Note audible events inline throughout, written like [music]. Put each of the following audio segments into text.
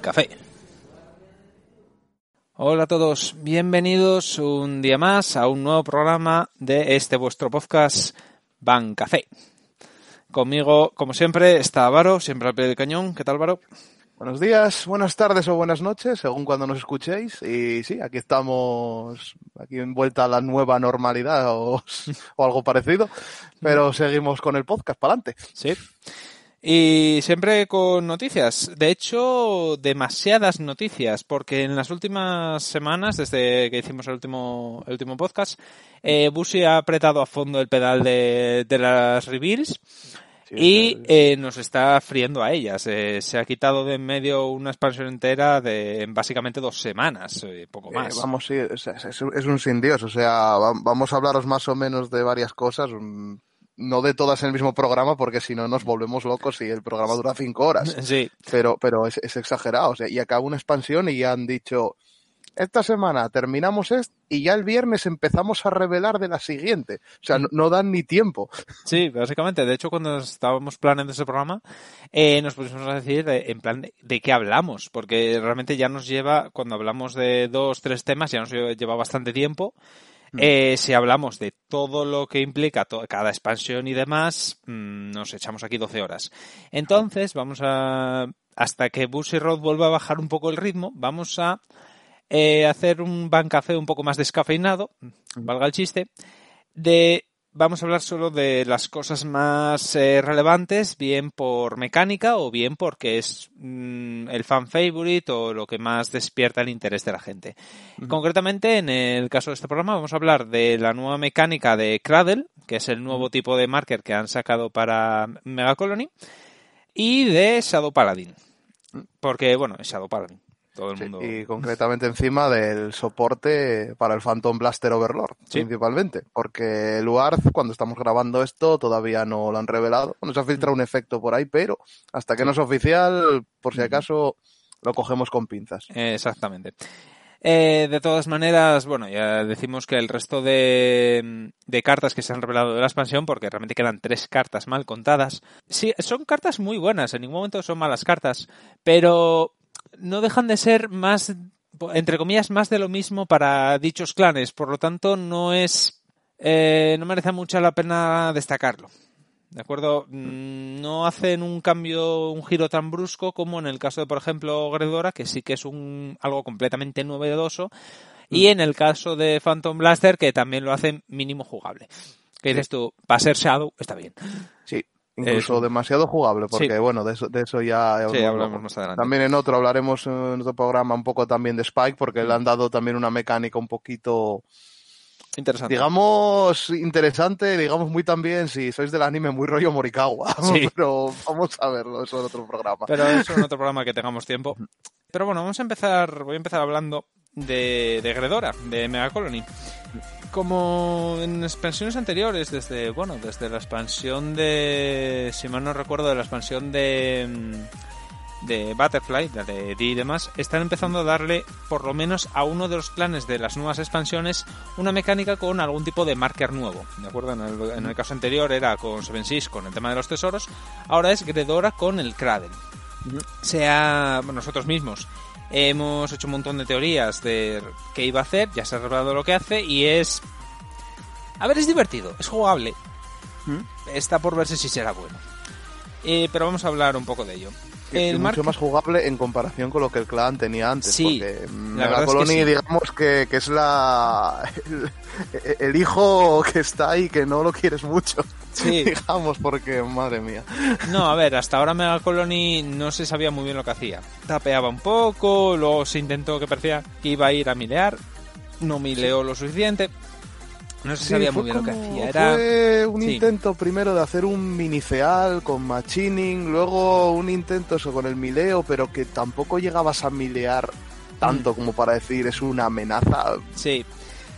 Café. Hola a todos, bienvenidos un día más a un nuevo programa de este vuestro podcast Café. Conmigo, como siempre, está Varo, siempre al pie del cañón. ¿Qué tal, Varo? Buenos días, buenas tardes o buenas noches, según cuando nos escuchéis. Y sí, aquí estamos, aquí en vuelta a la nueva normalidad o, [laughs] o algo parecido, pero seguimos con el podcast para adelante. Sí. Y siempre con noticias. De hecho, demasiadas noticias, porque en las últimas semanas, desde que hicimos el último, el último podcast, eh, Busi ha apretado a fondo el pedal de, de las reveals y eh, nos está friendo a ellas. Eh, se ha quitado de en medio una expansión entera de en básicamente dos semanas, eh, poco más. vamos, sí, es, es, es, un sin Dios. O sea, vamos a hablaros más o menos de varias cosas. No de todas en el mismo programa, porque si no nos volvemos locos y el programa dura cinco horas. [laughs] Sí. Pero, pero es, es exagerado. O sea, y acaba una expansión y ya han dicho, esta semana terminamos esto y ya el viernes empezamos a revelar de la siguiente. O sea, no, no dan ni tiempo. Sí, básicamente. De hecho, cuando estábamos planeando ese programa, eh, nos pusimos a decir de, en plan de, de, qué hablamos, porque realmente ya nos lleva, cuando hablamos de dos, tres temas, ya nos lleva bastante tiempo. Eh, si hablamos de todo lo que implica cada expansión y demás, mmm, nos echamos aquí 12 horas. Entonces, vamos a, hasta que Busy Road vuelva a bajar un poco el ritmo, vamos a eh, hacer un café un poco más descafeinado, valga el chiste, de vamos a hablar solo de las cosas más eh, relevantes, bien por mecánica o bien porque es mmm, el fan favorite o lo que más despierta el interés de la gente. Uh -huh. Concretamente, en el caso de este programa, vamos a hablar de la nueva mecánica de Cradle, que es el nuevo tipo de marker que han sacado para Mega Colony, y de Shadow Paladin. Porque, bueno, es Shadow Paladin. Todo el mundo... Sí, y concretamente encima del soporte para el Phantom Blaster Overlord, sí. principalmente. Porque el UARZ, cuando estamos grabando esto, todavía no lo han revelado. Se ha filtrado un efecto por ahí, pero hasta que no es oficial, por si acaso, lo cogemos con pinzas. Exactamente. Eh, de todas maneras, bueno, ya decimos que el resto de, de, cartas que se han revelado de la expansión, porque realmente quedan tres cartas mal contadas, sí, son cartas muy buenas, en ningún momento son malas cartas, pero no dejan de ser más, entre comillas, más de lo mismo para dichos clanes. Por lo tanto, no es, eh, no merece mucho la pena destacarlo. ¿De acuerdo? No hacen un cambio, un giro tan brusco como en el caso de, por ejemplo, Gredora, que sí que es un, algo completamente novedoso. Y en el caso de Phantom Blaster, que también lo hacen mínimo jugable. ¿Qué dices tú? Para ser Shadow, está bien. Incluso eh, demasiado jugable, porque sí. bueno, de eso, de eso ya sí, hablamos más adelante. También en otro hablaremos en otro programa un poco también de Spike, porque le han dado también una mecánica un poquito interesante. Digamos interesante, digamos muy también si sois del anime muy rollo Morikawa, [laughs] sí. pero vamos a verlo, eso en otro programa. Pero eso en otro programa que tengamos tiempo. Pero bueno, vamos a empezar, voy a empezar hablando de, de Gredora, de Mega Colony como en expansiones anteriores, desde bueno, desde la expansión de, si mal no recuerdo, de la expansión de de Butterfly, de D y demás, están empezando a darle, por lo menos a uno de los clanes de las nuevas expansiones, una mecánica con algún tipo de marker nuevo. ¿De acuerdo? En el, en el caso anterior era con Seven Seas, con el tema de los tesoros, ahora es Gredora con el Cradle. -huh. Sea nosotros mismos Hemos hecho un montón de teorías de qué iba a hacer, ya se ha revelado lo que hace y es... A ver, es divertido, es jugable. ¿Mm? Está por verse si será bueno. Eh, pero vamos a hablar un poco de ello. El es mucho más jugable en comparación con lo que el clan tenía antes. Sí, porque Mega Colony, que sí. digamos que, que, es la el, el, hijo que está ahí que no lo quieres mucho. Sí. [laughs] digamos, porque madre mía. No, a ver, hasta ahora Mega Colony no se sabía muy bien lo que hacía. Tapeaba un poco, luego se intentó que parecía que iba a ir a milear. No mileó lo suficiente. No se sí, sabía muy bien lo que hacía. Era... Fue un sí. intento primero de hacer un minifeal con machining, luego un intento eso con el mileo, pero que tampoco llegabas a milear tanto mm. como para decir es una amenaza. Sí.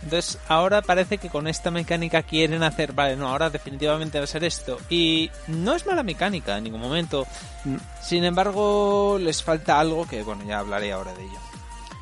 Entonces ahora parece que con esta mecánica quieren hacer, vale, no, ahora definitivamente va a ser esto. Y no es mala mecánica en ningún momento. Mm. Sin embargo, les falta algo que, bueno, ya hablaré ahora de ello.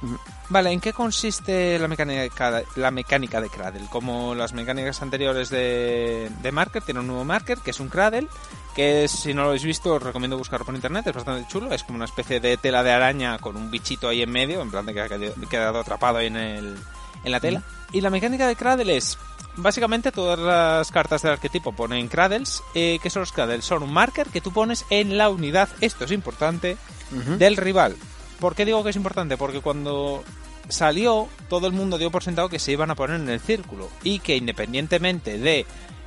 Mm. Vale, ¿en qué consiste la mecánica, la mecánica de Cradle? Como las mecánicas anteriores de, de Marker, tiene un nuevo Marker, que es un Cradle, que si no lo habéis visto os recomiendo buscarlo por internet, es bastante chulo, es como una especie de tela de araña con un bichito ahí en medio, en plan de que ha quedado atrapado ahí en, el, en la tela. Y la mecánica de Cradle es, básicamente todas las cartas del arquetipo ponen Cradles, eh, ¿qué son los Cradles? Son un marker que tú pones en la unidad, esto es importante, del rival. ¿Por qué digo que es importante? Porque cuando salió, todo el mundo dio por sentado que se iban a poner en el círculo y que independientemente de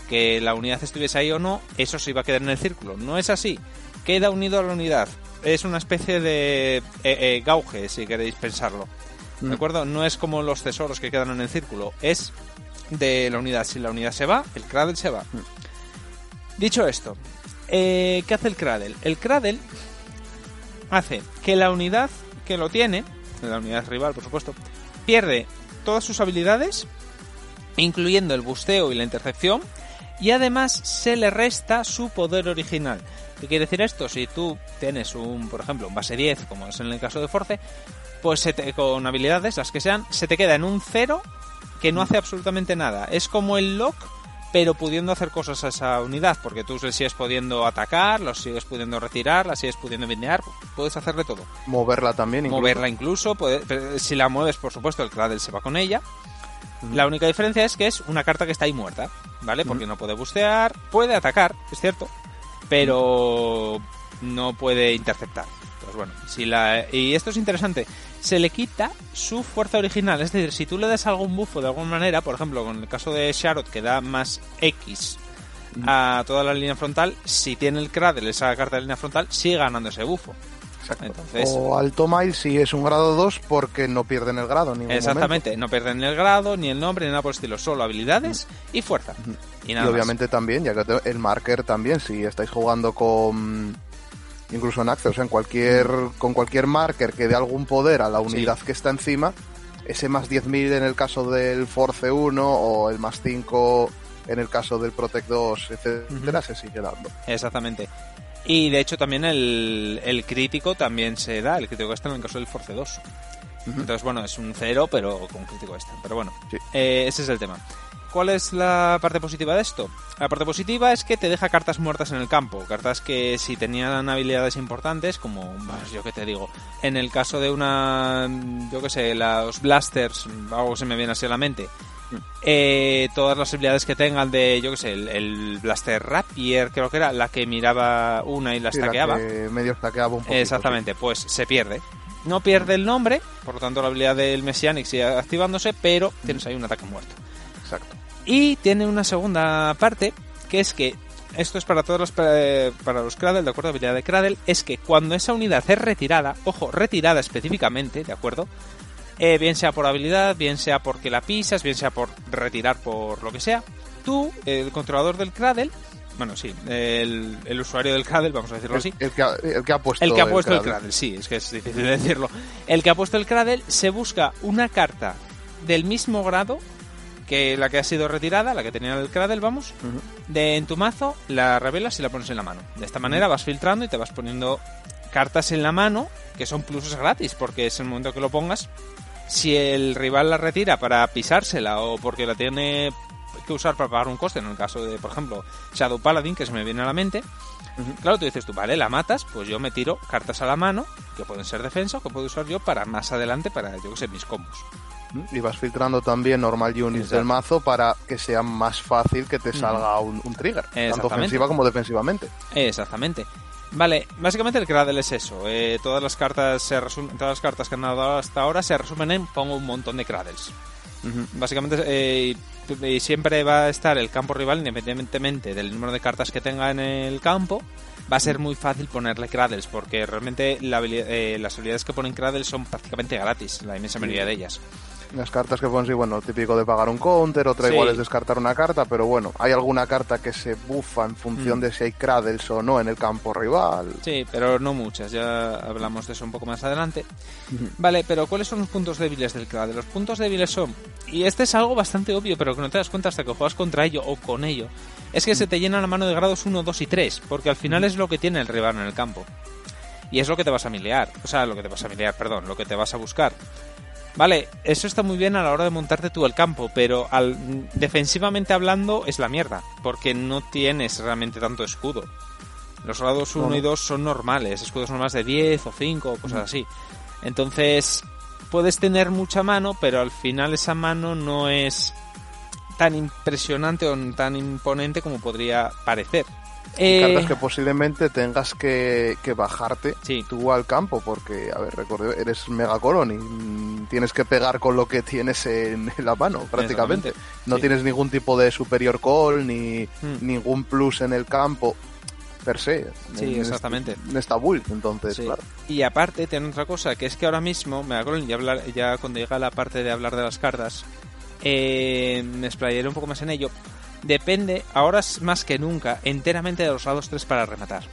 que la unidad estuviese ahí o no, eso se iba a quedar en el círculo. No es así. Queda unido a la unidad. Es una especie de eh, eh, gauge, si queréis pensarlo. ¿De mm. acuerdo? No es como los tesoros que quedan en el círculo. Es de la unidad. Si la unidad se va, el cradle se va. Mm. Dicho esto, eh, ¿qué hace el cradle? El cradle hace que la unidad que lo tiene, la unidad rival por supuesto, pierde todas sus habilidades, incluyendo el busteo y la intercepción, y además se le resta su poder original. ¿Qué quiere decir esto? Si tú tienes un, por ejemplo, un base 10, como es en el caso de Force, pues con habilidades, las que sean, se te queda en un 0 que no hace absolutamente nada. Es como el lock, pero pudiendo hacer cosas a esa unidad, porque tú le sigues pudiendo atacar, lo sigues pudiendo retirar, la sigues pudiendo vinear, puedes hacerle todo. Moverla también, incluso. Moverla incluso, si la mueves, por supuesto, el Cradle se va con ella. La única diferencia es que es una carta que está ahí muerta, ¿vale? Porque no puede bustear, puede atacar, es cierto, pero no puede interceptar. Pues bueno, si la... y esto es interesante, se le quita su fuerza original, es decir, si tú le das algún bufo de alguna manera, por ejemplo, con el caso de Sharot que da más X a toda la línea frontal, si tiene el Cradle esa carta de línea frontal, sigue ganando ese bufo. O Alto Mile si es un grado 2 porque no pierden el grado. Ni Exactamente, no pierden el grado, ni el nombre, ni nada por el estilo, solo habilidades y fuerza. Y, obviamente también, ya que el marker también, si estáis jugando con incluso en Access, en cualquier, con cualquier marker que dé algún poder a la unidad que está encima, ese más 10.000 en el caso del Force 1 o el más 5 en el caso del Protect 2, etcétera, se sigue dando. Exactamente. Y de hecho también el, el crítico también se da, el crítico extra en el caso del Force 2. Entonces, bueno, es un cero, pero con crítico extra. Pero bueno, eh, ese es el tema. ¿Cuál es la parte positiva de esto? La parte positiva es que te deja cartas muertas en el campo, cartas que si tenían habilidades importantes, como pues, yo que te digo, en el caso de una, yo que sé, los blasters, algo se me viene así a la mente, eh, todas las habilidades que tengan de, yo que sé, el, Blaster Rapier, creo que era la que miraba una y la estaqueaba. medio estaqueaba un poco. Exactamente, pues se pierde. No pierde el nombre, por lo tanto la habilidad del Messianic sigue activándose, pero tienes ahí un ataque muerto. Exacto. Y tiene una segunda parte, que es que esto es para todos los para los Cradle, de acuerdo, habilidad de Cradle, es que cuando esa unidad es retirada, ojo, retirada específicamente, de acuerdo, eh, bien sea por habilidad, bien sea porque la pisas, bien sea por retirar por lo que sea, tú, el controlador del Cradle, bueno, sí, el, usuario del Cradle, vamos a decirlo así. El que, ha, puesto, el que ha puesto el Cradle. sí, es que es difícil [laughs] decirlo. El que ha puesto el Cradle se busca una carta del mismo grado que la que ha sido retirada, la que tenía el Cradle, vamos, de en tu mazo, la revelas y la pones en la mano. De esta manera vas filtrando y te vas poniendo cartas en la mano que son pluses gratis, porque es el momento que lo pongas, si el rival la retira para pisársela o porque la tiene que usar para pagar un coste, en el caso de, por ejemplo, Shadow Paladin, que se me viene a la mente, claro, tú dices tú, vale, la matas, pues yo me tiro cartas a la mano, que pueden ser defensa, que puedo usar yo para más adelante, para, yo que sé, mis combos. Y vas filtrando también normal units del mazo para que sea más fácil que te salga un, un, trigger, tanto ofensiva como defensivamente. Exactamente. Vale, básicamente el Cradle es eso. Eh, todas las cartas se resumen, todas las cartas que han dado hasta ahora se resumen en pongo un montón de Cradles. Básicamente eh, y siempre va a estar el campo rival independientemente del número de cartas que tenga en el campo. Va a ser muy fácil ponerle Cradles porque realmente eh, las habilidades que ponen Cradles son prácticamente gratis, la inmensa mayoría de ellas. Las cartas que ponen, sí, bueno, típico de pagar un counter, otra igual es descartar una carta, pero bueno, hay alguna carta que se bufa en función mm. de si hay cradles o no en el campo rival. Sí, pero no muchas, ya hablamos de eso un poco más adelante. Vale, pero ¿cuáles son los puntos débiles del cradle? Los puntos débiles son, y este es algo bastante obvio, pero que no te das cuenta hasta que juegas contra ello o con ello, es que se te llena la mano de grados 1, 2 y 3, porque al final es lo que tiene el rival en el campo. Y es lo que te vas a miliar, o sea, lo que te vas a miliar, perdón, lo que te vas a buscar. Vale, eso está muy bien a la hora de montarte tú el campo, pero al, defensivamente hablando es la mierda, porque no tienes realmente tanto escudo. Los grados 1 y 2 son normales, escudos normales de 10 o 5 o cosas así. Entonces, puedes tener mucha mano, pero al final esa mano no es tan impresionante o tan imponente como podría parecer. Cartas que posiblemente tengas que, bajarte tú al campo, porque, a ver, recuerdo, eres megacolon y tienes que pegar con lo que tienes en, la mano, prácticamente. No tienes ningún tipo de superior call ni ningún plus en el campo per se. Sí, exactamente. en esta build, entonces, claro. Y aparte, tiene otra cosa, que es que ahora mismo, me acuerdo, ya, hablar, ya cuando llega la parte de hablar de las cartas, eh, me explayaré un poco más en ello. Depende, ahora más que nunca, enteramente de los grados 3 para rematar.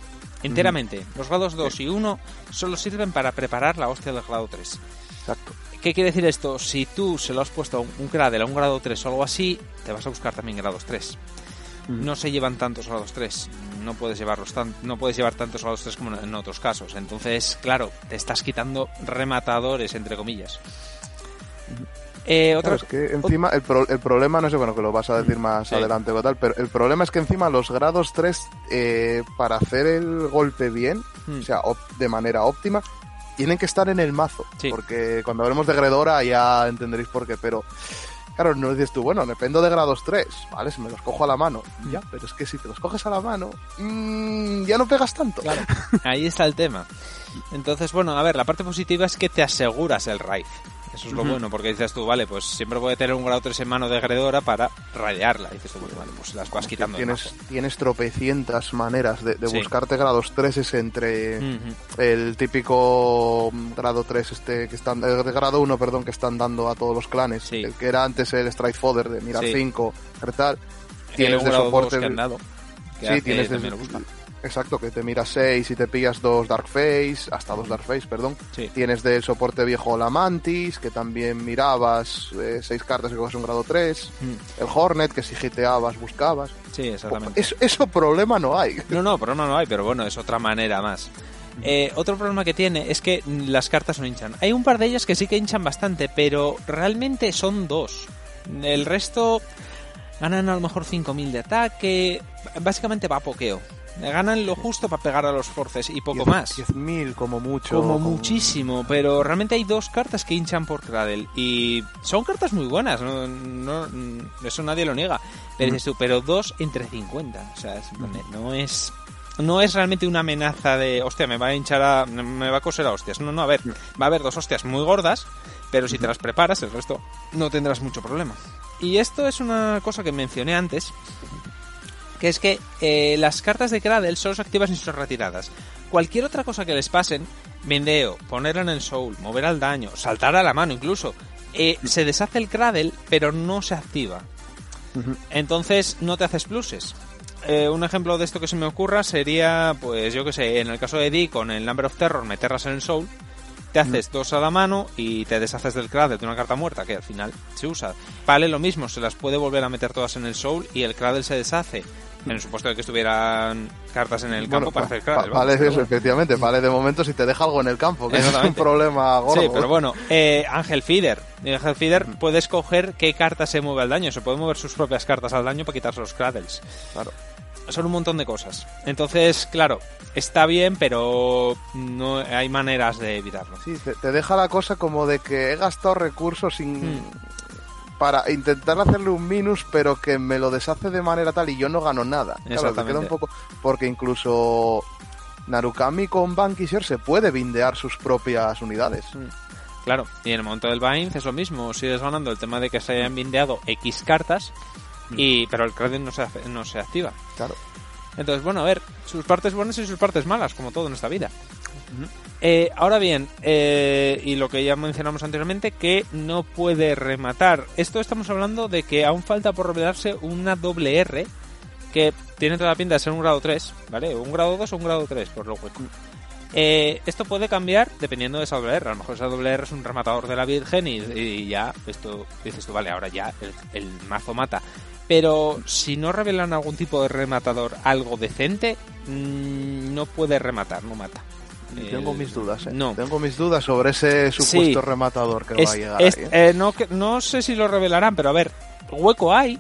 Enteramente. Los grados 2 y 1 solo sirven para preparar la hostia del grado 3. Exacto. ¿Qué quiere decir esto? Si tú se lo has puesto a un, Cradle a un grado 3 o algo así, te vas a buscar también grados 3 no se llevan tantos grados 3. No puedes llevarlos tan, no puedes llevar tantos grados 3 como en otros casos. Entonces, claro, te estás quitando rematadores, entre comillas. Eh, otra... es que encima el, el, problema, no sé, bueno, que lo vas a decir más adelante o tal, pero el problema es que encima los grados 3, eh, para hacer el golpe bien, o sea, de manera óptima, tienen que estar en el mazo. Porque cuando hablemos de Gredora ya entenderéis por qué, pero Claro, no dices tú, bueno, dependo de grados 3, ¿vale? Si me los cojo a la mano. Ya, pero es que si te los coges a la mano, mmm, ya no pegas tanto. Claro, ahí está el tema. Entonces, bueno, a ver, la parte positiva es que te aseguras el raid. Eso es lo bueno, porque dices tú, vale, pues siempre voy a tener un grado 3 en mano de gredora para rayarla. Dices tú, vale, pues las vas quitando. Tienes, tienes tropecientas maneras de, buscarte grados 3 entre el típico grado 3 este que están, el grado 1, perdón, que están dando a todos los clanes, el que era antes el Strike Fodder de mirar 5, tal. Tienes de soporte. Que han dado, sí, tienes de, Exacto, que te miras 6 y te pillas dos Dark Face, hasta dos Dark Face, perdón. Tienes del soporte viejo la Mantis, que también mirabas 6 eh, cartas y coges un grado 3. Mm. El Hornet, que si giteabas, buscabas. Sí, exactamente. Eso, problema no hay. No, no, problema no hay, pero bueno, es otra manera más. Eh, otro problema que tiene es que las cartas no hinchan. Hay un par de ellas que sí que hinchan bastante, pero realmente son dos. El resto ganan a lo mejor 5.000 de ataque. Básicamente va a pokeo ganan lo justo para pegar a los forces y poco más. 10.000 como mucho. Como, muchísimo, pero realmente hay dos cartas que hinchan por Cradle y son cartas muy buenas, no, eso nadie lo niega. Pero, pero dos entre 50, o sea, no es no es realmente una amenaza de, hostia, me va a hinchar a, me va a coser a hostias. No, no, a ver, va a haber dos hostias muy gordas, pero si te las preparas, el resto no tendrás mucho problema. Y esto es una cosa que mencioné antes, que es que eh, las cartas de Cradle solo se activan si son retiradas. Cualquier otra cosa que les pasen, vendeo, ponerla en el soul, mover al daño, saltar a la mano incluso, eh, se deshace el Cradle, pero no se activa. Entonces no te haces pluses. Eh, un ejemplo de esto que se me ocurra sería, pues yo que sé, en el caso de Dee con el Number of Terror, meterlas en el Soul, te haces dos a la mano y te deshaces del Cradle de una carta muerta que al final se usa. Vale lo mismo, se las puede volver a meter todas en el Soul y el Cradle se deshace en el supuesto de que estuvieran cartas en el campo para hacer cradle. Vale, eso, efectivamente. Vale, de momento si te deja algo en el campo, que es un problema gordo. Sí, pero bueno, eh, Ángel Feeder. Ángel Feeder puede escoger qué carta se mueve al daño. Se puede mover sus propias cartas al daño para quitarse los cradles. Claro. Son un montón de cosas. Entonces, claro, está bien, pero no hay maneras de evitarlo. Sí, te, deja la cosa como de que he gastado recursos sin... Hmm para intentar hacerle un minus, pero que me lo deshace de manera tal y yo no gano nada. Claro, te queda un poco. Porque incluso Narukami con Bankisher se puede bindear sus propias unidades. Mm. Claro, y en el momento del bind es lo mismo, sigues ganando el tema de que se hayan bindeado X cartas, y pero el credit no se, no se activa. Claro. Entonces, bueno, a ver, sus partes buenas y sus partes malas, como todo en esta vida. Eh, ahora bien, eh, y lo que ya mencionamos anteriormente, que no puede rematar. Esto estamos hablando de que aún falta por revelarse una doble R que tiene toda la pinta de ser un grado 3, ¿vale? Un grado 2 o un grado 3, por lo que... Eh, esto puede cambiar dependiendo de esa doble R. A lo mejor esa doble R es un rematador de la Virgen y, ya, esto dices tú, vale, ahora ya el, mazo mata. Pero si no revelan algún tipo de rematador algo decente, mm, no puede rematar, no mata. Tengo mis dudas, ¿eh? No. Tengo mis dudas sobre ese supuesto rematador que va a llegar. ¿eh? Eh, no, no sé si lo revelarán, pero a ver, hueco hay.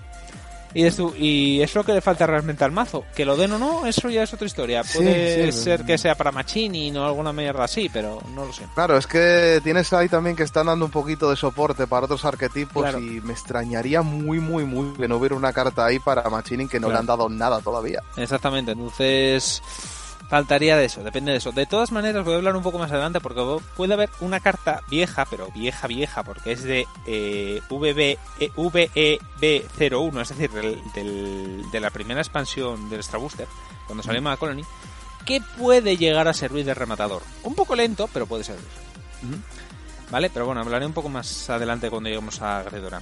Y es, y es lo que le falta realmente al mazo. Que lo den o no, eso ya es otra historia. Puede ser que sea para Machini o alguna mierda así, pero no lo sé. Claro, es que tienes ahí también que están dando un poquito de soporte para otros arquetipos y me extrañaría muy, muy, muy que no hubiera una carta ahí para Machini que no le han dado nada todavía. Exactamente, entonces faltaría de eso, depende de eso. De todas maneras, voy a hablar un poco más adelante porque puede haber una carta vieja, pero vieja, vieja, porque es de eh, VB, eh, VEB01, es decir, de la primera expansión del Extra Booster, cuando salió Mega Colony, que puede llegar a servir de rematador. Un poco lento, pero puede servir. ¿Vale? Pero bueno, hablaré un poco más adelante cuando lleguemos a Gredora.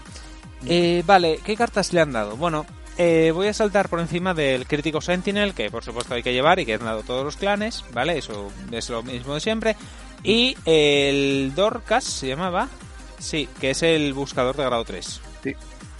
Eh, vale, ¿qué cartas le han dado? Bueno, eh, voy a saltar por encima del crítico Sentinel, que por supuesto hay que llevar y que han dado todos los clanes, ¿vale? Eso es lo mismo de siempre. Y el Dorcas se llamaba, sí, que es el buscador de grado 3. Sí.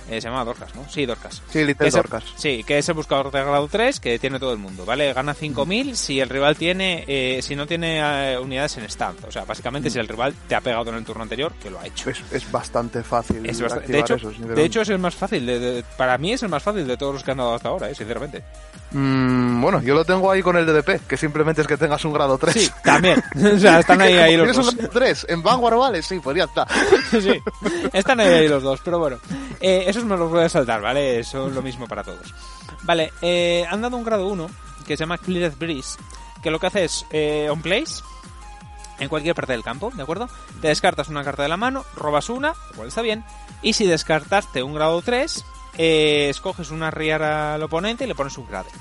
Eh, se llama Dorcas, ¿no? Sí, Dorcas. Sí, Little Dorcas. sí, que es el buscador de grado 3 que tiene todo el mundo, ¿vale? Gana 5.000 si el rival tiene, eh, si no tiene eh, unidades en stand. O sea, básicamente si el rival te ha pegado en el turno anterior, que lo ha hecho. Es, bastante fácil. de, hecho, de hecho, es el más fácil. para mí es el más fácil de todos los que han dado hasta ahora, sinceramente. Mm, bueno, yo lo tengo ahí con el DDP, que simplemente es que tengas un grado 3. Sí, también. [laughs] o sea, están ahí, ahí los dos. un grado 3? ¿En Vanguard vale? Sí, pues ya está. [laughs] sí, están ahí, ahí los dos, pero bueno. Eh, esos me los voy a saltar, ¿vale? Eso es lo mismo para todos. Vale, eh, han dado un grado 1 que se llama Cleared Breeze, que lo que hace es eh, on place en cualquier parte del campo, ¿de acuerdo? Te descartas una carta de la mano, robas una, lo cual está bien, y si descartaste un grado 3, eh, escoges una riar al oponente y le pones un Cradle.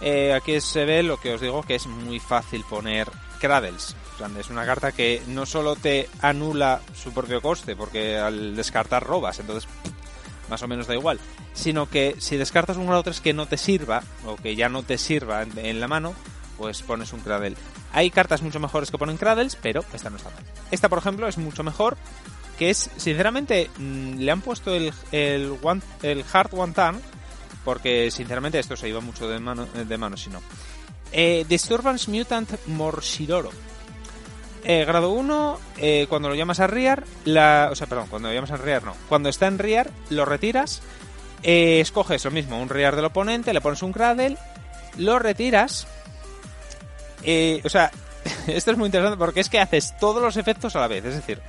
Eh, aquí se ve lo que os digo que es muy fácil poner Cradles. es una carta que no solo te anula su propio coste, porque al descartar robas, entonces más o menos da igual, sino que si descartas un grado 3 que no te sirva, o que ya no te sirva en, la mano, pues pones un Cradle. Hay cartas mucho mejores que ponen Cradles, pero esta no está mal. Esta, por ejemplo, es mucho mejor que es, sinceramente, mm, le han puesto el, el, Hard One Time, porque sinceramente esto se iba mucho de mano, de mano si no. Eh, Disturbance Mutant Morshiroro. Eh, grado 1, eh, cuando lo llamas a Rear, la, o sea, perdón, cuando lo llamas a Rear no. Cuando está en Rear, lo retiras, escoges lo mismo, un Rear del oponente, le pones un Cradle, lo retiras. o sea, [laughs] esto es muy interesante porque es que haces todos los efectos a la vez, es decir,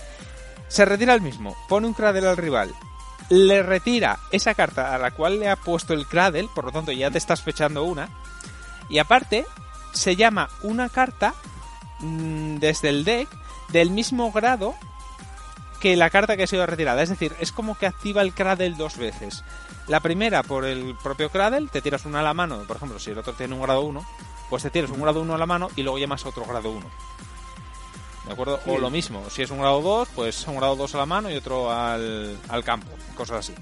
se retira el mismo, pone un Cradle al rival, le retira esa carta a la cual le ha puesto el Cradle, por lo tanto ya te estás fechando una, y aparte se llama una carta mm, desde el deck del mismo grado que la carta que ha sido retirada, es decir, es como que activa el Cradle dos veces. La primera por el propio Cradle, te tiras una a la mano, por ejemplo, si el otro tiene un grado 1, pues te tiras un grado 1 a la mano y luego llamas a otro grado 1. ¿De acuerdo? O lo mismo, si es un grado 2, pues un grado 2 a la mano y otro al, campo, cosas así.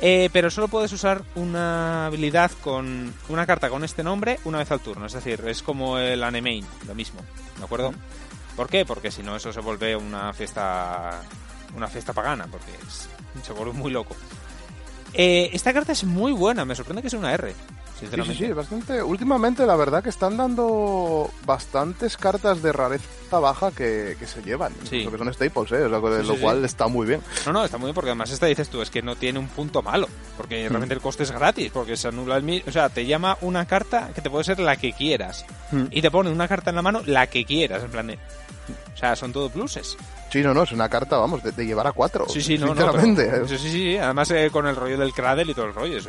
Eh, pero solo puedes usar una habilidad con una carta con este nombre una vez al turno. Es decir, es como el Anemain, lo mismo. ¿De acuerdo? ¿Por qué? Porque si no, eso se vuelve una fiesta. Una fiesta pagana, porque se vuelve muy loco. Eh, esta carta es muy buena, me sorprende que sea una R. Sí, sí, sí, bastante. Últimamente, la verdad que están dando bastantes cartas de rareza baja que, se llevan. Sí. Que son staples, ¿eh? lo cual está muy bien. No, no, está muy bien porque además esta dices tú, es que no tiene un punto malo. Porque mm. realmente el coste es gratis, porque se anula el. O sea, te llama una carta que te puede ser la que quieras. Mm. Y te pone una carta en la mano, la que quieras, en plan de. O sea, son todo pluses. Sí, no, no, es una carta, vamos, de, llevar a cuatro. Sí, sí, no, sinceramente. [laughs] sí, sí, sí, además eh, con el rollo del Cradle y todo el rollo. Es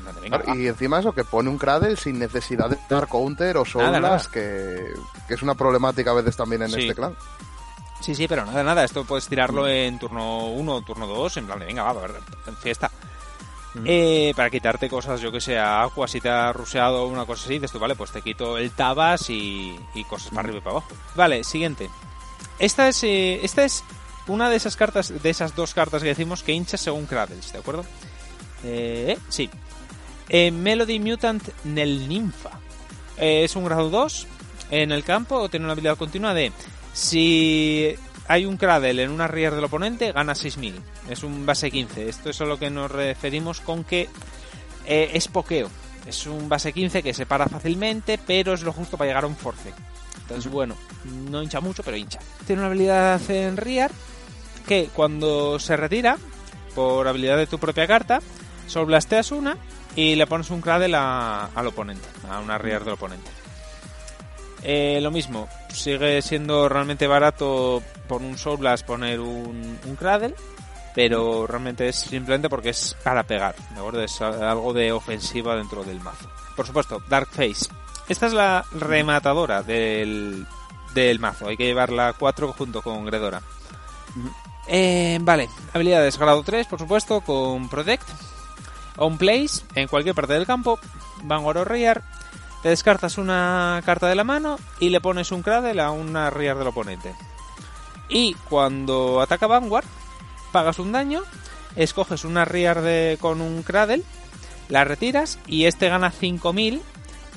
y encima eso, que pone un Cradle sin necesidad de dar counter o solas, que, que, es una problemática a veces también en este clan. Sí, sí, pero nada, nada, esto puedes tirarlo en turno 1 o turno 2, en plan de, venga, va, a ver, fiesta. Eh, para quitarte cosas, yo que sé, agua, si te ha ruseado una cosa así, dices tú, vale, pues te quito el tabas y, y cosas para arriba y para abajo. Vale, siguiente. Esta es, eh, esta es una de esas cartas, de esas dos cartas que decimos que hinchas según Cradles, ¿de acuerdo? Eh, sí. Eh, Melody Mutant Nel Ninfa. Eh, es un grado 2 en el campo, tiene una habilidad continua de si hay un Cradle en una rear del oponente, gana 6000. Es un base 15. Esto es a lo que nos referimos con que es pokeo. es un base 15 que se para fácilmente, pero es lo justo para llegar a un force. Entonces, bueno, no hincha mucho, pero hincha. Tiene una habilidad en Rear que cuando se retira, por habilidad de tu propia carta, Soul Blasteas una y le pones un Cradle al oponente, a una Rear del oponente. Eh, lo mismo, sigue siendo realmente barato por un Soul Blast poner un, un Cradle, pero realmente es simplemente porque es para pegar, ¿de acuerdo? Es algo de ofensiva dentro del mazo. Por supuesto, Dark Face. Esta es la rematadora del, del mazo, hay que llevarla 4 junto con Gredora. Eh, vale, habilidades grado 3, por supuesto, con Protect. On Place, en cualquier parte del campo. Vanguard o Rear, te descartas una carta de la mano y le pones un Cradle a una Rear del oponente. Y cuando ataca Vanguard, pagas un daño, escoges una Rear de, con un Cradle, la retiras y este gana 5000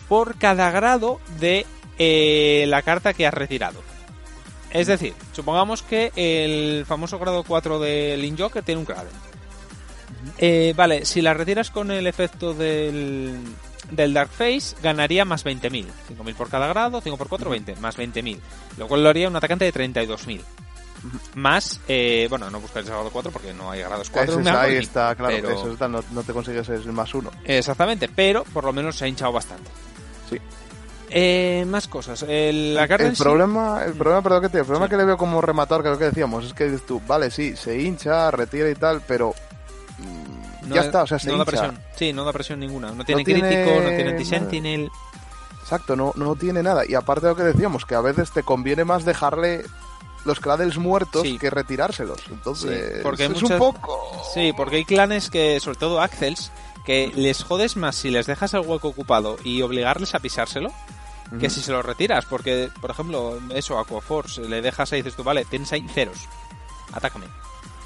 por cada grado de eh, la carta que has retirado. Es decir, supongamos que el famoso grado 4 del Injoker tiene un Cradle. Eh, vale, si la retiras con el efecto del, del Dark Face ganaría más 20.000. 5.000 por cada grado, 5 por 4, 20, más 20.000. Lo cual lo haría un atacante de 32.000. Más, eh, bueno, no buscaréis el grado 4 porque no hay grados 4. Ese, ahí está, claro, pero... eso está, no, no, te consigues el más 1. Exactamente, pero por lo menos se ha hinchado bastante. Sí. Eh, más cosas. El, la el, problema, el problema, perdón que te, el problema sí. que le veo como rematador, que lo que decíamos, es que dices tú, vale, sí, se hincha, retira y tal, pero no, ya está, o sea, se no hincha. da presión. Sí, no da presión ninguna. No tiene, no tiene crítico, no tiene anti-sentinel. Exacto, no, no tiene nada. Y aparte de lo que decíamos, que a veces te conviene más dejarle los cradles muertos sí. que retirárselos. Entonces, porque es muchas... un poco. Sí, porque hay clanes que, sobre todo Axels, que les jodes más si les dejas el hueco ocupado y obligarles a pisárselo. Uh -huh. Que si se lo retiras, porque, por ejemplo, eso, Aquaforce, le dejas ahí y dices tú, vale, tienes ahí ceros, atácame.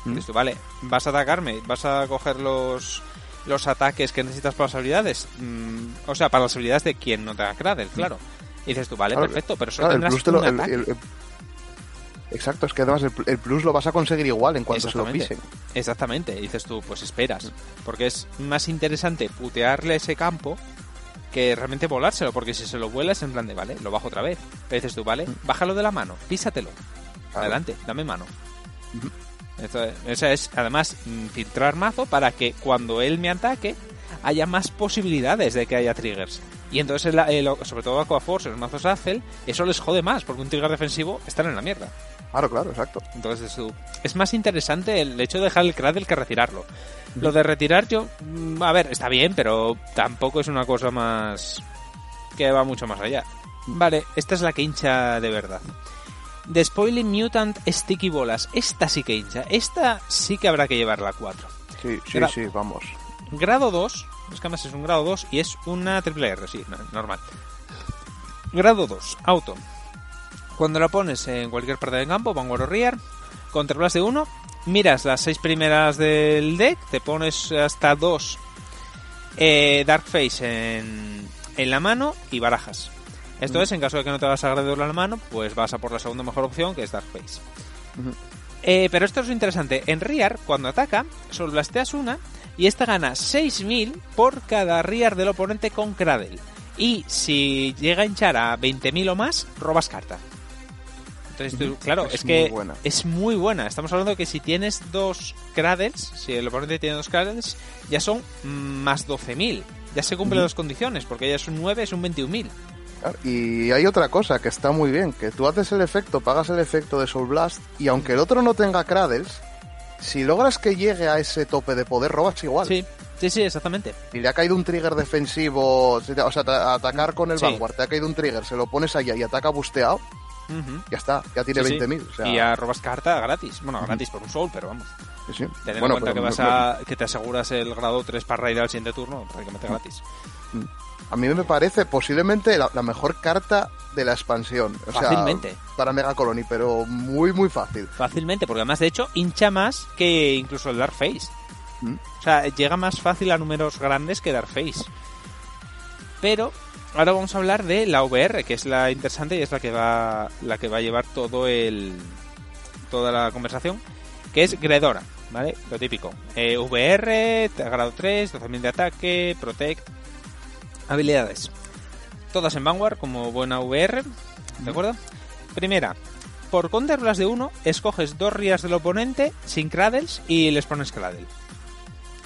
Dices tú, vale, vas a atacarme, vas a coger los, los ataques que necesitas para las habilidades. Mm, o sea, para las habilidades de quien no te haga Cradle, claro. Y dices tú, vale, claro, perfecto, pero solo claro, tendrás un lo. El, el, exacto, es que además el, el, plus lo vas a conseguir igual en cuanto se lo pisen. Exactamente, dices tú, pues esperas. Porque es más interesante putearle ese campo que realmente volárselo, porque si se lo vuelas en plan de, vale, lo bajo otra vez. Pero dices tú, vale, bájalo de la mano, písatelo. Claro. Adelante, dame mano. Uh -huh. Esto, eso es, además, mm, filtrar mazo para que cuando él me ataque haya más posibilidades de que haya triggers. Y entonces, el, el, sobre todo Aquaforce, los mazos Azel, eso les jode más, porque un trigger defensivo están en la mierda. Claro, claro, exacto. Entonces, es más interesante el hecho de dejar el Cradle que retirarlo. Lo de retirar yo, mm, a ver, está bien, pero tampoco es una cosa más que va mucho más allá. Vale, esta es la que hincha de verdad. The Spoiling Mutant Sticky Bolas. Esta sí que hincha. Esta sí que habrá que llevarla a 4. Sí, sí, Gra sí, vamos. Grado 2. Es que además es un grado 2 y es una triple R, sí, normal. Grado 2, auto. Cuando la pones en cualquier parte del campo, Vanguard o Rear, controlas de 1, miras las 6 primeras del deck, te pones hasta 2 eh, Dark Face en, en la mano y barajas. Esto uh -huh. es, en caso de que no te vas a agredir la mano, pues vas a por la segunda mejor opción, que es Dark Face. Uh -huh. eh, pero esto es lo interesante. En Rear, cuando ataca, solo blasteas una y esta gana 6000 por cada Rear del oponente con Cradle. Y si llega a hinchar a 20.000 o más, robas carta. Claro, es, es que muy es muy buena. Estamos hablando de que si tienes dos Cradles, si el oponente tiene dos Cradles, ya son más 12.000. Ya se cumplen uh -huh. las condiciones, porque ya es un 9, es un 21.000. Y hay otra cosa que está muy bien, que tú haces el efecto, pagas el efecto de Soul Blast y aunque el otro no tenga Cradles, si logras que llegue a ese tope de poder, robas igual. Sí, sí, sí, exactamente. Y le ha caído un trigger defensivo, o sea, atacar con el sí. Vanguard, te ha caído un trigger, se lo pones allá y ataca busteado, uh -huh. ya está, ya tiene sí, 20.000. O sea... Y ya robas carta gratis, bueno, gratis uh -huh. por un Soul, pero vamos. Sí, sí. Ten bueno, en cuenta que, vas a, que te aseguras el grado 3 para raid al siguiente turno, prácticamente gratis. A mí me parece posiblemente la, la mejor carta de la expansión. O Fácilmente. Sea, para Mega Colony, pero muy, muy fácil. Fácilmente, porque además, de hecho, hincha más que incluso el Dark Face. ¿Mm? O sea, llega más fácil a números grandes que Dark Face. Pero ahora vamos a hablar de la VR, que es la interesante y es la que va, la que va a llevar todo el, toda la conversación, que es Gredora, ¿vale? Lo típico. Eh, VR, grado 3, 12.000 de ataque, Protect, Habilidades. Todas en Vanguard, como buena VR, ¿de acuerdo? Primera, por counterlas de uno, escoges dos rías del oponente sin cradles y les pones cradle.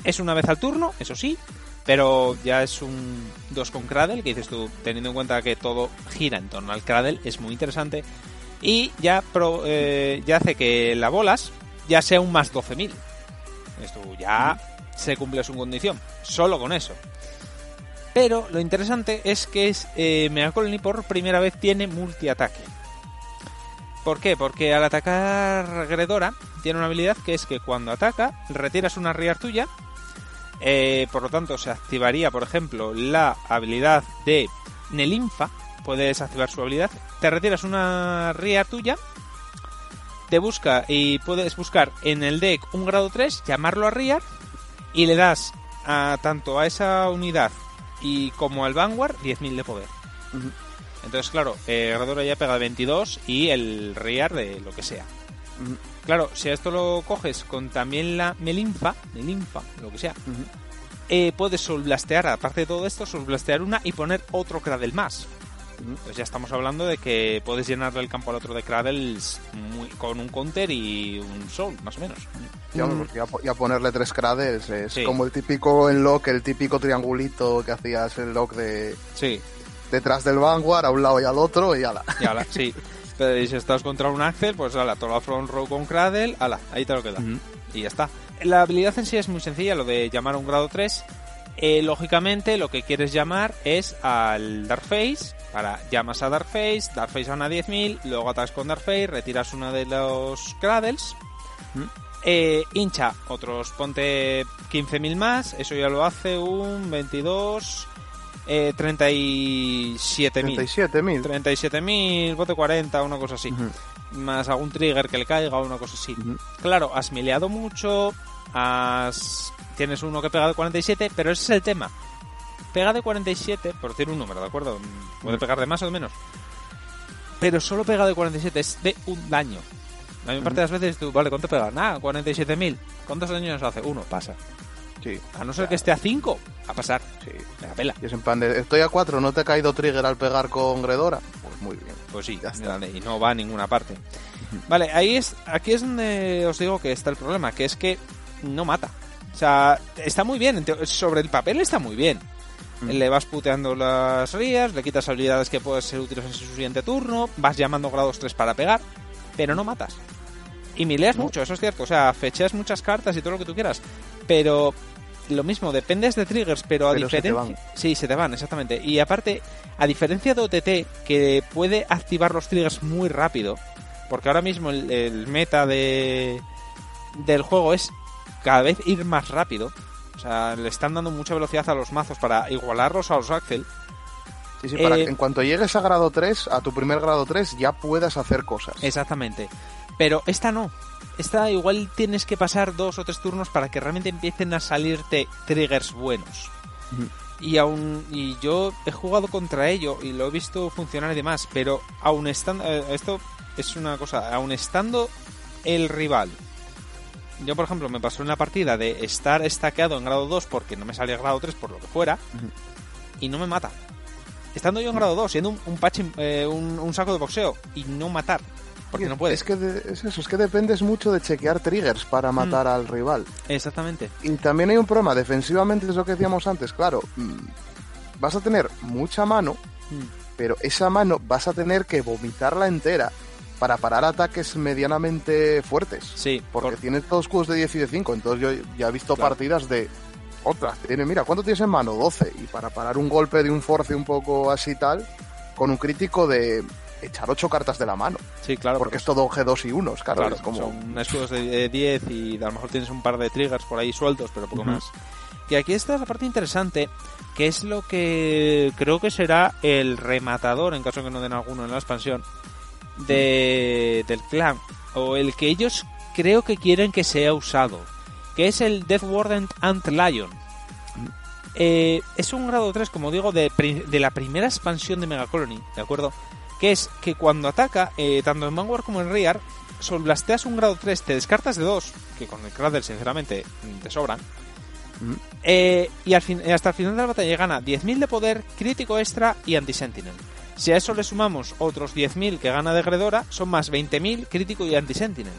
Es una vez al turno, eso sí, pero ya es un 2 con cradle, que dices tú, teniendo en cuenta que todo gira en torno al cradle, es muy interesante. Y ya, eh, ya hace que la bolas ya sea un más 12.000. Esto ya se cumple su condición, solo con eso. Pero lo interesante es que es, eh, por primera vez tiene multiataque. ¿Por qué? Porque al atacar Gredora tiene una habilidad que es que cuando ataca retiras una riar tuya eh, por lo tanto, se activaría, por ejemplo, la habilidad de Nelinfa. Puedes activar su habilidad. Te retiras una ría tuya. Te busca y puedes buscar en el deck un grado 3, llamarlo a Riar y le das a, tanto a esa unidad y como al Vanguard 10.000 de poder. Entonces, claro, eh, Gradora ya pega 22 y el Riar de lo que sea. Claro, si a esto lo coges con también la melinfa, melinfa, lo que sea, eh, puedes solblastear, aparte de todo esto, solblastear una y poner otro Cradle más. Pues ya estamos hablando de que puedes llenarle el campo al otro de Cradles con un counter y un Soul, más o menos. Ya, mm. ponerle tres Cradles es como el típico lock, el típico triangulito que hacías el lock de... Sí. Detrás del Vanguard, a un lado y al otro, y ala. Y ala, sí. [laughs] Pero si estás contra un Axel, pues ala, todo la front row con Cradle, ala, ahí te lo queda. Y ya está. La habilidad en sí es muy sencilla, lo de llamar a un grado 3. Eh, lógicamente, lo que quieres llamar es al Darkface. Para llamas a Darkface, Darkface a una 10.000, luego atacas con Darkface, retiras uno de los Cradles. Eh, hincha otros, ponte 15.000 más, eso ya lo hace un 22, eh, 37.000. 37.000. 37.000, bote 40, una cosa así. Más algún trigger que le caiga, una cosa así. Claro, has mileado mucho, has... tienes uno que pega de 47, pero ese es el tema. Pega de 47, por decir un número, ¿de acuerdo? Puede pegar de más o de menos. Pero solo pega de 47, es de un daño. La mayor parte de las veces tú, vale, ¿cuánto pega? Nada, 47.000. ¿Cuántos daños hace? Uno, pasa. A no ser que esté a 5, a pasar. Sí. Me la pela. Y es en plan de, estoy a 4, ¿no te ha caído trigger al pegar con Gredora? Pues muy bien. Pues sí, ya está. y no va a ninguna parte. Vale, ahí es, aquí es donde os digo que está el problema, que es que no mata. O sea, está muy bien, sobre el papel está muy bien. Le vas puteando las rías, le quitas habilidades que pueden ser útiles en su siguiente turno, vas llamando grados 3 para pegar, pero no matas. Y mileas mucho, eso es cierto. O sea, fecheas muchas cartas y todo lo que tú quieras. Pero lo mismo, dependes de triggers, pero a diferencia. Sí, se te van, exactamente. Y aparte, a diferencia de OTT, que puede activar los triggers muy rápido, porque ahora mismo el, meta de del juego es cada vez ir más rápido. O sea, le están dando mucha velocidad a los mazos para igualarlos a los Axel. Sí, sí, para que eh, en cuanto llegues a grado 3, a tu primer grado 3, ya puedas hacer cosas. Exactamente. Pero esta no. Esta igual tienes que pasar dos o tres turnos para que realmente empiecen a salirte triggers buenos. Y aún y yo he jugado contra ello y lo he visto funcionar y demás, pero aún estando eh, esto es una cosa, aún estando el rival. Yo, por ejemplo, me pasó en la partida de estar estaqueado en grado 2 porque no me salía grado 3 por lo que fuera y no me mata. Estando yo en grado 2, siendo un, un, eh, un saco de boxeo y no matar porque no puede. Es que es eso, es que dependes mucho de chequear triggers para mm. matar al rival. Exactamente. Y también hay un problema, defensivamente es lo que decíamos antes, claro, mm, vas a tener mucha mano, mm. pero esa mano vas a tener que vomitarla entera para parar ataques medianamente fuertes. Sí. Porque tienes todos escudos de 10 y de 5, entonces yo ya he visto partidas de otras. Tiene, mira, ¿cuánto tienes en mano? 12. Y para parar un golpe de un force un poco así tal, con un crítico de echar ocho cartas de la mano. Sí, claro. Porque, es todo G2 y 1, claro. como... Son escudos de 10 y a lo mejor tienes un par de triggers por ahí sueltos, pero poco más. Y aquí está la parte interesante, que es lo que creo que será el rematador, en caso de que no den alguno en la expansión, de, del clan. O el que ellos creo que quieren que sea usado. Que es el Death Warden Ant Lion. Eh, es un grado 3, como digo, de, de la primera expansión de Mega Colony, ¿de acuerdo? Que es que cuando ataca, eh, tanto en Vanguard como en Rear, solblasteas un grado 3, te descartas de 2, que con el Cradle sinceramente te sobran, Eh, y al fin, hasta el final de la batalla gana 10.000 de poder, crítico extra y anti-sentinel. Si a eso le sumamos otros 10.000 que gana de Gredora, son más 20.000 crítico y anti-sentinel.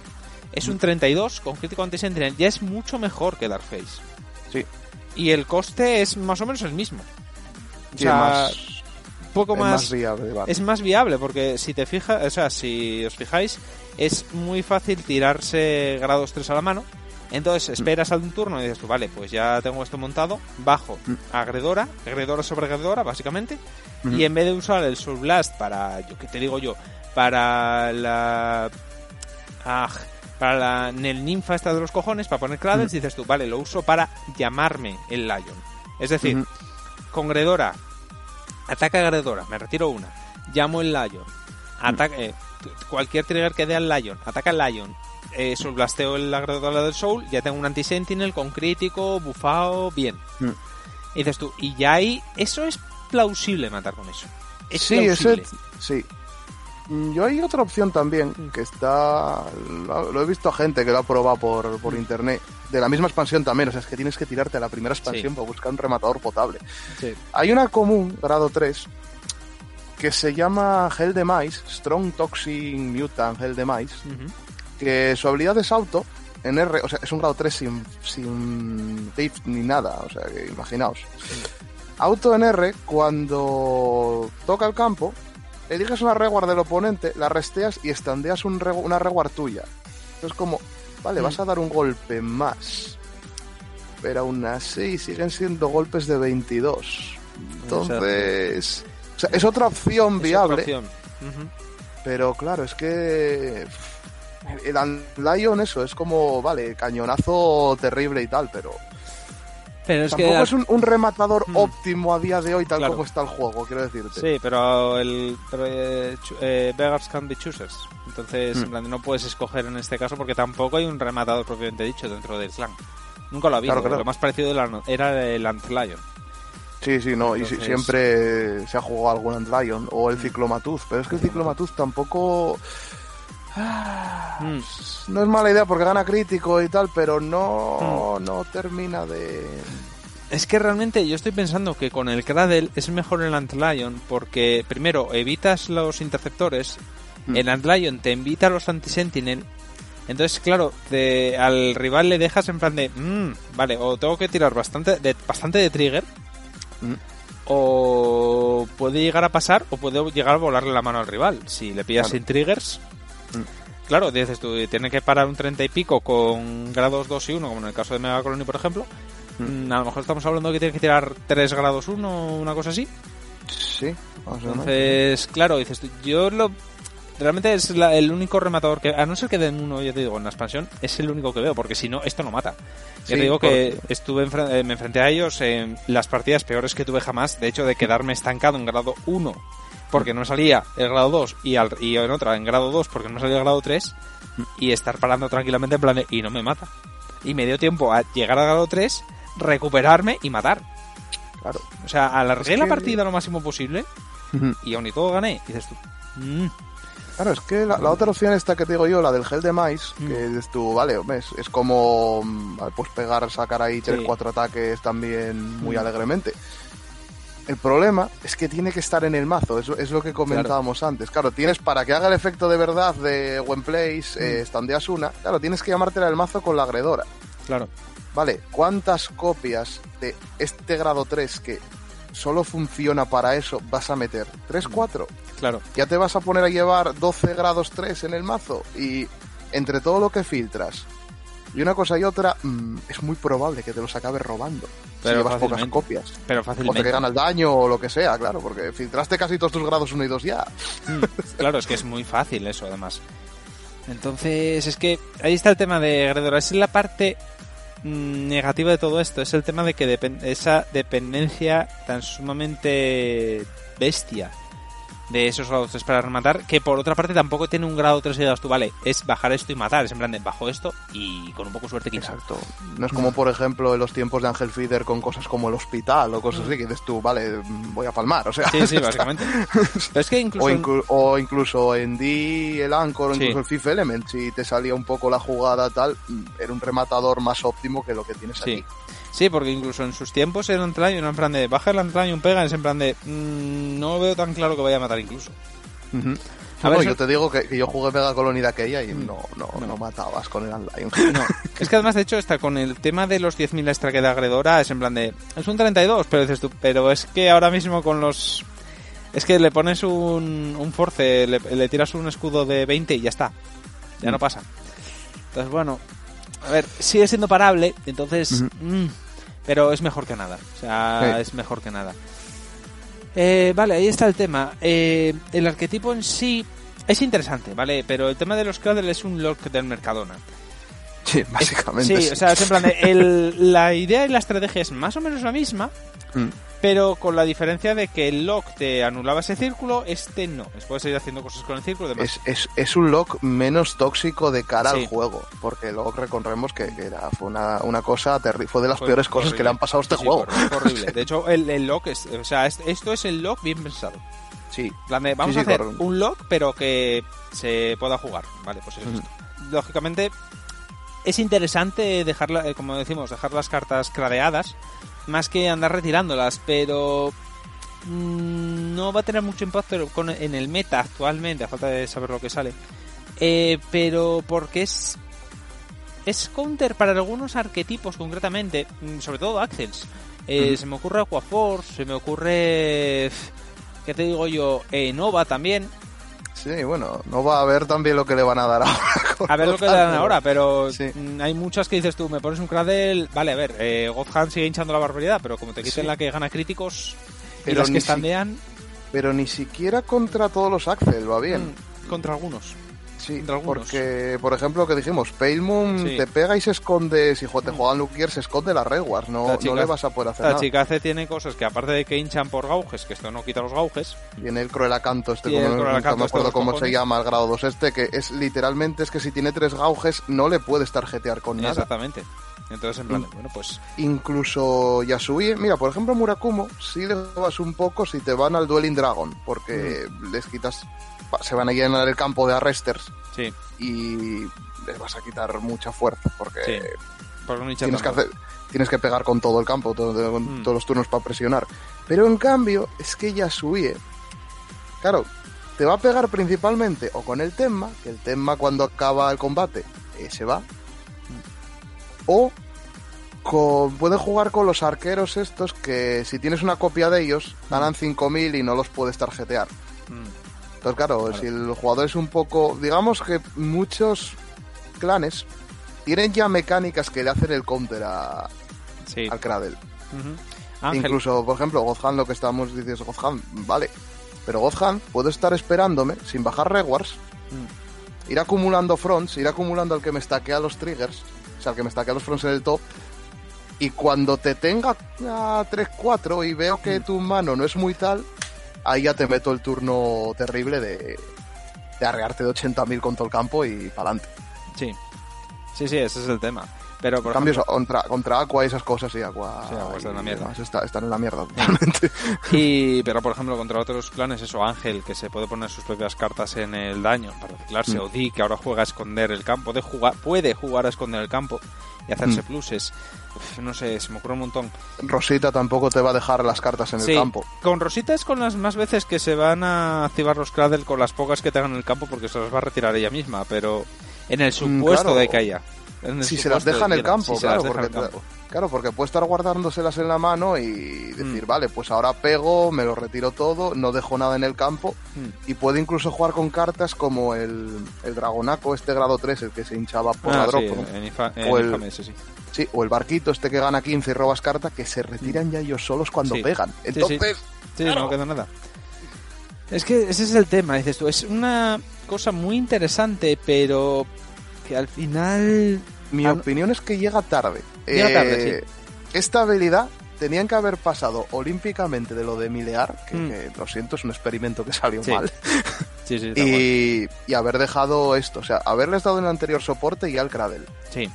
Es un 32 con crítico anti-sentinel, ya es mucho mejor que Darkface. Sí. Y el coste es más o menos el mismo. O Sí, sea, más- poco es más, más viable, vale. es más viable porque si te fijas, o sea, si os fijáis, es muy fácil tirarse grados 3 a la mano. Entonces esperas a un turno y dices tú, vale, pues ya tengo esto montado, bajo a Gredora, Gredora sobre Gredora, básicamente, y en vez de usar el Soul Blast para, yo que te digo yo, para la... ah, para la el ninfa esta de los cojones, para poner Cradles, dices tú, vale, lo uso para llamarme el Lion. Es decir, con Gredora, ataca a Gredora, me retiro una, llamo el Lion, ataca, eh, t- cualquier trigger que dé al Lion, ataca al Lion, eh, Blasteo la Gredora del Soul, ya tengo un anti-sentinel con crítico, bufado, bien. Mm. Y dices tú, y ya ahí, eso es plausible matar con eso. Es sí, plausible. ese, sí. Mm, Yo hay otra opción también que está. Lo, lo he visto a gente que lo ha probado por, por internet. De la misma expansión también. O sea, es que tienes que tirarte a la primera expansión Sí. para buscar un rematador potable. Sí. Hay una común, grado 3, que se llama Hell Demise, Strong Toxic Mutant Hell Demise, Ujú. que su habilidad es auto en R, o sea, es un grado 3 sin, sin diff ni nada, o sea, que imaginaos. Auto en R, cuando toca el campo, eliges una reward del oponente, la resteas y estandeas un una reward tuya. Entonces como, vale, Mm. vas a dar un golpe más. Pero aún así siguen siendo golpes de 22. Entonces... O sea, es otra opción Es viable. otra opción. Ujú. Pero claro, es que el Lion eso es como, vale, cañonazo terrible y tal, pero Pero es tampoco que... es un, un rematador Hmm. óptimo a día de hoy tal Claro. como está el juego, quiero decirte. Sí, pero el pero, eh, eh, beggars can be choosers. Entonces, Hmm. en plan, no puedes escoger en este caso porque tampoco hay un rematador propiamente dicho dentro del clan. Nunca lo ha habido. Claro, claro. Lo más parecido era el Antlion. Sí, sí, no, y si- siempre se ha jugado algún Antlion o el Ciclomatuz, pero es que el Ciclomatuz tampoco... Ah, Mm. No es mala idea porque gana crítico y tal, pero no, no termina de... Es que realmente yo estoy pensando que con el Cradle es mejor el Antlion porque, primero, evitas los interceptores, Mm. el Antlion te invita a los anti-sentinel, entonces, claro, te- al rival le dejas en plan de, "Mm, vale, o tengo que tirar bastante de, bastante de trigger, Mm. o puede llegar a pasar, o puede llegar a volarle la mano al rival. Si le pillas Claro. sin triggers, Mm. Claro, dices tú, tiene que parar un 30 y pico con grados 2 y 1, como en el caso de Mega Colony, por ejemplo. Mm. A lo mejor estamos hablando de que tiene que tirar 3 grados 1 o una cosa así. Sí, menos. Entonces, claro, dices tú, yo lo. Realmente es la- el único rematador que, a no ser que den uno, ya te digo, en la expansión, es el único que veo, porque si no, esto no mata. Ya Sí, te digo que estuve eh, me enfrenté a ellos en las partidas peores que tuve jamás, de hecho, de quedarme estancado en grado 1, porque no salía el grado 2, y, al- y en otra en grado 2, porque no salía el grado 3, y estar parando tranquilamente en plan de, y no me mata. Y me dio tiempo a llegar al grado 3, recuperarme y matar. Claro. O sea, alargué Es la que- partida lo máximo posible, y aún y todo gané. Y dices tú, "Mm, Claro, es que la, la otra opción esta que te digo yo, la del gel de maíz, Mm. que dices tú, vale, es, es como mm, pues pegar, sacar ahí tres, Sí. cuatro ataques también muy Mm. alegremente. El problema es que tiene que estar en el mazo, es, es lo que comentábamos antes. Claro, tienes para que haga el efecto de verdad de When Place, Mm. eh, standeas una, claro, tienes que llamártela el mazo con la agredora. claro. Vale, ¿cuántas copias de este grado 3 que solo funciona para eso vas a meter? ¿3, 4? Claro, ya te vas a poner a llevar 12 grados 3 en el mazo y entre todo lo que filtras y una cosa y otra mm, es muy probable que te los acabes robando Pero si llevas pocas fácilmente. copias pero o te fácilmente. que gana el daño o lo que sea claro porque filtraste casi todos tus grados 1 y 2 ya Mm, claro, es que es muy fácil eso, además. Entonces, es que ahí está el tema de Gredora. Es la parte mm, negativa de todo esto. Es el tema de que depen- esa dependencia tan sumamente bestia de esos grados 3 para rematar, que por otra parte tampoco tiene un grado 3 y digas tú, vale, es bajar esto y matar. Es en plan de bajo esto y con un poco de suerte quizá. exacto no es como por ejemplo en los tiempos de Ángel Feeder con cosas como el hospital o cosas así que dices tú vale voy a palmar o sea Sí, sí, básicamente. [laughs] Pero es que incluso... o, inclu- o incluso en D, el Anchor, o Sí. incluso el Fifth Element, si te salía un poco la jugada tal, era un rematador más óptimo que lo que tienes Sí. aquí. Sí, porque incluso en sus tiempos el Antlion, en plan de baja el Antlion, pega, es en plan de mm, no veo tan claro que vaya a matar incluso. A ver, yo te digo que, yo jugué Mega Colony de aquella y no, no, no, matabas con el. [laughs] No, es que además de hecho está con el tema de los 10.000 extra que da Agredora, es en plan de es un 32, pero dices tú, pero es que ahora mismo con los es que le pones un, un force, le, tiras un escudo de 20 y ya está. Ya no mm. pasa. Entonces, bueno, a ver, sigue siendo parable, entonces... Mm, pero es mejor que nada. O sea, es mejor que nada. Eh, vale, ahí está el tema. Eh, el arquetipo en sí es interesante, ¿vale? Pero el tema de los Cradle es un lock del Mercadona. Sí, básicamente. Sí, o sea, es en plan de, el, la idea y la estrategia es más o menos la misma, mm pero con la diferencia de que el lock te anulaba ese círculo, este no. Puedes seguir haciendo cosas con el círculo. Es, es, es, un lock menos tóxico de cara al juego, porque el lock recorremos que, era, fue una, una cosa terrible, fue de las peores cosas que le han pasado a este juego. Horrible. [laughs] De hecho, el, el lock es, o sea, esto es el lock bien pensado. Sí. vamos a hacer un lock, pero que se pueda jugar. Vale, pues eso Lógicamente, es interesante dejar, eh, como decimos, dejar las cartas cradeadas más que andar retirándolas, pero mm, no va a tener mucho impacto en el meta actualmente, a falta de saber lo que sale. Eh, pero porque es es counter para algunos arquetipos concretamente, mm, sobre todo Axels. Eh, se me ocurre Aquaforce, se me ocurre, ¿qué te digo yo? Eh, Nova también. Sí, bueno, no va a ver también lo que le van a dar ahora. [laughs] A ver lo que le dan ahora, pero mm, hay muchas que dices tú, me pones un Cradle, vale, a ver, eh, Godhand sigue hinchando la barbaridad, pero como te quiten la que gana críticos pero y las que estandean... Pero ni siquiera contra todos los Axel va bien. Mm, contra algunos. Sí, porque, por ejemplo, lo que dijimos, Pale Moon te pega y se esconde, si te mm. juegan Lukier, se esconde las reguas, no, no le vas a poder hacer la nada. La Chicace tiene cosas que aparte de que hinchan por gauges, que esto no quita los gauges. Tiene el Cruelacanto este, como, no, me acuerdo cómo se llama, el grado 2 este, que es literalmente, es que si tiene tres gauges no le puedes tarjetear con nada. Exactamente. Entonces, en plan, bueno, pues... Incluso Yasui, mira, por ejemplo, Murakumo, si le vas un poco si te van al Dueling Dragon, porque mm. les quitas se van a llenar el campo de arresters sí. y les vas a quitar mucha fuerza porque, tienes, que hacer, tienes que pegar con todo el campo, todo, mm. todos los turnos para presionar. Pero en cambio, es que ya subye. Claro, te va a pegar principalmente o con el tema, que el tema cuando acaba el combate eh, se va, o con, puede jugar con los arqueros estos que si tienes una copia de ellos ganan 5.000 y no los puedes tarjetear. Mm. Entonces, claro, si el jugador es un poco. Digamos que muchos clanes tienen ya mecánicas que le hacen el counter a, al Cradle. Incluso, por ejemplo, Godhan, lo que estamos diciendo, Godhan, vale. Pero Godhan, puedo estar esperándome sin bajar rewards, mm. ir acumulando fronts, ir acumulando al que me stackea los triggers, o sea, al que me stackea los fronts en el top, y cuando te tenga a 3-4 y veo que mm. tu mano no es muy tal, ahí ya te meto el turno terrible de, de arrearte de 80.000 con todo el campo y para adelante. Sí, sí, sí, ese es el tema. Pero por cambios contra, contra Aqua y esas cosas, y Aqua, sí, Aqua está en la mierda. están en la mierda totalmente. [laughs] Y, pero por ejemplo, contra otros clanes, eso, Ángel, que se puede poner sus propias cartas en el daño para reciclarse, mm. o Di, que ahora juega a esconder el campo, de jugar, puede jugar a esconder el campo y hacerse mm. pluses no sé, se me ocurre un montón. Rosita tampoco te va a dejar las cartas en el campo. Con Rosita es con las más veces que se van a activar los Cradle con las pocas que tengan en el campo porque se las va a retirar ella misma, pero en el mm, supuesto de que haya. Si se las deja en el campo, claro, porque, claro, porque puede estar guardándoselas en la mano y decir, mm. vale, pues ahora pego, me lo retiro todo, no dejo nada en el campo mm. y puede incluso jugar con cartas como el, el Dragonaco, este grado 3, el que se hinchaba por ah, la drop. o el, sí. Sí, o el barquito este que gana 15 y robas carta, que se retiran ya ellos solos cuando pegan. Entonces. Sí, no queda nada. Es que ese es el tema, dices tú. Es una cosa muy interesante, pero que al final. Mi opinión es que llega tarde. Llega tarde, sí. Esta habilidad tenían que haber pasado olímpicamente de lo de milear, que, mm. lo siento, es un experimento que salió mal. [laughs] Sí, sí, y, y, haber dejado esto, o sea, haberles dado el anterior soporte y al Cradle. Sí.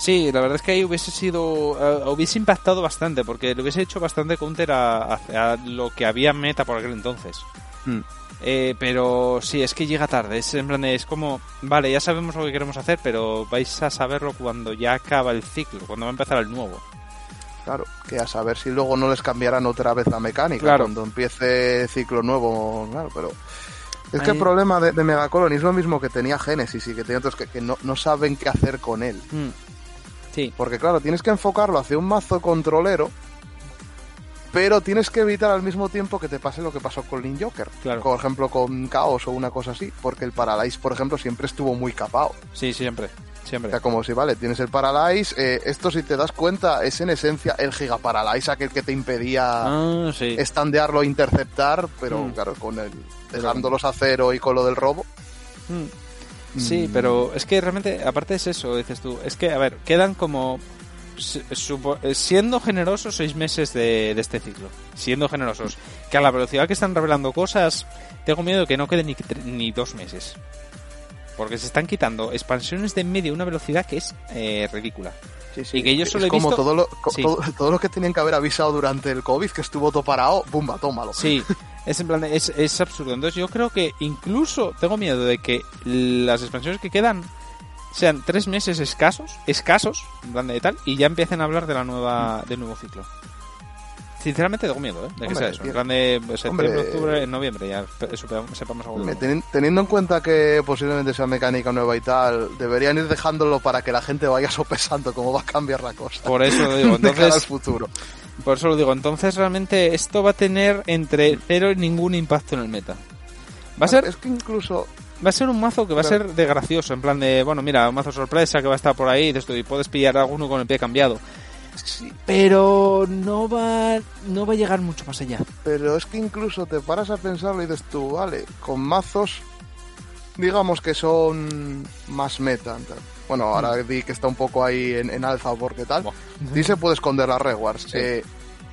Sí, la verdad es que ahí hubiese sido. Eh, hubiese impactado bastante, porque le hubiese hecho bastante counter a, lo que había meta por aquel entonces. Hmm. Eh, pero sí, es que llega tarde. Es, en plan, es como, vale, ya sabemos lo que queremos hacer, pero vais a saberlo cuando ya acaba el ciclo, cuando va a empezar el nuevo. Claro, que a saber si luego no les cambiarán otra vez la mecánica Claro. cuando empiece ciclo nuevo, claro, pero... Es que el problema de, de Megacolony es lo mismo que tenía Genesis y que tenía otros que, que no, no saben qué hacer con él. Mm. Sí, Porque claro, tienes que enfocarlo hacia un mazo controlero, pero tienes que evitar al mismo tiempo que te pase lo que pasó con Link Joker. Claro. Por ejemplo, con Chaos o una cosa así, porque el Paralyze, por ejemplo, siempre estuvo muy capado. sí, siempre. O Siempre. sea, como si, vale, tienes el Paralyze, eh, esto si te das cuenta es en esencia el Giga Paralyze, aquel que te impedía Ah, sí. estandearlo interceptar, pero Mm. claro, con el dejándolos a cero y con lo del robo. Mm. Sí, Mm. pero es que realmente, aparte es eso, dices tú, es que, a ver, quedan como, siendo generosos, seis meses de, de este ciclo. Siendo generosos. Que a la velocidad que están revelando cosas, tengo miedo de que no queden ni, ni dos meses. Porque se están quitando expansiones de en medio a una velocidad que es eh, ridícula. Sí, sí. Y que yo es solo he como visto- todo lo, Sí. todo, todo lo que tenían que haber avisado durante el COVID, que estuvo todo parado, ¡bumba, tómalo! Sí, es en plan, de- es, es absurdo. Entonces yo creo que incluso tengo miedo de que las expansiones que quedan sean tres meses escasos, escasos, en plan de tal, y ya empiecen a hablar de la nueva, del nuevo ciclo. Sinceramente tengo miedo, ¿eh? De que sea eso. En plan de septiembre, Hombre. octubre, noviembre, ya sepamos sepamos algo. Hombre, nuevo. teni- teniendo en cuenta que posiblemente sea mecánica nueva y tal, deberían ir dejándolo para que la gente vaya [laughs] sopesando cómo va a cambiar la cosa. Por eso lo digo. [laughs] de cara al Entonces, futuro. por eso lo digo. Entonces realmente esto va a tener entre cero y ningún impacto en el meta. Va a ser Es que incluso Va a ser un mazo que va a ser de gracioso, en plan de, bueno, mira, un mazo sorpresa que va a estar por ahí, tú, y puedes pillar a alguno con el pie cambiado. sí, Pero no va, no va a llegar mucho más allá. pero es que incluso te paras a pensarlo y dices tú, vale, con mazos, digamos que son más meta. Bueno, ahora di que está un poco ahí en, en alza porque tal. Di se puede esconder las rewards. Sí. Eh,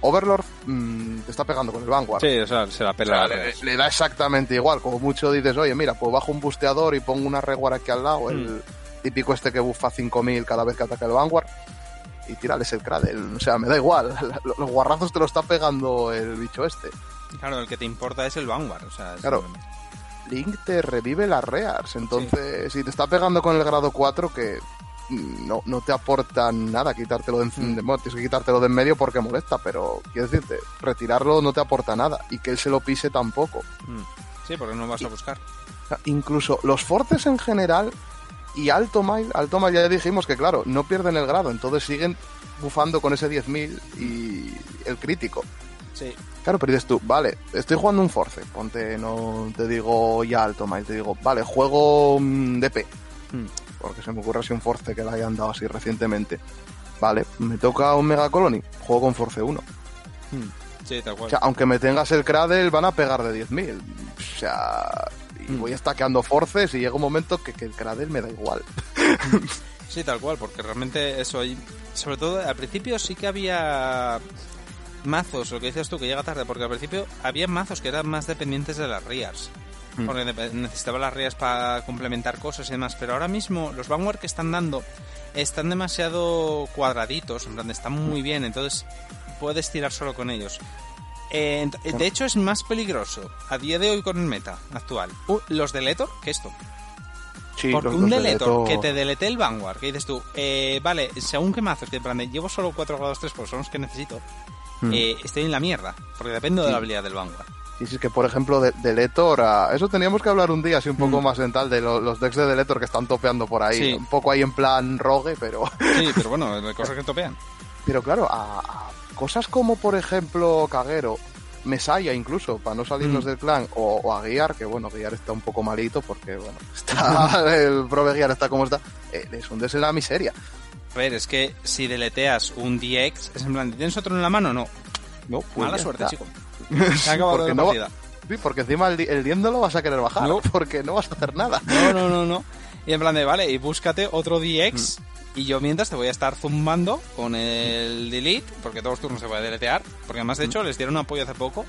Overlord mm, te está pegando con el Vanguard. Sí, o sea, se la O pela. sea, le, le da exactamente igual. Como mucho dices, oye, mira, pues bajo un busteador y pongo una reward aquí al lado, el Mm. típico este que buffa 5000 cada vez que ataca el Vanguard, y tírales el Cradle. O sea, me da igual. [laughs] Los guarrazos te lo está pegando el bicho este. Claro, el que te importa es el Vanguard, o sea, Claro. Link te revive las rears. Entonces, si te está pegando con el grado 4, que no, no te aporta nada quitártelo de, en- Mm. bueno, tienes que quitártelo de en medio porque molesta, pero quiero decirte, retirarlo no te aporta nada y que él se lo pise tampoco. Mm. Sí, porque no vas a buscar. Incluso los forces en general y Alto Mile, Alto Mile ya dijimos que claro, no pierden el grado, entonces siguen bufando con ese 10.000 y el crítico. Sí. Claro, pero dices tú, vale, estoy jugando un force, ponte, no te digo ya Alto Mile, te digo, vale, juego mm, DP, Mm. Porque se me ocurre así un force que le hayan dado así recientemente. Vale, me toca un Mega Colony, juego con Force 1. Sí, tal O cual. sea, aunque me tengas el Cradle, van a pegar de 10.000. O sea, y Mm. voy estaqueando forces y llega un momento que, que el Cradle me da igual. [laughs] Sí, tal cual, porque realmente eso, y sobre todo al principio sí que había mazos, lo que dices tú, que llega tarde, porque al principio había mazos que eran más dependientes de las RIAs. Porque de- necesitaba las RIAs para complementar cosas y demás, pero ahora mismo los Vanguard que están dando están demasiado cuadraditos, en plan, están muy bien, entonces puedes tirar solo con ellos. Eh, de hecho, es más peligroso a día de hoy con el meta actual uh, los Deletor que esto. Sí, Porque los- un los deletor deleto- que te delete el Vanguard, que dices tú, eh, vale, según qué mazos, que en plan de, llevo solo 4 grados 3 pues son los que necesito, Mm. eh, estoy en la mierda, porque dependo de Sí. la habilidad del Vanguard. Sí, sí, que por ejemplo, de, Deletor, a- eso teníamos que hablar un día así un poco Mm. más en tal de lo- los decks de Deletor que están topeando por ahí. Sí. Un poco ahí en plan rogue, pero, Sí, [laughs] pero bueno, de cosas que topean. pero claro, a, a cosas como por ejemplo Kagero, Mesaya incluso, para no salirnos Mm. del clan, o, o a Guiar, que bueno, Guiar está un poco malito porque bueno, [laughs] está, [laughs] el Prove Guiar está como está, eh, les hundes en la miseria. A ver, es que si deleteas un DX, es en plan, ¿tienes otro en la mano? No. No, pues Mala suerte, está. chico. [laughs] Se ha acabado porque la no- partida. Sí, porque encima el, el diendo lo vas a querer bajar, No. porque no vas a hacer nada. No, no, no, no. Y en plan de, vale, y búscate otro DX. Y yo mientras te voy a estar zumbando con el delete, porque todos los turnos se puede deletear. Porque además, de hecho, les dieron apoyo hace poco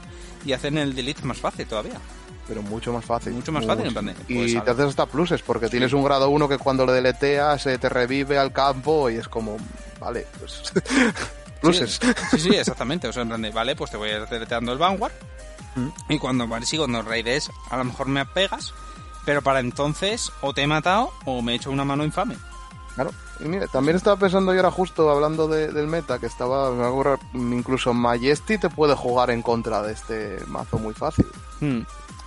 y hacen el delete más fácil todavía. Pero mucho más fácil. Mucho más fácil, en plan de, Y pues, te ala. haces hasta pluses, porque tienes un grado 1 que cuando lo deleteas eh, te revive al campo y es como, vale, pues... [laughs] pluses. Sí, sí, exactamente. O sea, en plan de, vale, pues te voy a ir deleteando el Vanguard. Mm. Y cuando, vale, sí, cuando raides, a lo mejor me pegas. Pero para entonces, o te he matado o me he hecho una mano infame. Claro, y mire, también estaba pensando yo era justo hablando del meta, que estaba, me incluso Majesty te puede jugar en contra de este mazo muy fácil. Hmm.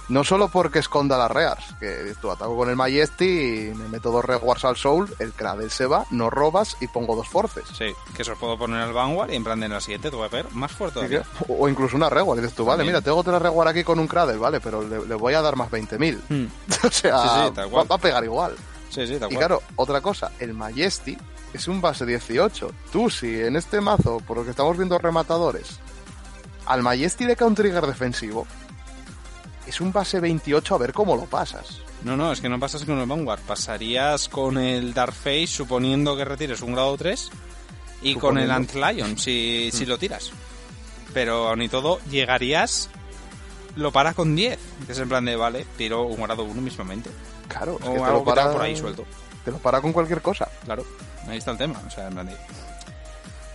No solo porque esconda las rears, que tú ataco con el Majesty y me meto dos rewards al soul, el Cradle se va, no robas y pongo dos forces. Sí, que eso puedo poner al Vanguard y en plan de la siguiente te voy a ver más fuerte O, incluso una reward, dices tú, vale, mira, tengo otra reward aquí con un Cradle, vale, pero le, voy a dar más 20.000. Hmm. [laughs] o sea, va, a pegar igual. Sí, sí, Y claro, otra cosa, el Majesty es un base 18. Tú, si en este mazo, por lo que estamos viendo rematadores, al Majesty de un trigger defensivo, es un base 28 a ver cómo lo pasas. No, no, es que no pasas con el Vanguard. Pasarías con el Dark Face suponiendo que retires un grado 3 y con el Antlion si, si mm. lo tiras. Pero aún y todo, llegarías, lo para con 10. Que es en plan de, vale, tiro un grado 1 mismamente. Claro, o te lo para por ahí suelto. Te lo para con cualquier cosa. Claro, ahí está el tema. O sea, en plan de...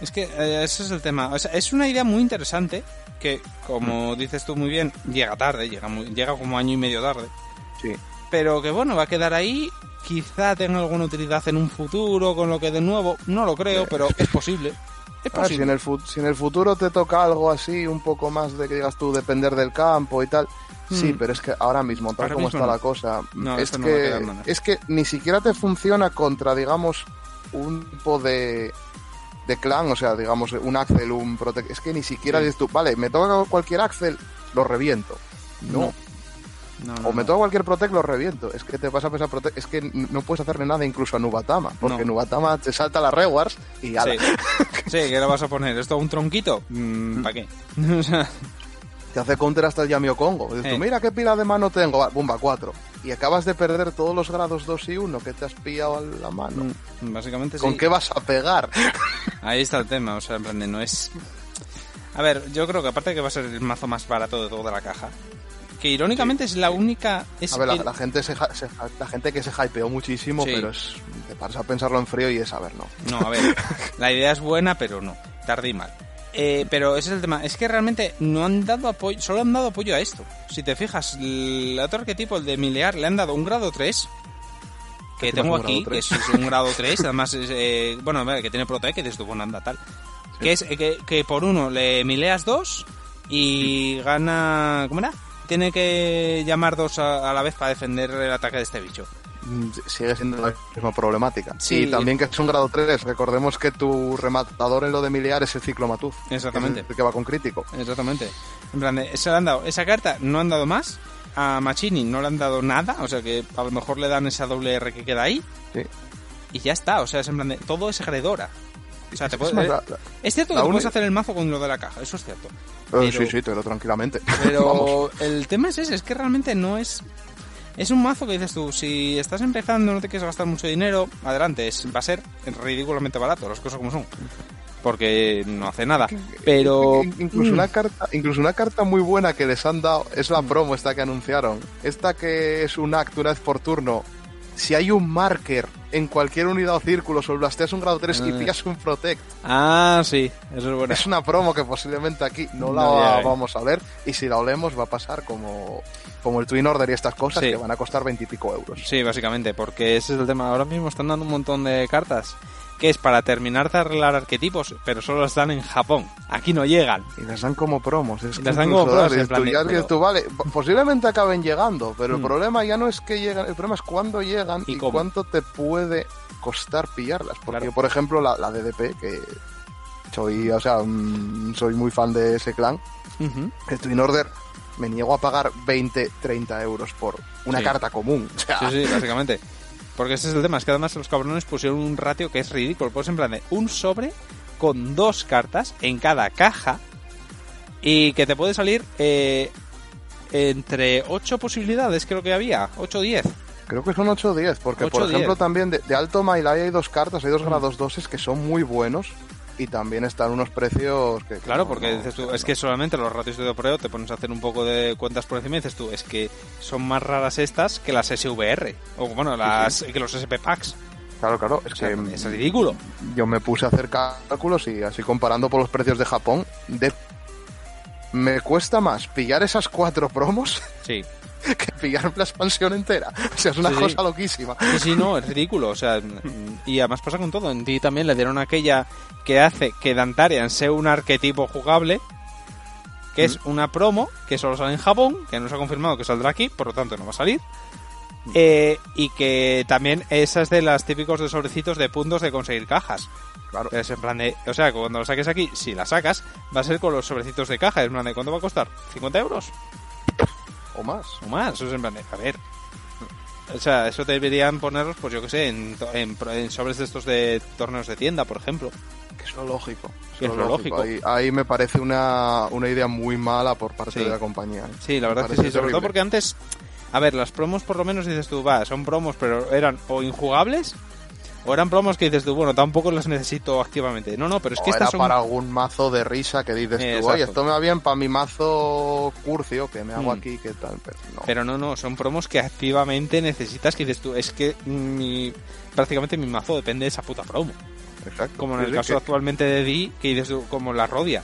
Es que eh, ese es el tema. O sea, es una idea muy interesante que, como mm. dices tú muy bien, llega tarde, llega, llega como año y medio tarde. Sí. Pero que bueno, va a quedar ahí. Quizá tenga alguna utilidad en un futuro con lo que de nuevo, no lo creo, pero es posible. Es [laughs] posible. si, en el si en el futuro te toca algo así, un poco más de que digas tú depender del campo y tal, Sí, mm. pero es que ahora mismo, tal como está la cosa, es, que, es que ni siquiera te funciona contra, digamos, un tipo de, de clan, o sea, digamos, un Axel, un Protect. Es que ni siquiera dices tú, vale, me toca cualquier Axel, lo reviento. No. o me toca cualquier Protect, lo reviento. Es que te pasa a pensar Protect, es que no puedes hacerle nada incluso a Nubatama, porque Nubatama te salta las rewards y ya. Sí. [laughs] sí, ¿qué le vas a poner? ¿Esto un tronquito? Mm, ¿Para qué? te hace counter hasta el Yamio Congo. Dices tú, mira qué pila de mano tengo, bumba 4. Y acabas de perder todos los grados 2 y 1 que te has pillado a la mano. Mm, básicamente ¿Con qué vas a pegar? [laughs] Ahí está el tema, o sea, en no es... A ver, yo creo que aparte de que va a ser el mazo más barato de toda la caja, que irónicamente es la única... Es a ver, la, gente se, la gente que se hypeó muchísimo, pero es, te paras a pensarlo en frío y es, a ver, no. No, a ver, [laughs] la idea es buena, pero no, tarde y mal. Eh, pero ese es el tema. Es que realmente no han dado apoyo, solo han dado apoyo a esto. Si te fijas, el otro arquetipo, el de Milear, le han dado un grado 3. Que tengo aquí, que es, un grado [laughs] 3. Además, es, eh, bueno, que tiene Protect, que tú, bueno, anda, tal. Que es que, que, por uno le mileas dos y gana. ¿Cómo era? Tiene que llamar dos a la vez para defender el ataque de este bicho sigue siendo la misma problemática. Sí. Y también que es un grado 3, recordemos que tu rematador en lo de miliar es el ciclomatuz. Exactamente. Que, que va con crítico. Exactamente. En plan, se le han dado esa carta, no han dado más. A Machini no le han dado nada, o sea que a lo mejor le dan esa doble R que queda ahí. Sí. Y ya está, o sea, es en plan de, todo es agredora. O sea, te puedes, es, es, cierto que puedes hacer el mazo con lo de la caja, eso es cierto. Eh, sí, sí, te lo tranquilamente. [laughs] Pero el tema es ese, es que realmente no es es un mazo que dices tú, si estás empezando, no te quieres gastar mucho dinero, adelante, es, va a ser ridículamente barato, las cosas como son. Porque no hace nada. Pero. Incluso, una mm. carta, incluso una carta muy buena que les han dado es la promo esta que anunciaron. Esta que es un act una vez por turno. Si hay un marker en cualquier unidad o círculo, solo blasteas un grado 3 y ah. pillas un protect. Ah, sí, eso es bueno. Es una promo que posiblemente aquí no la vamos a ver y si la olemos va a pasar como como el Twin Order y estas cosas que van a costar veintipico euros. Sí, básicamente, porque ese es el tema. Ahora mismo están dando un montón de cartas que es para terminar de arreglar arquetipos, pero solo están en Japón. Aquí no llegan. Y las dan como promos. Es las dan como promos. vale, posiblemente acaben llegando, pero el mm. problema ya no es que llegan, el problema es cuándo llegan y, cuánto te puede costar pillarlas. Porque, por ejemplo, la, la DDP, que soy, o sea, soy muy fan de ese clan, el Twin Order me niego a pagar 20, 30 euros por una carta común. Sí, sí, básicamente. Porque ese es el tema, es que además los cabrones pusieron un ratio que es ridículo. Pues en plan de un sobre con dos cartas en cada caja y que te puede salir eh, entre 8 posibilidades, creo que había, 8 o 10. Creo que son 8 o 10, porque por ejemplo también de, alto Mailai hay dos cartas, hay dos mm. grados doses que son muy buenos y también están unos precios que... Claro, porque dices tú, es que solamente los ratios de opreo te pones a hacer un poco de cuentas por encima y dices tú, es que son más raras estas que las SVR, o bueno, las que los SP Packs. Claro, claro, es que es ridículo. Yo me puse a hacer cálculos y así comparando por los precios de Japón, de me cuesta más pillar esas cuatro promos Sí. [laughs] que pillar la expansión entera. O sea, es una Sí, sí. cosa loquísima. Sí, sí, no, es ridículo. O sea, y además pasa con todo. En ti también le dieron aquella que hace que Dantarian sea un arquetipo jugable, que es una promo que solo sale en Japón, que no se ha confirmado que saldrá aquí, por lo tanto no va a salir. Eh, y que también esa es de las típicos de sobrecitos de puntos de conseguir cajas. Claro. Es en plan de, o sea, cuando lo saques aquí, si la sacas, va a ser con los sobrecitos de caja. Es en plan de, ¿cuánto va a costar? ¿50 euros? O más. o más. Eso es en plan de, a ver. O sea, eso deberían ponerlos, pues yo que sé, en, en, en sobres de estos de torneos de tienda, por ejemplo. Que es lo lógico. Que es lo lógico. Ahí, ahí me parece una, una idea muy mala por parte Sí. de la compañía. ¿eh? Sí, la verdad es que sí, sobre todo porque antes, a ver, las promos por lo menos dices tú, va, son promos, pero eran o injugables, o eran promos que dices tú, bueno, tampoco las necesito activamente. No, no, pero es que O estas era son... para algún mazo de risa que dices Eh, tú, oye, esto me va bien para mi mazo curcio que me hago Mm. aquí, ¿qué tal? Pero no. Pero no, no, son promos que activamente necesitas que dices tú, es que mi, prácticamente mi mazo depende de esa puta promo. Exacto. Como en el sí, caso que- actualmente de Di, que dices tú, como la Rodia,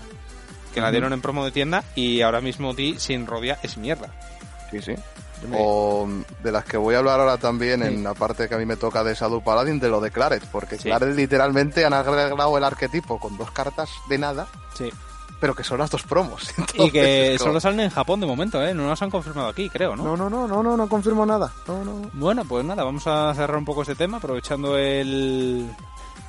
que la dieron en promo de tienda y ahora mismo Di sin Rodia es mierda. Sí, sí. O de las que voy a hablar ahora también Sí. en la parte que a mí me toca de Shadow Paladin, de lo de Claret, porque Sí. Claret literalmente han arreglado el arquetipo con dos cartas de nada, Sí. pero que son las dos promos. [laughs] Y que solo salen en Japón de momento, ¿eh? No nos han confirmado aquí, creo, ¿no? No, no, no, no, no, no confirmo nada. No, no, no. Bueno, pues nada, vamos a cerrar un poco este tema, aprovechando el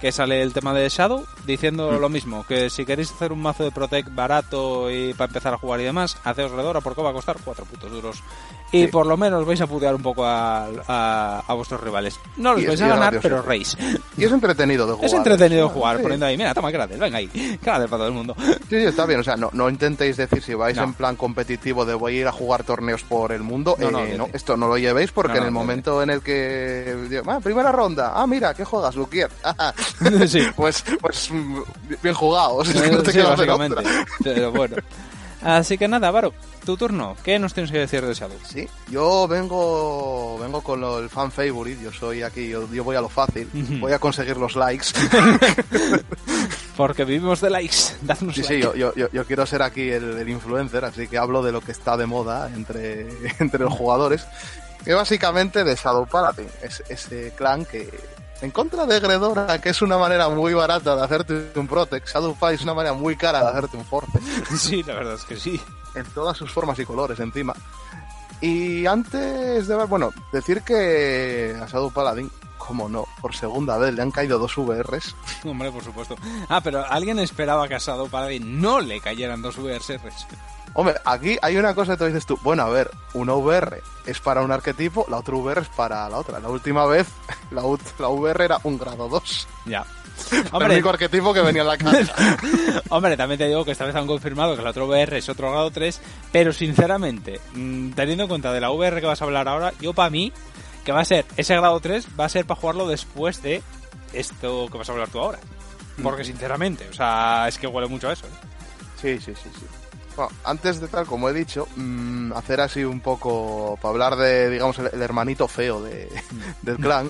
que sale el tema de Shadow, diciendo Mm. lo mismo, que si queréis hacer un mazo de Protect barato y para empezar a jugar y demás, haceos redora porque va a costar cuatro putos duros. Y Sí. por lo menos vais a putear un poco a, a, a vuestros rivales. No los Y vais a ganar, pero reis. Y es entretenido de [laughs] jugar. Es entretenido Sí, jugar, sí. poniendo ahí, mira, toma Kratel, venga ahí, Kratel para todo el mundo. Sí, sí, está bien. O sea, no, no intentéis decir si vais No. en plan competitivo de voy a ir a jugar torneos por el mundo. No, eh, no, esto no lo llevéis porque en el momento en el que. Ah, primera ronda. Ah, mira, ¿qué juegas, Luquier? [laughs] pues, pues bien jugados. [laughs] No te básicamente. Pero bueno. Así que nada, Varo, tu turno. ¿Qué nos tienes que decir de Shadow? Sí, yo vengo vengo con lo- el fan favorite, yo soy aquí, yo, yo voy a lo fácil, Ujú. voy a conseguir los likes. [laughs] Porque vivimos de likes. Dadnos Sí, sí, like. yo, yo, yo, yo quiero ser aquí el, el influencer, así que hablo de lo que está de moda entre, [laughs] entre los jugadores. Que básicamente de Shadow Paladin, es ese clan que, en contra de Gredora, que es una manera muy barata de hacerte un Protect, Shadow Paladin es una manera muy cara de hacerte un Force, [laughs] Sí, la verdad es que sí. En todas sus formas y colores encima. Y antes de ver, bueno, decir que a Shadow Paladin, como no, por segunda vez le han caído dos VRs. [laughs] Hombre, por supuesto. Ah, pero alguien esperaba que a Shadow Paladin no le cayeran dos VRs. Hombre, aquí hay una cosa que tú dices tú, bueno, a ver, una VR es para un arquetipo, la otra VR es para la otra. La última vez, [laughs] la, la VR era un grado 2. Ya. El Hombre, único arquetipo que venía en la caja. [laughs] hombre, también te digo que esta vez han confirmado que el otro VR es otro grado 3, pero sinceramente, mm, teniendo en cuenta de la VR que vas a hablar ahora, yo para mí, que va a ser ese grado 3, va a ser para jugarlo después de esto que vas a hablar tú ahora. Porque sinceramente, o sea, es que huele mucho a eso. ¿eh? Sí, sí, sí, sí. Bueno, antes de tal, como he dicho, mm, hacer así un poco, para hablar de, digamos, el, el hermanito feo de, del clan,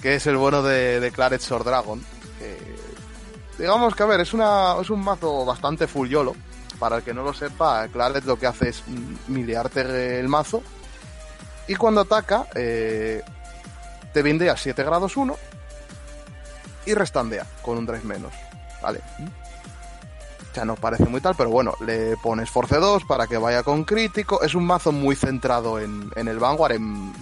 que es el bueno de, de Claret Sword Dragon. Digamos que, a ver, es, una, es un mazo bastante full yolo. Para el que no lo sepa, Claret lo que hace es milearte el mazo. Y cuando ataca, eh, te bindea 7 grados 1 y restandea con un drive menos. ¿Vale? Sea, no parece muy tal, pero bueno, le pones Force 2 para que vaya con crítico. Es un mazo muy centrado en, en el Vanguard. En,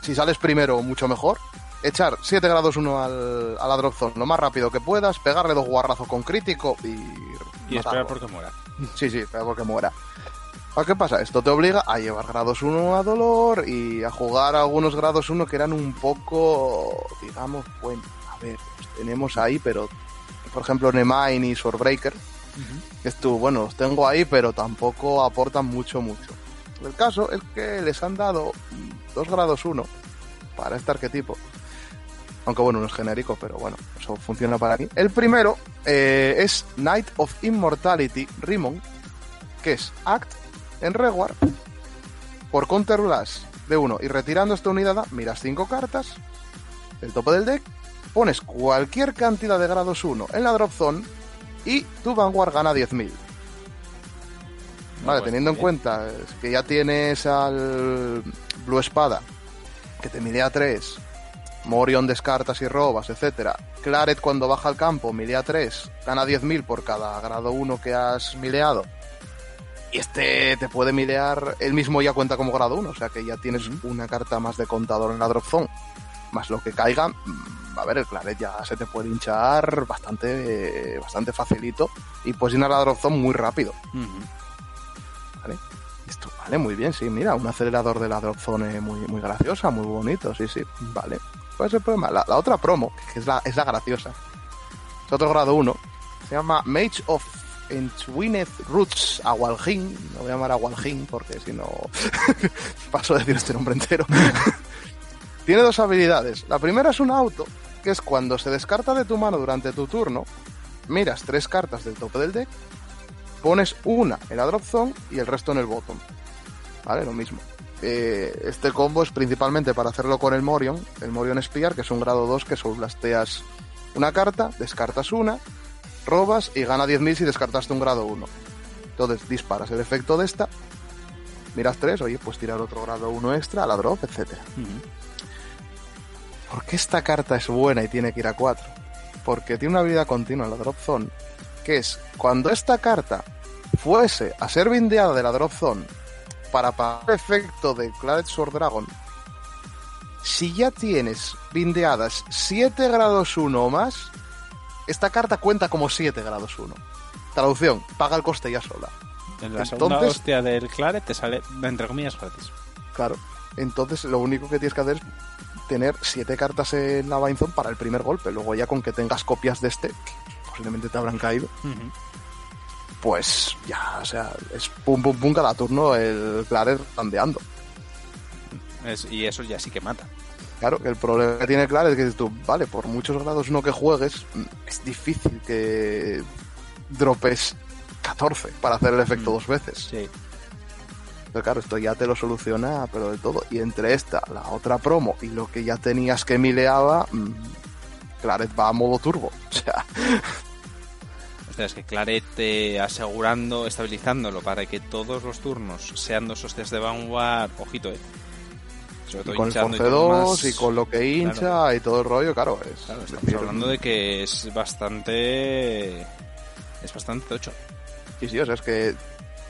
si sales primero, mucho mejor. Echar 7 grados 1 al, a la drop zone lo más rápido que puedas, pegarle dos guarrazos con crítico y. Y matarlo. esperar porque muera. Sí, sí, esperar porque muera. ¿A qué pasa? Esto te obliga a llevar grados 1 a dolor y a jugar algunos grados 1 que eran un poco, digamos, bueno, a ver, los tenemos ahí, pero por ejemplo Nemine y Swordbreaker, que es tú, bueno, los tengo ahí, pero tampoco aportan mucho, mucho. El caso es que les han dado mm, dos grados 1 para este arquetipo. Aunque bueno, no es genérico, pero bueno, eso funciona para mí. El primero eh, es Knight of Immortality Rimon, que es Act en Reward por Counter Blast de 1 y retirando esta unidad, miras 5 cartas del tope del deck, pones cualquier cantidad de grados 1 en la drop zone y tu Vanguard gana 10.000. vale, teniendo en cuenta que ya tienes al Blue Espada, que te milea 3, Morion descartas y robas, etcétera. Claret cuando baja al campo, milea 3, gana 10.000 por cada grado 1 que has mileado. Y este te puede milear, él mismo ya cuenta como grado 1, o sea que ya tienes una carta más de contador en la drop zone. Más lo que caiga, mm, a ver, el Claret ya se te puede hinchar bastante, bastante facilito y puedes a la drop zone muy rápido. ¿Vale? Esto vale muy bien, sí, mira, un acelerador de la drop zone muy, muy graciosa, muy bonito, sí, sí, vale. ¿Cuál es el problema? La, otra promo, que es la, es la graciosa, es otro grado 1, se llama Mage of Entwined Roots Agualjín, lo voy a llamar Agualjín porque si no [laughs] paso a decir este nombre entero. [laughs] Tiene dos habilidades. La primera es un auto, que es cuando se descarta de tu mano durante tu turno, miras tres cartas del tope del deck, pones una en la drop zone y el resto en el bottom. ¿Vale? Lo mismo. Eh, este combo es principalmente para hacerlo con el Morion, el Morion Spear, que es un grado 2 que blasteas una carta, descartas una, robas y gana 10.000 si descartaste un grado 1. Entonces disparas el efecto de esta, miras 3, oye, pues tirar otro grado 1 extra a la drop, etc. ¿Por qué esta carta es buena y tiene que ir a 4? Porque tiene una vida continua en la drop zone, que es cuando esta carta fuese a ser bindeada de la drop zone para pagar el efecto de Claret Sword Dragon, si ya tienes bindeadas 7 grados 1 o más, esta carta cuenta como 7 grados 1. Traducción, paga el coste ya sola. En la segunda hostia del Claret te sale, entre comillas, gratis. Claro. Entonces lo único que tienes que hacer es tener 7 cartas en la Bainzone para el primer golpe. Luego ya con que tengas copias de este, que posiblemente te habrán caído, pues ya, o sea, es pum pum pum cada turno el Claret tandeando. y eso ya sí que mata. Claro, el problema que tiene Claret es que tú, vale, por muchos grados no que juegues, es difícil que dropes 14 para hacer el efecto mm. dos veces. Sí. Pero claro, esto ya te lo soluciona, pero de todo. Y entre esta, la otra promo y lo que ya tenías que mileaba, mm, Claret va a modo turbo. [laughs] O sea, es que Claret eh, asegurando, estabilizándolo para que todos los turnos sean dos hostias de Vanguard, ojito, eh. Sobre con el Ponce 2 y con lo que hincha y todo el rollo, claro. Es, estamos hablando de que es bastante. Es bastante tocho. Sí, sí, o sea, es que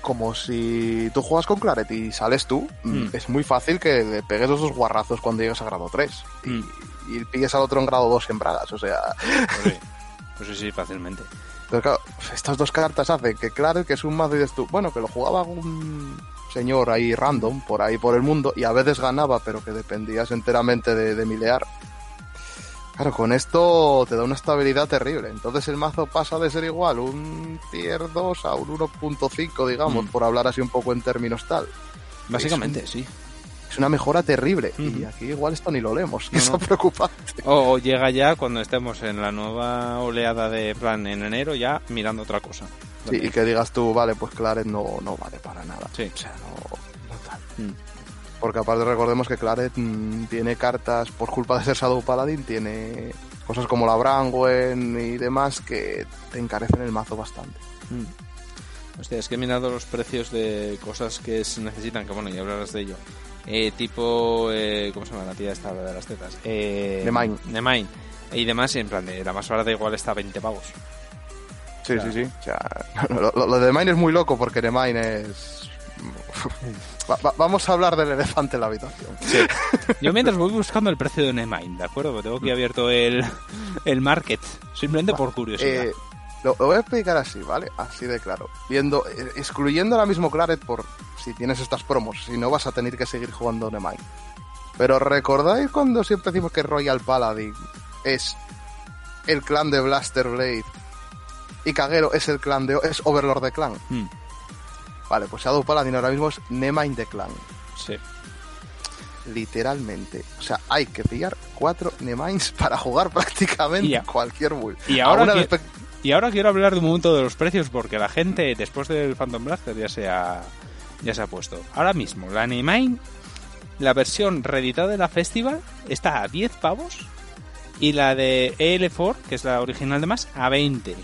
como si tú juegas con Claret y sales tú, mm. es muy fácil que le pegues esos guarrazos cuando llegues a grado 3 y, mm. y, pilles al otro en grado 2 en bragas, o sea... Pues [laughs] sí, pues sí, sí fácilmente estas dos cartas hacen que claro que es un mazo y dices tú, bueno, que lo jugaba un señor ahí random por ahí por el mundo y a veces ganaba, pero que dependías enteramente de, de milear. Claro, con esto te da una estabilidad terrible. Entonces el mazo pasa de ser igual un tier 2 a un 1.5, digamos, mm. por hablar así un poco en términos tal. Básicamente, sí es una mejora terrible. Y aquí igual esto ni lo leemos, que es preocupante. [laughs] O, llega ya cuando estemos en la nueva oleada de plan en enero, ya mirando otra cosa. Sí, y que digas tú, vale, pues Claret no, no vale para nada. Sí. O sea, no, tal. Mm. Porque aparte recordemos que Claret mm, tiene cartas, por culpa de ser Shadow Paladin, tiene cosas como la Brangwen y demás que te encarecen el mazo bastante. Mm. Hostia, es que he mirado los precios de cosas que se necesitan, que bueno, ya hablarás de ello. Eh, tipo, eh, ¿cómo se llama la tía esta de las tetas? Eh, Nemain. Nemain. Y demás, en plan, de la más barata igual está a 20 pavos. Sí, sí, sí. O sea, [laughs] lo, de Nemain es muy loco porque Nemain es... [laughs] vamos a hablar del elefante en la habitación. Sí. [laughs] Yo mientras voy buscando el precio de Nemain, ¿de acuerdo? Porque tengo aquí abierto el, el market, simplemente por curiosidad. Eh, lo, voy a explicar así, ¿vale? Así de claro. Viendo, eh, excluyendo ahora mismo Claret por si tienes estas promos, si no vas a tener que seguir jugando Nemain. Pero ¿recordáis cuando siempre decimos que Royal Paladin es el clan de Blaster Blade y Kagero es el clan de es Overlord de clan? Hmm. Vale, pues Shadow Paladin ahora mismo es Nemain de clan. Sí. Literalmente. O sea, hay que pillar cuatro Nemains para jugar [laughs] prácticamente cualquier build. Y ahora, y ahora quiero hablar de un momento de los precios porque la gente después del Phantom Blaster ya se ha, ya se ha puesto. Ahora mismo, la Neymine, la versión reeditada de la Festival, está a 10 pavos y la de EL4, que es la original de más, a 20.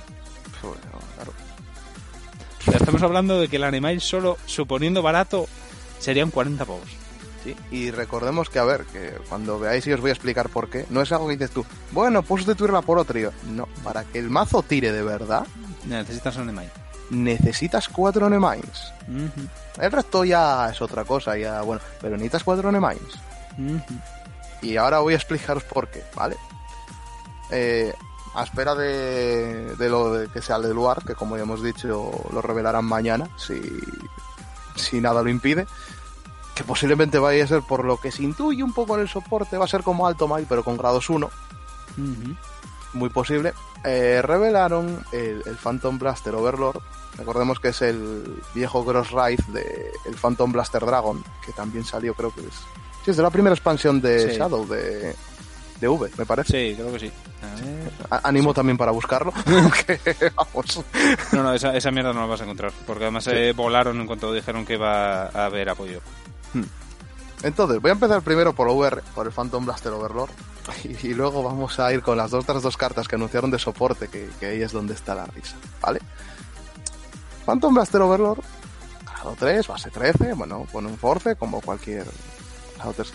estamos hablando de que el Animail solo, suponiendo barato, serían 40 pavos. Sí, y recordemos que, a ver, que cuando veáis y os voy a explicar por qué, no es algo que dices tú, bueno, puedes sustituirla por otro. no, para que el mazo tire de verdad, necesitas un Nemain. Necesitas cuatro Nemains. El resto ya es otra cosa, ya, bueno, pero necesitas cuatro Nemains. Y ahora voy a explicaros por qué, ¿vale? Eh, a espera de, de lo de que sea el lugar, que como ya hemos dicho, lo revelarán mañana, si, si nada lo impide que posiblemente vaya a ser por lo que se intuye un poco en el soporte, va a ser como Alto Mai, pero con grados 1. Muy posible. Eh, revelaron el, Phantom Blaster Overlord. Recordemos que es el viejo Cross Ride de el Phantom Blaster Dragon, que también salió, creo que es. Sí, es de la primera expansión de Shadow de, de V, me parece. Sí, creo que sí. Animo también para buscarlo. [laughs] [laughs] vamos. No, no, esa, esa, mierda no la vas a encontrar. Porque además se volaron en cuanto dijeron que iba a haber apoyo. Hmm. Entonces, voy a empezar primero por VR, por el Phantom Blaster Overlord, [laughs] y, luego vamos a ir con las otras dos cartas que anunciaron de soporte, que, ahí es donde está la risa, ¿vale? Phantom Blaster Overlord, grado 3, base 13, bueno, pone un force como cualquier Outer.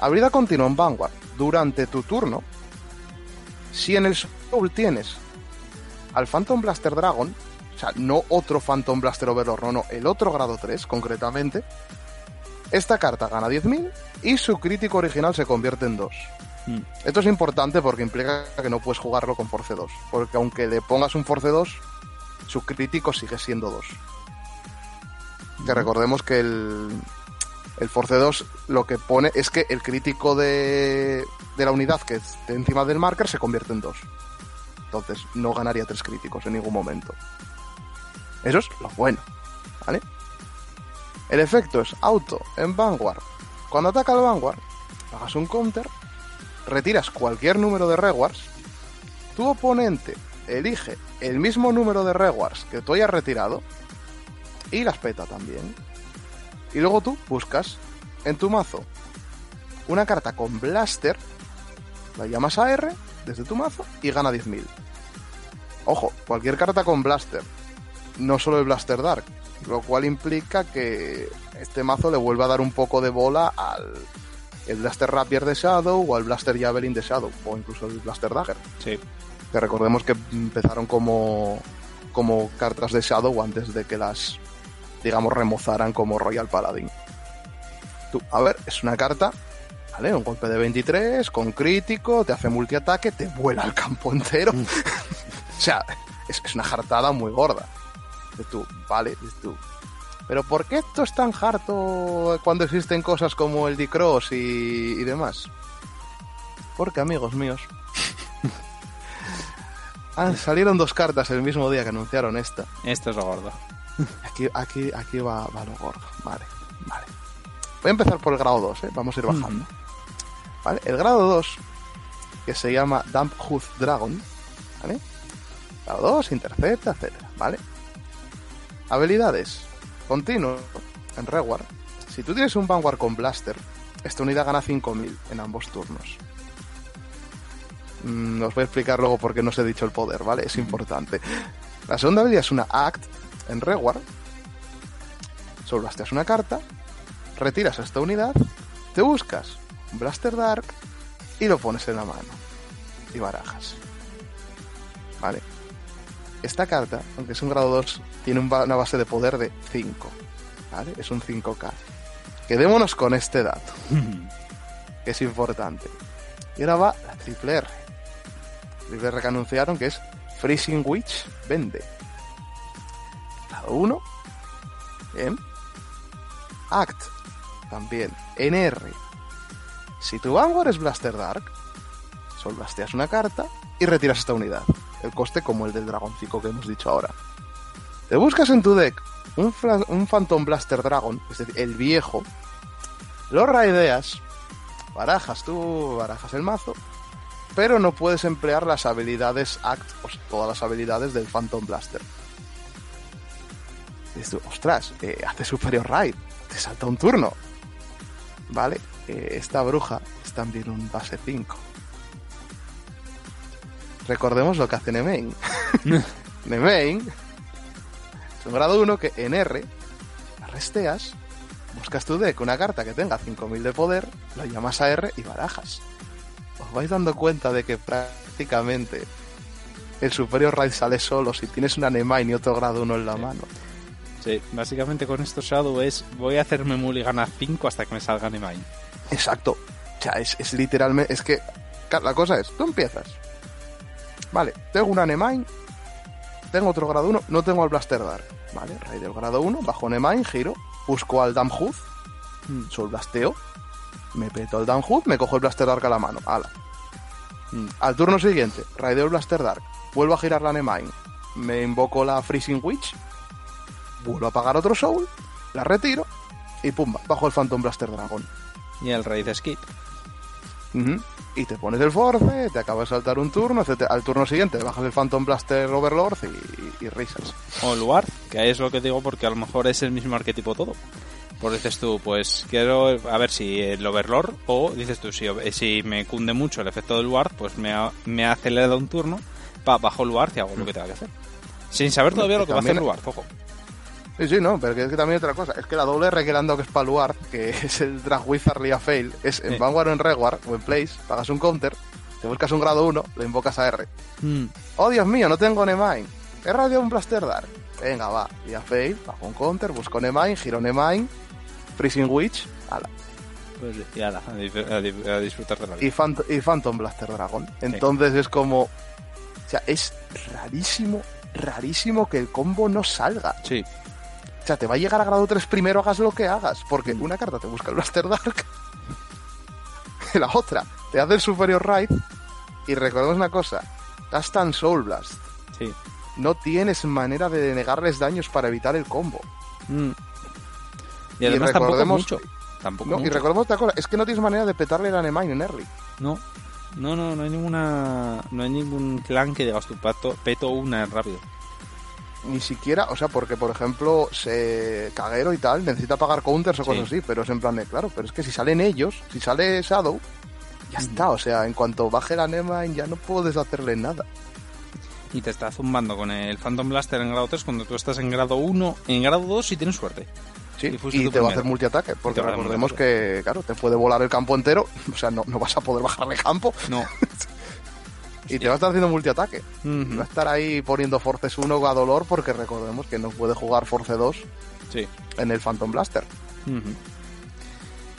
Habilidad continua en Vanguard. Durante tu turno, si en el Soul tienes al Phantom Blaster Dragon, o sea, no otro Phantom Blaster Overlord, no, no, el otro grado 3 concretamente, esta carta gana 10.000 y su crítico original se convierte en 2. Mm. Esto es importante porque implica que no puedes jugarlo con Force 2. Porque aunque le pongas un Force 2, su crítico sigue siendo 2. Que recordemos que el, el Force 2 lo que pone es que el crítico de, de la unidad que esté encima del marker se convierte en 2. Entonces no ganaría 3 críticos en ningún momento. Eso es lo bueno. ¿Vale? El efecto es auto en Vanguard. Cuando ataca el Vanguard, hagas un counter, retiras cualquier número de rewards, tu oponente elige el mismo número de rewards que tú hayas retirado y las peta también. Y luego tú buscas en tu mazo una carta con Blaster, la llamas a R desde tu mazo y gana 10.000. Ojo, cualquier carta con Blaster, no solo el Blaster Dark, lo cual implica que este mazo le vuelve a dar un poco de bola al el Blaster Rapier de Shadow o al Blaster Javelin de Shadow o incluso el Blaster Dagger. Sí. Que recordemos que empezaron como, como cartas de Shadow antes de que las, digamos, remozaran como Royal Paladin. Tú, a ver, es una carta, ¿vale? Un golpe de 23 con crítico, te hace multiataque, te vuela el campo entero. Mm. [laughs] o sea, es, es una jartada muy gorda. De tú, vale, tú. Pero ¿por qué esto es tan harto cuando existen cosas como el D-Cross y, demás? Porque, amigos míos, [laughs] ah, salieron dos cartas el mismo día que anunciaron esta. Esto es lo gordo. Aquí, aquí, aquí va, va lo gordo. Vale, vale. Voy a empezar por el grado 2, ¿eh? Vamos a ir bajando. ¿Vale? El grado 2, que se llama Damp Hoof Dragon, ¿vale? Grado 2, intercepta, etcétera, ¿vale? Habilidades. Continuo. En Reward. Si tú tienes un Vanguard con Blaster, esta unidad gana 5000 en ambos turnos. Mm, os voy a explicar luego por qué no os he dicho el poder, ¿vale? Es importante. La segunda habilidad es una Act en Reward. Blaster una carta, retiras esta unidad, te buscas Blaster Dark y lo pones en la mano. Y barajas. ¿Vale? Esta carta, aunque es un grado 2, tiene una base de poder de 5. ¿Vale? Es un 5K. Quedémonos con este dato, [laughs] que es importante. Y ahora va la triple R. triple R que anunciaron que es Freezing Witch vende. Grado 1. Bien. Act. También. NR. Si tu Vanguard es Blaster Dark, solo blasteas una carta y retiras esta unidad el coste como el del dragoncito que hemos dicho ahora. Te buscas en tu deck un, un Phantom Blaster Dragon, es decir, el viejo, lo raideas, barajas tú, barajas el mazo, pero no puedes emplear las habilidades Act, o todas las habilidades del Phantom Blaster. Ostras, eh, hace Superior Raid, te salta un turno. Vale, eh, esta bruja es también un base 5 recordemos lo que hace Nemain. [laughs] Nemain Es un grado 1 que en R resteas, buscas tu deck una carta que tenga 5000 de poder, la llamas a R y barajas. Os vais dando cuenta de que prácticamente el Superior Raid sale solo si tienes una Nemine y otro grado 1 en la mano. Sí, básicamente con esto Shadow es voy a hacerme mulligan a 5 hasta que me salga Nemine. Exacto. O sea, es, es literalmente. Es que la cosa es, tú empiezas. Vale, tengo una Nemine, tengo otro grado 1, no tengo al Blaster Dark. Vale, Raid del grado 1, bajo Nemine, giro, busco al Damhood, mm. Soul Blasteo, me peto el Damhood, me cojo el Blaster Dark a la mano. Ala. Mm. Al turno siguiente, raideo el Blaster Dark, vuelvo a girar la Nemine, me invoco la Freezing Witch, vuelvo a pagar otro Soul, la retiro y pumba, bajo el Phantom Blaster Dragon. Y el Raid Skip. Y te pones el Force, te acabas de saltar un turno, al turno siguiente bajas el Phantom Blaster Overlord y, risas. O el Luar, que es lo que digo porque a lo mejor es el mismo arquetipo todo. Pues dices tú, pues quiero a ver si el Overlord o dices tú, si, si me cunde mucho el efecto del Ward, pues me ha, me ha acelerado un turno, pa, bajo el Ward y hago lo que tenga que hacer. Sin saber todavía lo que va a hacer el Ward, ojo. Sí, sí, no, pero es que también otra cosa. Es que la doble R que le que es para Luar, que [laughs] es el Drag Wizard Lia Fail, es en Vanguard o en Reward o en Place, pagas un counter, te buscas un grado 1, le invocas a R. Mm. Oh, Dios mío, no tengo Nemine. He radio un Blaster Dark. Venga, va. Lia Fail, bajo un counter, busco Nemine, giro Nemine, Freezing Witch, ala. Pues y ala, a, disfrutar de la vida. Y, Phantom Blaster Dragon. Entonces es como. O sea, es rarísimo, rarísimo que el combo no salga. Sí. O sea, te va a llegar a grado 3 primero, hagas lo que hagas. Porque mm. una carta te busca el Blaster Dark. [laughs] y la otra te hace el Superior Raid. Y recordemos una cosa: gastan Soul Blast. Sí. No tienes manera de negarles daños para evitar el combo. Mm. Y además tampoco mucho. Tampoco Y recordemos otra cosa: es que no tienes manera de petarle la Nemine en early. No. No, no, no hay ninguna. No hay ningún clan que digas tu pato, peto una rápido ni siquiera, o sea, porque por ejemplo, se caguero y tal, necesita pagar counters o cosas así, pero es en plan de, claro, pero es que si salen ellos, si sale Shadow, ya está, o sea, en cuanto baje la Nema ya no puedes hacerle nada. Y te está zumbando con el Phantom Blaster en grado 3 cuando tú estás en grado 1, en grado 2 si tienes suerte. Sí, y, te va a hacer multiataque, porque recordemos que, claro, te puede volar el campo entero, [laughs] o sea, no, no vas a poder bajar el campo. No. [laughs] Y te va a estar haciendo multiataque. Va a estar ahí poniendo Forces 1 a dolor porque recordemos que no puede jugar Force 2 sí. en el Phantom Blaster.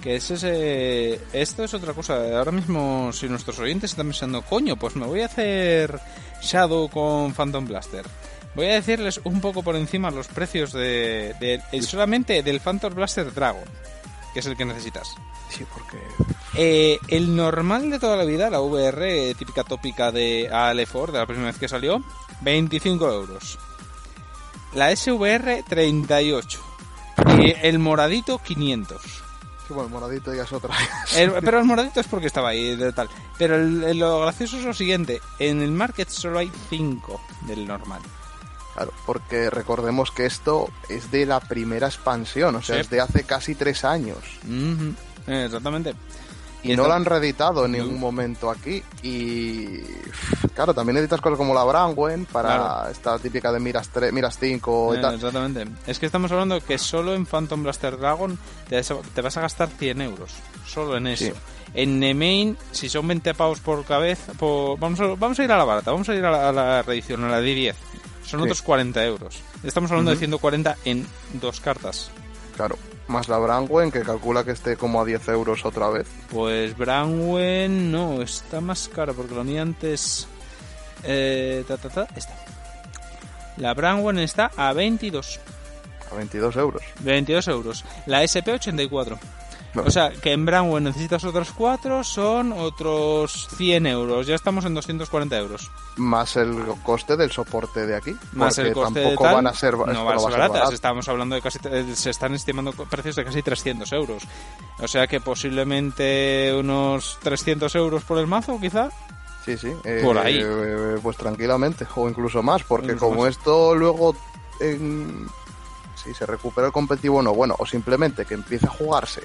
Que es ese... Esto es otra cosa. Ahora mismo, si nuestros oyentes están pensando, coño, pues me voy a hacer Shadow con Phantom Blaster. Voy a decirles un poco por encima los precios de, de solamente del Phantom Blaster Dragon, que es el que necesitas. Sí, porque eh, el normal de toda la vida, la VR típica tópica de AL4, de la primera vez que salió, 25 euros. La SVR, 38. Y el moradito, 500. Sí, bueno, el moradito ya es otra. pero el moradito es porque estaba ahí, de tal. Pero lo gracioso es lo siguiente: en el market solo hay 5 del normal. Claro, porque recordemos que esto es de la primera expansión, o sea, es de hace casi 3 años. exactamente. Y, no lo han reeditado en ningún momento aquí. Y claro, también necesitas cosas como la Brandwen para esta típica de Miras, 3, Miras 5 y eh, tal. Exactamente. Es que estamos hablando que solo en Phantom Blaster Dragon te, vas a gastar 100 euros. Solo en eso. En Nemain, si son 20 pavos por cabeza, vamos, a, vamos a ir a la barata, vamos a ir a la, reedición, a la D10. Son otros 40 euros. Estamos hablando de 140 en dos cartas. Claro más la Brangwen, que calcula que esté como a 10 euros otra vez. Pues Brangwen no, está más cara porque lo ni antes. Eh, ta, ta, ta, esta. La Brangwen está a 22. A 22 euros. 22 euros. La SP 84. O sea, que en Brownwell necesitas otros cuatro, son otros 100 euros. Ya estamos en 240 euros. Más el coste del soporte de aquí. Más el coste tampoco de van a ser, no van a ser baratas. Estamos hablando de casi, se están estimando precios de casi 300 euros. O sea que posiblemente unos 300 euros por el mazo, quizá. Sí, sí. por ahí. Eh, pues tranquilamente, o incluso más, porque como esto luego... si se recupera el competitivo o no, bueno, o simplemente que empiece a jugarse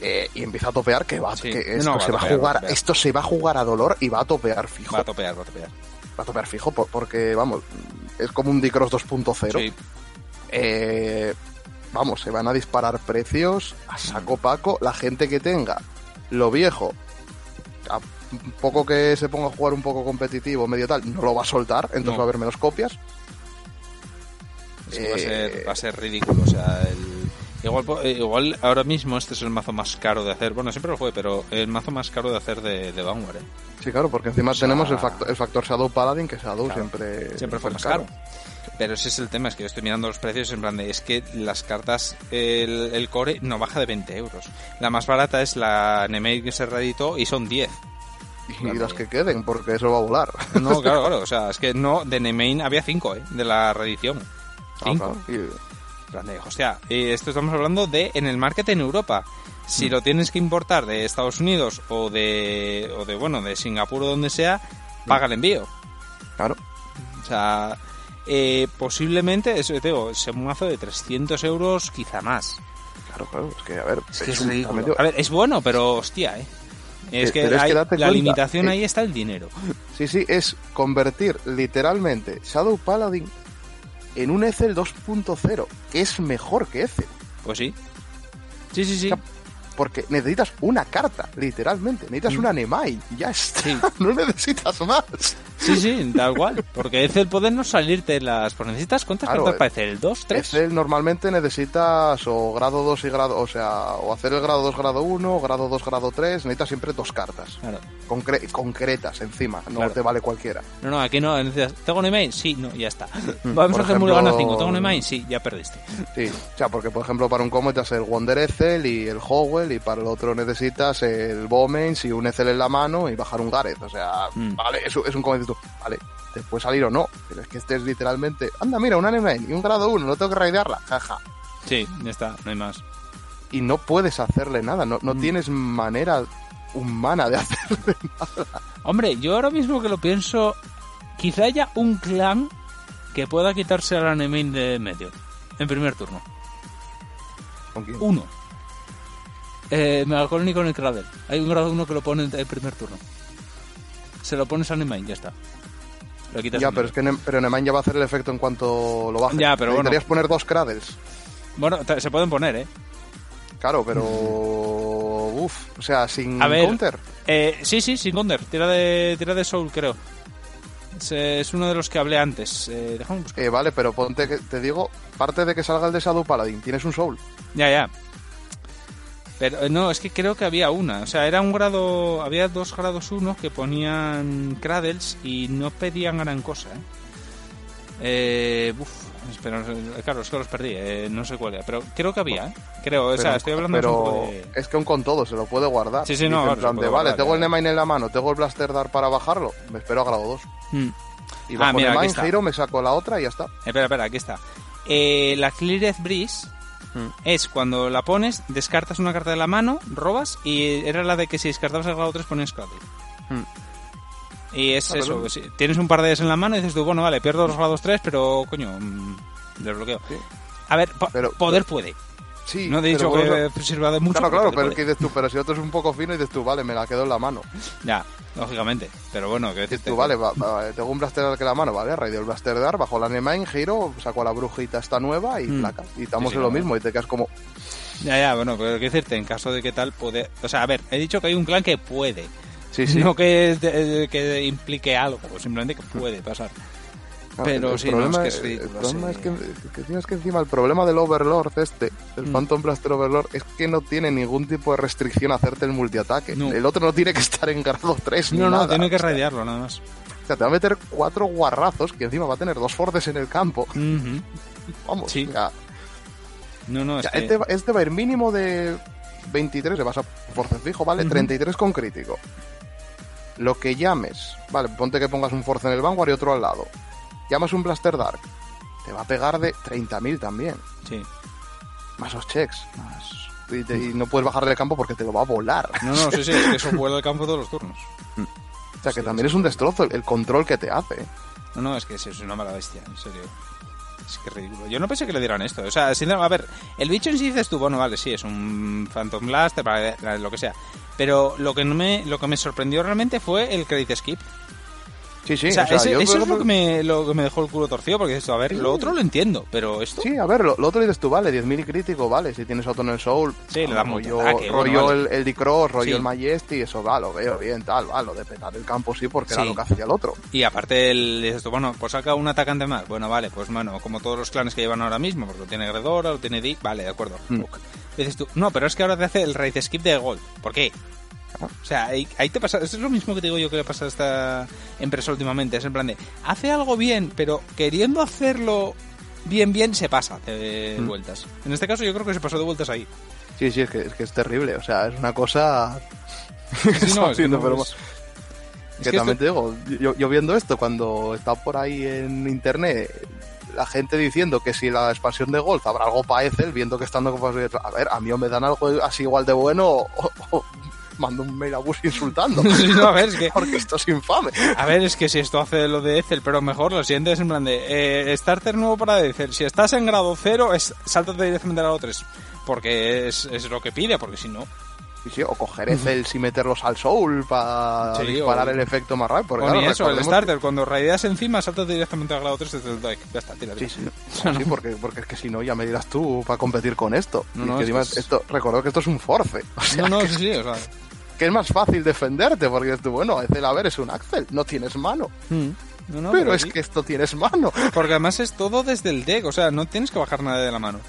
eh, y empieza a topear que va que esto se va a jugar esto se va a jugar a dolor y va a topear fijo. Va a topear va a topear. Va a topear fijo porque vamos es como un Dicross 2.0. Eh, vamos, se van a disparar precios a saco paco. La gente que tenga lo viejo, a poco que se ponga a jugar un poco competitivo, medio tal, no lo va a soltar, entonces va a haber menos copias. va, a ser, va, a ser, ridículo, o sea, igual, igual ahora mismo este es el mazo más caro de hacer, bueno, siempre lo fue, pero el mazo más caro de hacer de, de Vanguard, ¿eh? Sí, claro, porque encima tenemos el factor, el factor Shadow Paladin, que Shadow siempre, siempre fue más caro. Pero ese es el tema, es que yo estoy mirando los precios en plan de, es que las cartas, el, core no baja de 20 euros. La más barata es la Nemei que se reeditó y son 10. Y las que queden, porque eso va a volar. No, claro, [laughs] claro, o sea, es que no, de Nemain había 5, ¿eh? De la reedición. 5. Ah, hostia, esto estamos hablando de en el market en Europa. Si mm. lo tienes que importar de Estados Unidos o de, o de bueno, de Singapur o donde sea, paga el envío. Claro. O sea, eh, posiblemente, eso te digo, es un mazo de 300 euros, quizá más. Claro, claro, es que a ver, es, que es, A ver, es bueno, pero hostia, eh. Es que, la limitación ahí está el dinero. Sí, sí, es convertir literalmente Shadow Paladin en un Ethel 2.0, que es mejor que Ethel. Pues sí. Sí, sí, sí porque necesitas una carta, literalmente. Necesitas mm. una Nemai, ya está. [laughs] no necesitas más. Sí, sí, tal cual. Porque es el poder no salirte las. Pues necesitas cuántas cartas eh, parece, el 2, 3. el normalmente necesitas o grado 2 y grado. O sea, o hacer el grado 2, grado 1, grado 2, grado 3. Necesitas siempre dos cartas. Claro. concretas encima, no te vale cualquiera. No, no, aquí no. Necesitas, ¿Tengo Nemai? Sí, no, ya está. [laughs] Vamos a hacer gana 5. ¿Tengo Nemai? Sí, ya perdiste. Sí, o sea, porque por ejemplo para un combo te el Wonder Ethel y el Howell y para el otro necesitas el Bomains y un Ethel en la mano y bajar un Gareth. O sea, mm. vale, eso es un tú, vale, te puede salir o no, pero es que este es literalmente, anda, mira, un anime y un grado 1, no tengo que raidearla, jaja. Sí, ya está, no hay más. Y no puedes hacerle nada, no, no mm. tienes manera humana de [laughs] hacerle nada. Hombre, yo ahora mismo que lo pienso, quizá haya un clan que pueda quitarse al anime de medio, en primer turno. ¿Con quién? Uno. Eh, Megacolony con el Cradle. Hay un grado 1 que lo pone en el primer turno. Se lo pones a Nemain, ya está. Lo quitas ya, pero es que pero Nemain ya va a hacer el efecto en cuanto lo baje. Ya, pero Necesitarías poner dos Cradles. Bueno, se pueden poner, ¿eh? Claro, pero... Uf, o sea, sin counter. Eh, sí, sí, sin counter. Tira de, tira de Soul, creo. Es, uno de los que hablé antes. Eh, eh, vale, pero ponte que te digo, parte de que salga el de Shadow Paladin, tienes un Soul. Ya, ya. Pero eh, no, es que creo que había una. O sea, era un grado. Había dos grados uno que ponían Cradles y no pedían gran cosa, ¿eh? eh uf, pero, claro, es que los perdí, eh, no sé cuál era. Pero creo que había, ¿eh? Creo, o sea, estoy hablando pero es que aún con todo se lo puede guardar. Sí, sí, no. vale, tengo el Nemain en la mano, tengo el Blaster Dart para bajarlo, me espero a grado 2. Mm. Y bajo ah, mira, Nemain, giro, me saco la otra y ya está. Espera, espera, aquí está. Eh, la Cleareth Breeze Mm. Es cuando la pones, descartas una carta de la mano, robas y era la de que si descartabas el grado 3 ponías clave. Mm. Y es ah, eso, tienes un par de ellas en la mano y dices tú, bueno, vale, pierdo los grados 3, pero coño, mm, desbloqueo. A ver, poder puede. Sí, no he dicho que sirva de mucho. Claro, claro, pero, que dices tú, pero si otro es un poco fino y dices tú, vale, me la quedo en la mano. Ya, lógicamente. Pero bueno, que dices tú, vale, tengo un blaster que la mano, vale, raid el blaster dar, bajo la Nemain, giro, saco a la brujita esta nueva y mm. placa. Y estamos en lo mismo y te quedas como. Ya, ya, bueno, pero qué decirte, en caso de que tal puede. O sea, a ver, he dicho que hay un clan que puede. Sí, sí. No que, que implique algo, simplemente que puede pasar. Pero sí, no, es que es ridículo. El problema es que, tienes que encima el problema del Overlord este, el mm. Phantom Blaster Overlord, es que no tiene ningún tipo de restricción a hacerte el multiataque. El otro no tiene que estar en grado 3 No, no, tiene que radiarlo nada más. O sea, te va a meter cuatro guarrazos que encima va a tener dos forces en el campo. Vamos, sí. No, no, es este, este, va a ir mínimo de 23, le vas a force fijo, ¿vale? 33 con crítico. Lo que llames, vale, ponte que pongas un force en el Vanguard y otro al lado llamas un Blaster Dark, te va a pegar de 30.000 también. Sí. Más los checks, más... Y, no puedes bajarle el campo porque te lo va a volar. No, no, sí, sí, eso [laughs] vuela el campo todos los turnos. O sea, que también es un destrozo el, control que te hace. No, no, es que es una mala bestia, en serio. Es que ridículo. Yo no pensé que le dieran esto. O sea, a ver, el bicho en sí dices tú, bueno, vale, sí, es un Phantom Blaster, lo que sea. Pero lo que, no me, lo que me sorprendió realmente fue el Credit Skip. Sí, sí, O sea, o sea, ese- yo, eso es lo que, me, lo que me dejó el culo torcido, porque esto, a ver, lo otro lo entiendo, pero esto... Sí, a ver, lo, lo otro dices tú, vale, 10.000 y crítico, vale, si tienes auto en el Soul, Sí, le da mucho rollo, bueno, vale. el, el D-Cross, rollo Sí. el Majesty, eso va, lo veo bien, tal, va, lo de petar el campo sí, porque era Sí. lo que hacía el otro. Y aparte, el, dices tú, bueno, pues saca un atacante más. Bueno, vale, pues bueno, como todos los clanes que llevan ahora mismo, porque lo tiene Gredora, lo tiene Dick, vale, de acuerdo. Mm. Ok. Dices tú, no, pero es que ahora te hace el raid skip de Gold. ¿Por qué? O sea, ahí, ahí te pasa, esto es lo mismo que te digo yo que le pasa a esta empresa últimamente, es en plan de, hace algo bien, pero queriendo hacerlo bien, bien, se pasa de Mm. vueltas. En este caso yo creo que se pasó de vueltas ahí. Sí, sí, es que es, que es terrible, o sea, es una cosa Sí, no, [laughs] es que no pero es- que, es que también esto- te digo, yo, yo viendo esto cuando está por ahí en internet la gente diciendo que si la expansión de Golf habrá algo para Ethel, viendo que estando con a ver, a mí o me dan algo así igual de bueno o mando un mail a Bus insultando. [laughs] No, a ver, es que [laughs] Porque esto es infame. A ver, es que si esto hace lo de Ethel, pero mejor lo siguiente es en plan de eh, starter nuevo para Ethel. Si estás en grado 0, es, sáltate directamente al grado 3. Porque es, es lo que pide, porque si no. Sí, sí, o coger Ethel y meterlos al Soul para Sí, disparar o- el efecto más rápido. Porque, o claro, ni eso, el starter, cuando raideas encima, sáltate directamente al grado 3 desde el deck. Ya está, tira, tira. sí. Sí, [laughs] porque, porque es que si no, ya me dirás tú para competir con esto. No, que es que encima es- esto, recuerdo que esto es un force. O sea, No, no, que, sí, sí, o sea. Que es más fácil defenderte, porque dices tú, bueno, Ethel, a ver, es un Axel, no tienes mano. mm, no, no, pero es que esto tienes mano. Porque además es todo desde el deck, o sea, no tienes que bajar nada de la mano.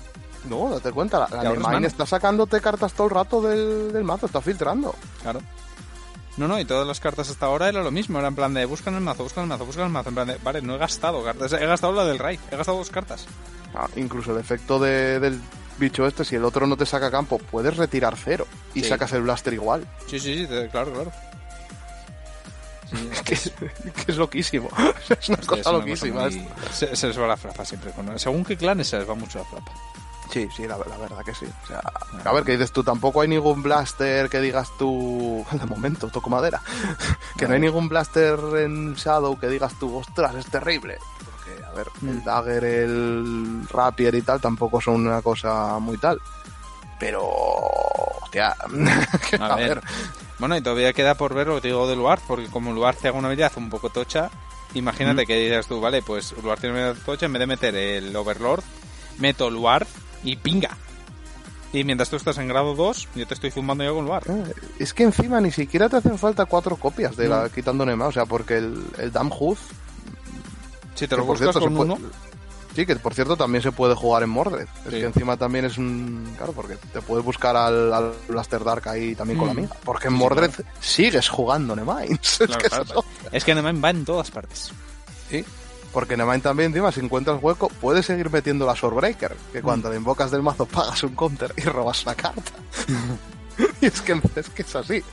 No, date cuenta, la, la mano. está sacándote cartas todo el rato del, del mazo, está filtrando. Claro. No, no, y todas las cartas hasta ahora era lo mismo, era en plan de buscan el mazo, buscan el mazo, buscan el mazo, en plan de, vale, no he gastado cartas, he gastado la del raid, he gastado dos cartas. Ah, incluso el efecto de- del bicho este, si el otro no te saca campo, puedes retirar cero y Sí. sacas el blaster igual. Sí, sí, sí, claro, claro. [laughs] Sí, Que es, que es loquísimo. [laughs] es una es cosa una loquísima. cosa muy- Se, se les va la flapa siempre. Con... Según qué clanes se les va mucho la flapa. Sí, sí, la, la verdad que sí. O sea, a ver, que dices tú, tampoco hay ningún blaster que digas tú, [laughs] de momento, toco madera, que no hay ningún blaster en Shadow que digas tú, ostras, es terrible. A ver, Mm. el Dagger, el Rapier y tal tampoco son una cosa muy tal. Pero, hostia, [laughs] A ver. Bueno, y todavía queda por ver lo que te digo de Luar, porque como Luar te haga una habilidad un poco tocha, imagínate que dices tú, vale, pues Luar tiene una habilidad tocha, en vez de meter el Overlord, meto Luar y pinga. Y mientras tú estás en grado 2, yo te estoy zumbando yo con Luar. Eh, Es que encima ni siquiera te hacen falta cuatro copias de la No. quitando Nema, o sea, porque el, el Damhoof Si te lo por buscas cierto, con se puede- uno, Sí, que por cierto también se puede jugar en Mordred. Es que encima también es un. Claro, porque te puedes buscar al, al Blaster Dark ahí también con la Mm. mía. Porque en sí, Mordred sigues jugando Nemines. [laughs] Es Claro, que claro, eso- es que Nemain va en todas partes. Sí. Porque Nemine también, encima, si encuentras hueco, puedes seguir metiendo la Swordbreaker. Que Mm. cuando la invocas del mazo pagas un counter y [laughs] robas una carta. [laughs] y [laughs] es que, es que es así.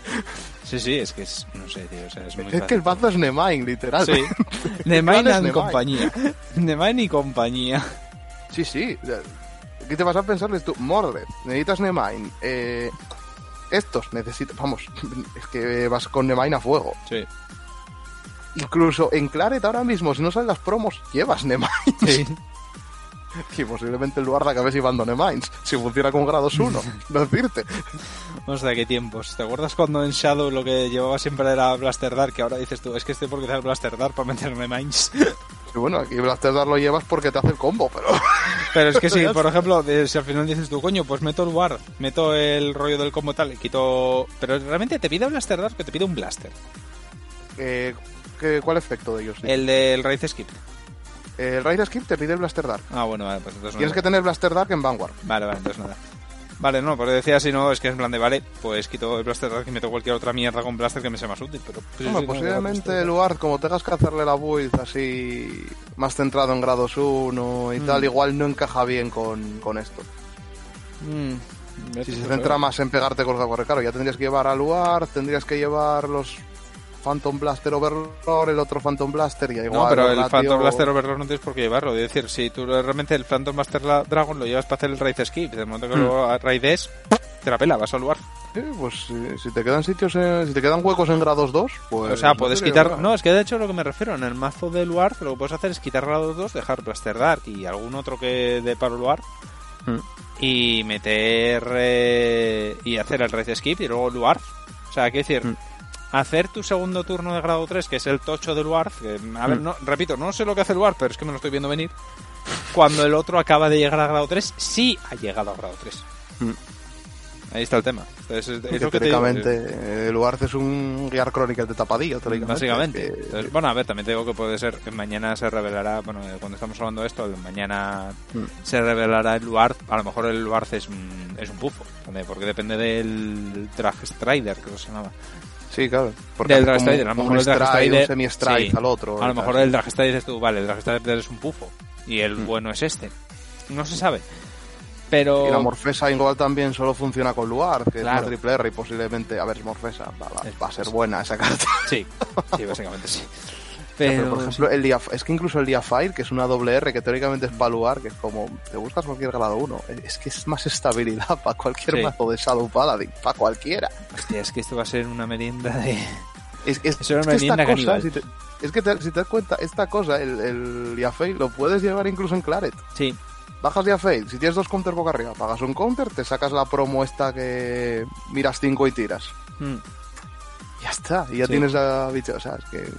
Sí, sí, es que es, no sé, tío, o sea, es muy Es fácil. que el mazo es Nemine, literal. Sí. [laughs] [laughs] Nemain Nemain. compañía. Nemain y compañía. Sí, sí. ¿Qué te vas a pensar? Tú, Mordred, necesitas Nemine. Eh, estos necesitas. Vamos, es que vas con Nemine a fuego. Sí. Incluso en Claret ahora mismo, si no salen las promos, llevas Nemine. Sí. [laughs] Y posiblemente el lugar de acabe llevando Nemines. Si funciona con grados [laughs] 1, no decirte. O sea, qué tiempos. ¿Te acuerdas cuando en Shadow lo que llevaba siempre era Blaster Dark? Que ahora dices tú, es que estoy por quitar el Blaster Dark para meterme Mines. [laughs] Y bueno, aquí Blaster Dark lo llevas porque te hace el combo, pero. Pero es que si, Ya por ejemplo, de- si al final dices tú, coño, pues meto el War, meto el rollo del combo tal, y quito... Pero realmente te pide Blaster Dark que te pide un Blaster. Eh, ¿qué- ¿Cuál efecto de ellos? sí? El del Raíz Skip. El Raid Skip te pide el Blaster Dark. Ah, bueno, vale, pues entonces Tienes que tener Blaster Dark en Vanguard. Vale, vale, entonces nada. Vale, no, porque decía si no, es que es en plan de, vale, pues quito el Blaster Dark y meto cualquier otra mierda con Blaster que me sea más útil, pero... pues, Hombre, sí, posiblemente el lugar, como tengas que hacerle la build así más centrado en grados 1 y Mm. tal, igual no encaja bien con, con esto. Mm, Si se centra más en pegarte con el claro, ya tendrías que llevar a lugar, tendrías que llevar los Phantom Blaster Overlord, el otro Phantom Blaster y igual. No, pero el Phantom Blaster Overlord no tienes por qué llevarlo. Es decir, si tú realmente el Phantom Blaster la- Dragon lo llevas para hacer el Raid Skip, de momento que Hmm. lo raides, te la pela, vas al lugar. Sí, pues si, si te quedan sitios, en- si te quedan huecos en grados 2, pues. o sea, no puedes quitar... No, es que de hecho lo que me refiero, en el mazo de lugar, lo que puedes hacer es quitar grados 2, dejar Blaster Dark y algún otro que de para lugar Hmm. y meter... eh, y hacer el Raid Skip y luego lugar. O sea, quiero decir... Hmm. Hacer tu segundo turno de grado 3, que es el tocho del que, a ver, no, repito, no sé lo que hace el pero es que me lo estoy viendo venir, cuando el otro acaba de llegar a grado 3, sí ha llegado a grado 3. Ahí está el tema. Entonces, es, es lo que te digo, teóricamente, el Warth es un Gear Chronicle de tapadillo, teóricamente. Básicamente. que- Entonces, bueno, a ver, también te digo que puede ser que mañana se revelará, bueno, eh, cuando estamos hablando de esto, mañana Mm. se revelará el Luarth. A lo mejor el Luarth es es un bufo, porque depende del Drag Strider, que se llamaba. Sí, claro. Porque Del Drag a lo mejor el Drag semi-stride sí. al otro. A lo mejor el Drag dices tú, vale, el Drag es un bufo y el Mm. bueno es este. No se sabe. Pero. Y la Morfesa igual también solo funciona con Luar, que Claro. es una triple R y posiblemente, a ver, es Morfesa, va, va- Es va a ser buena esa carta. Sí, sí, [laughs] básicamente sí. Pero, Pero, por ejemplo, el Dia, es que incluso el Diafire, que es una doble R, que teóricamente es para Luar, que es como, te buscas cualquier grado 1, es que es más estabilidad para cualquier Sí. mazo de Shadow Paladin, para cualquiera. hostia, es que esto va a ser una merienda de. Es, es, es una que esta merienda cosa, si te, es que te- si te das cuenta, esta cosa, el, el Diafire, lo puedes llevar incluso en Claret. Sí, Bajas Diafire, si tienes dos counters boca arriba, pagas un counter, te sacas la promo esta que miras 5 y tiras. Mm. Ya está, y ya Sí. tienes la bicha, o sea, es que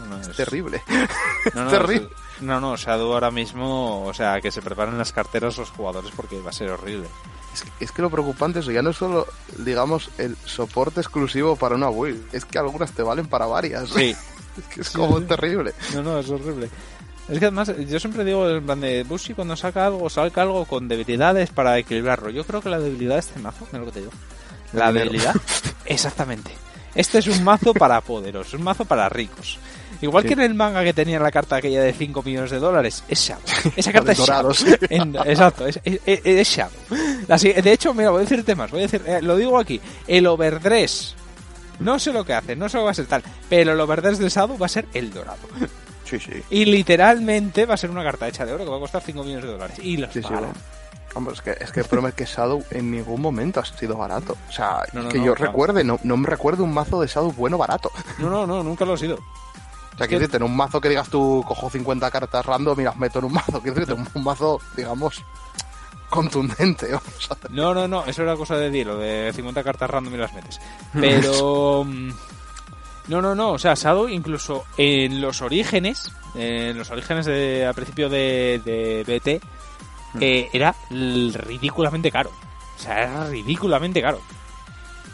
No, es es- terrible. [laughs] No, no, terrible. es- No, no, Shadow ahora mismo, o sea, que se preparen las carteras los jugadores porque va a ser horrible. Es que, es que lo preocupante es ya no es solo, digamos, el soporte exclusivo para una build, es que algunas te valen para varias. Sí, [laughs] es que es Sí, como sí. terrible. no, no, es horrible. Es que además, yo siempre digo, en plan de Bushi cuando saca algo, saca algo con debilidades para equilibrarlo. Yo creo que la debilidad de este mazo, mira lo que te digo. La debilidad, [laughs] exactamente. Este es un mazo para poderosos, un mazo para ricos. Igual Sí. que en el manga que tenía la carta aquella de 5 millones de dólares, es Shadow. Esa [laughs] carta es. Dorados. En- exacto, es, es, es-. La si- de hecho, mira, voy a decirte más, voy a decir, eh, lo digo aquí, el overdress, no sé lo que hace, no sé lo que va a ser tal, pero el overdress de Shadow va a ser el dorado. Sí, sí. Y literalmente va a ser una carta hecha de oro que va a costar 5 millones de dólares. Y los Sí, bueno. Hombre, es que, es que el problema es que Shadow en ningún momento ha sido barato. O sea, No, no, que no, yo claro. recuerde, no, no me recuerdo un mazo de Shadow bueno barato. No, no, no, nunca lo ha sido. O sea, Es quiero que- decirte, en un mazo que digas tú, cojo 50 cartas random y las meto en un mazo. Quiero decirte, un, un mazo, digamos, contundente. Vamos a No, no, no, eso era cosa de Dilo, de 50 cartas random y las metes. [laughs] Pero... mm, No, no, no, o sea, Shadow incluso en los orígenes, en los orígenes de, al principio de, de BT, eh, era ridículamente caro. O sea, era ridículamente caro.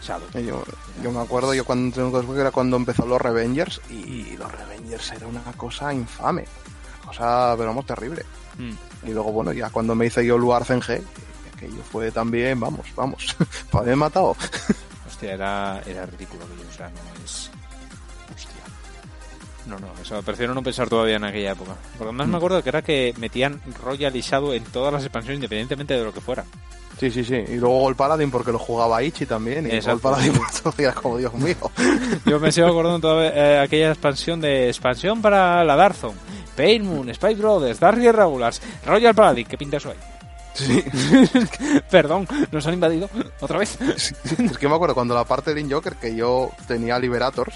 Shadow. Eh, Yo, yo me acuerdo, yo cuando tengo que era cuando empezó los Revengers y los Revengers era una cosa infame. Una cosa, pero vamos, terrible. Mm. Y luego, bueno, ya cuando me hice yo Luar Zenge, aquello fue también, vamos, vamos, [laughs] para haberme matado. Hostia, era, era ridículo aquello, o sea, no es... No, no, eso prefiero no pensar todavía en aquella época. Porque además me acuerdo que era que metían Royal y Shadow en todas las expansiones independientemente de lo que fuera. Sí, sí, sí. Y luego Gol Paladin porque lo jugaba Ichi también. Y Exacto. Gol Paladin [laughs] todavía como Dios mío. [laughs] Yo me sigo acordando todavía eh, aquella expansión de expansión para la Darzon, Pain Moon, Spike Brothers, Dark Regulars, Royal Paladin, ¿qué pinta eso ahí? Sí. [laughs] Perdón, nos han invadido otra vez. Sí, Es que me acuerdo cuando la parte del Joker que yo tenía Liberators.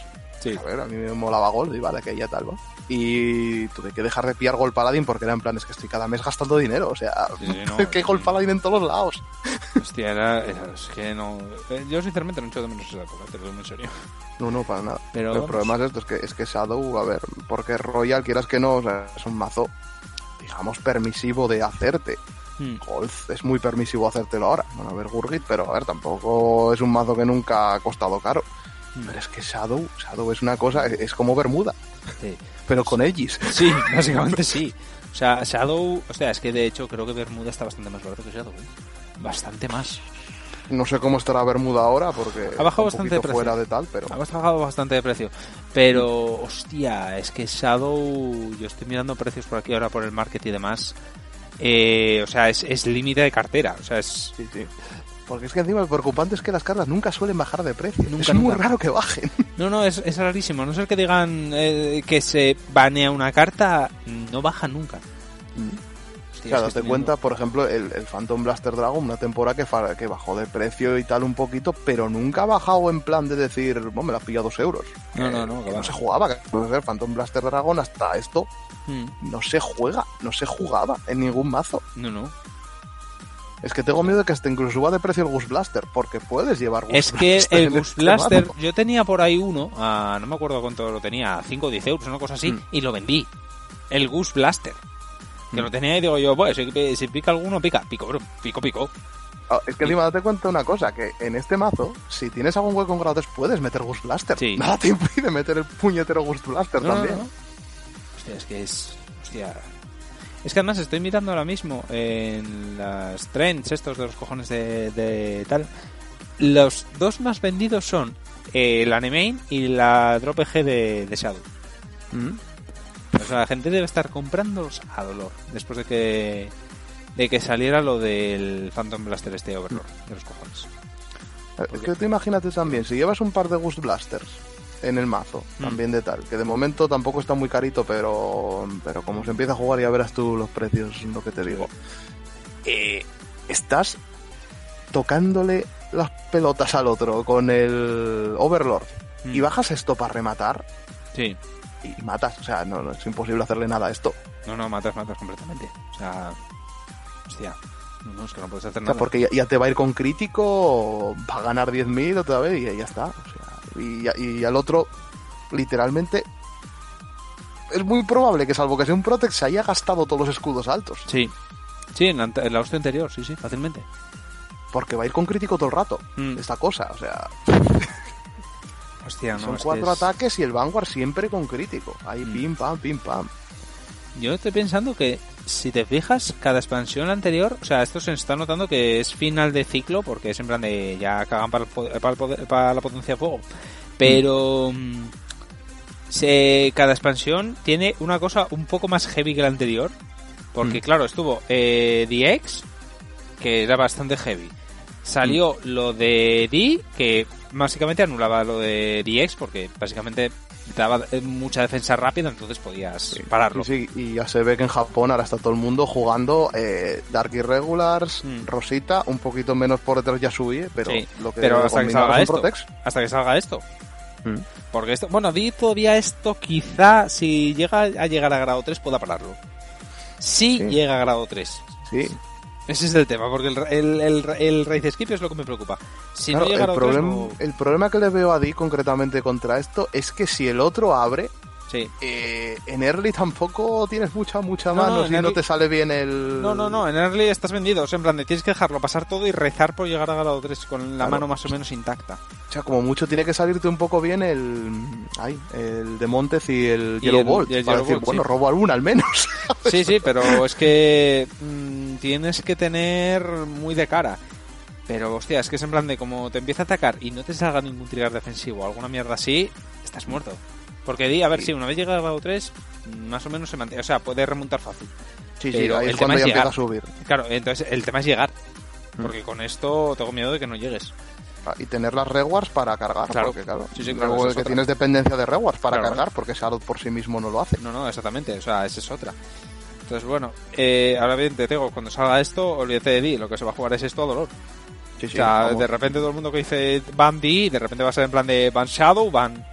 Sí. A ver, a mí me molaba Gol, y vale, que ya tal, ¿va? Y tuve que dejar de pillar Gol Paladin porque era en plan, es que estoy cada mes gastando dinero. O sea, Sí, no, [laughs] que hay Gol sí. Paladin en todos los lados. Hostia, era, era- es que no. eh, Yo sinceramente no echo de menos esa época, te lo digo en serio. No, no, para nada. Pero el problema es esto, es que, es que Shadow, a ver, porque Royal, quieras que no, o sea, es un mazo, digamos, permisivo de hacerte. Hmm. Golf es muy permisivo hacértelo ahora. Bueno, a ver, Gurgit, pero a ver, tampoco es un mazo que nunca ha costado caro. Pero es que Shadow, Shadow es una cosa, es, como Bermuda, Sí. pero con Aegis. Sí, [laughs] básicamente sí. O sea, Shadow, o sea, es que de hecho creo que Bermuda está bastante más barato que Shadow, ¿eh? Bastante más. No sé cómo estará Bermuda ahora, porque Ha bajado está un bastante de poquito precio. fuera de tal, pero Ha bajado bastante de precio. Pero, hostia, es que Shadow, yo estoy mirando precios por aquí ahora por el market y demás. Eh, o sea, es, es límite de cartera. O sea, es. sí, sí. Porque es que encima lo preocupante es que las cartas nunca suelen bajar de precio. Nunca, es muy nunca. raro que bajen. No, no, es, es rarísimo. A No ser que digan eh, que se banea una carta, no baja nunca. Hostia, Claro, te cuenta, por ejemplo, el, el Phantom Blaster Dragon, una temporada que, que bajó de precio y tal un poquito, pero nunca ha bajado en plan de decir, bueno, me la pilla dos euros. No, no, no, que va. no se jugaba. Que, Phantom Blaster Dragon hasta esto viendo. no se juega, no se jugaba en ningún mazo. No, no. Es que tengo miedo de que hasta incluso suba de precio el Ghost Blaster, porque puedes llevar Ghost Es que Blaster el Ghost este Blaster, yo tenía por ahí uno, ah, no me acuerdo cuánto lo tenía, 5 o 10 euros, una cosa así, Mm. y lo vendí. El Ghost Blaster. Que Mm. lo tenía y digo yo, pues si, si pica alguno, pica. Pico, bro. Pico, pico. Ah, Es que encima date cuenta una cosa, que en este mazo, si tienes algún hueco en grado 3, puedes meter Ghost Blaster. Sí. Nada te impide meter el puñetero Ghost Blaster No, no, también. no. Hostia, es que es. Hostia. Es que además estoy mirando ahora mismo en las trends estos de los cojones de, de tal. Los dos más vendidos son eh, el Animain y la Drop EG de, de Shadow. Mm. O sea, la gente debe estar comprándolos a dolor después de que de que saliera lo del Phantom Blaster este Overlord de los cojones. Es que tú imagínate también, si llevas un par de Ghost Blasters en el mazo, Mm. también de tal, que de momento tampoco está muy carito, pero, pero como se empieza a jugar ya verás tú los precios, lo que te digo. Eh, estás tocándole las pelotas al otro con el Overlord y Mm. bajas esto para rematar Sí. y matas, o sea, no, no, es imposible hacerle nada a esto. No, no, matas, matas completamente. O sea, hostia. No, es que no puedes hacer O sea, nada. porque ya, ya te va a ir con crítico, va a ganar 10.000 otra vez y ya está. O sea, y, al otro, literalmente, es muy probable que salvo que sea un Protect se haya gastado todos los escudos altos. Sí. Sí, en, ante- en la hostia anterior, sí, sí, fácilmente. Porque va a ir con crítico todo el rato. Mm. Esta cosa, o sea, Hostia, [laughs] no, son cuatro es- ataques y el Vanguard siempre con crítico. Ahí Mm. pim pam, pim pam. Yo estoy pensando que, si te fijas, cada expansión anterior, o sea, esto se está notando que es final de ciclo, porque es en plan de ya cagan para, el poder- para, el para la potencia de fuego. Pero mm, se, cada expansión tiene una cosa un poco más heavy que la anterior. Porque, Mm. claro, estuvo eh, DX, que era bastante heavy. Salió lo de D, que básicamente anulaba lo de DX, porque básicamente daba eh, mucha defensa rápida, entonces podías pararlo. Sí, y ya se ve que en Japón ahora está todo el mundo jugando eh, Dark Irregulars, Mm. Rosita, un poquito menos por detrás ya subí, pero Sí, lo que pero hasta que salga esto. Protects. hasta que salga esto. Mm. Porque esto, bueno, di todavía esto quizá si llega a llegar a grado 3 pueda pararlo. Si Sí. llega a grado 3. Sí, Ese es el tema, porque el, el, el, el Race Skip es lo que me preocupa. Si Claro, no llega el, grado 3, problema, no... el problema que le veo a Di concretamente contra esto es que si el otro abre, Sí. eh, en early tampoco tienes mucha, mucha No, mano no, si no te sale bien el... No, no, no, en early estás vendido. O sea, en plan de tienes que dejarlo pasar todo y rezar por llegar a grado 3 con la Claro. mano más o menos intacta. O sea, como mucho tiene que salirte un poco bien el... Ay, el de Montes y el Y Yellow el- Bolt. y el para Yellow decir, Bolt, bueno, sí. robo alguna al menos. [laughs] Sí, sí, pero es que mm, tienes que tener muy de cara. Pero hostia, es que es en plan de como te empieza a atacar y no te salga ningún trigger defensivo o alguna mierda así, estás muerto. Porque di, a ver, Sí. si una vez llega a grado 3, más o menos se mantiene. O sea, puede remontar fácil. Sí, sí, Pero ahí el es cuando tema ya es empieza llegar. a subir. Claro, entonces el tema es llegar. Mm. Porque con esto tengo miedo de que no llegues. Ah, Y tener las rewards para cargar, Claro. porque claro, Sí, sí, claro, luego es que otra. tienes dependencia de rewards para Claro. cargar, porque Shadow por sí mismo no lo hace. No, no, exactamente. O sea, esa es otra. Entonces, bueno, eh, ahora bien, te tengo, cuando salga esto, olvídate de Di, lo que se va a jugar es esto a dolor. Sí, o sea, vamos. de repente todo el mundo que dice Ban D, de repente va a ser en plan de Ban Shadow, Ban.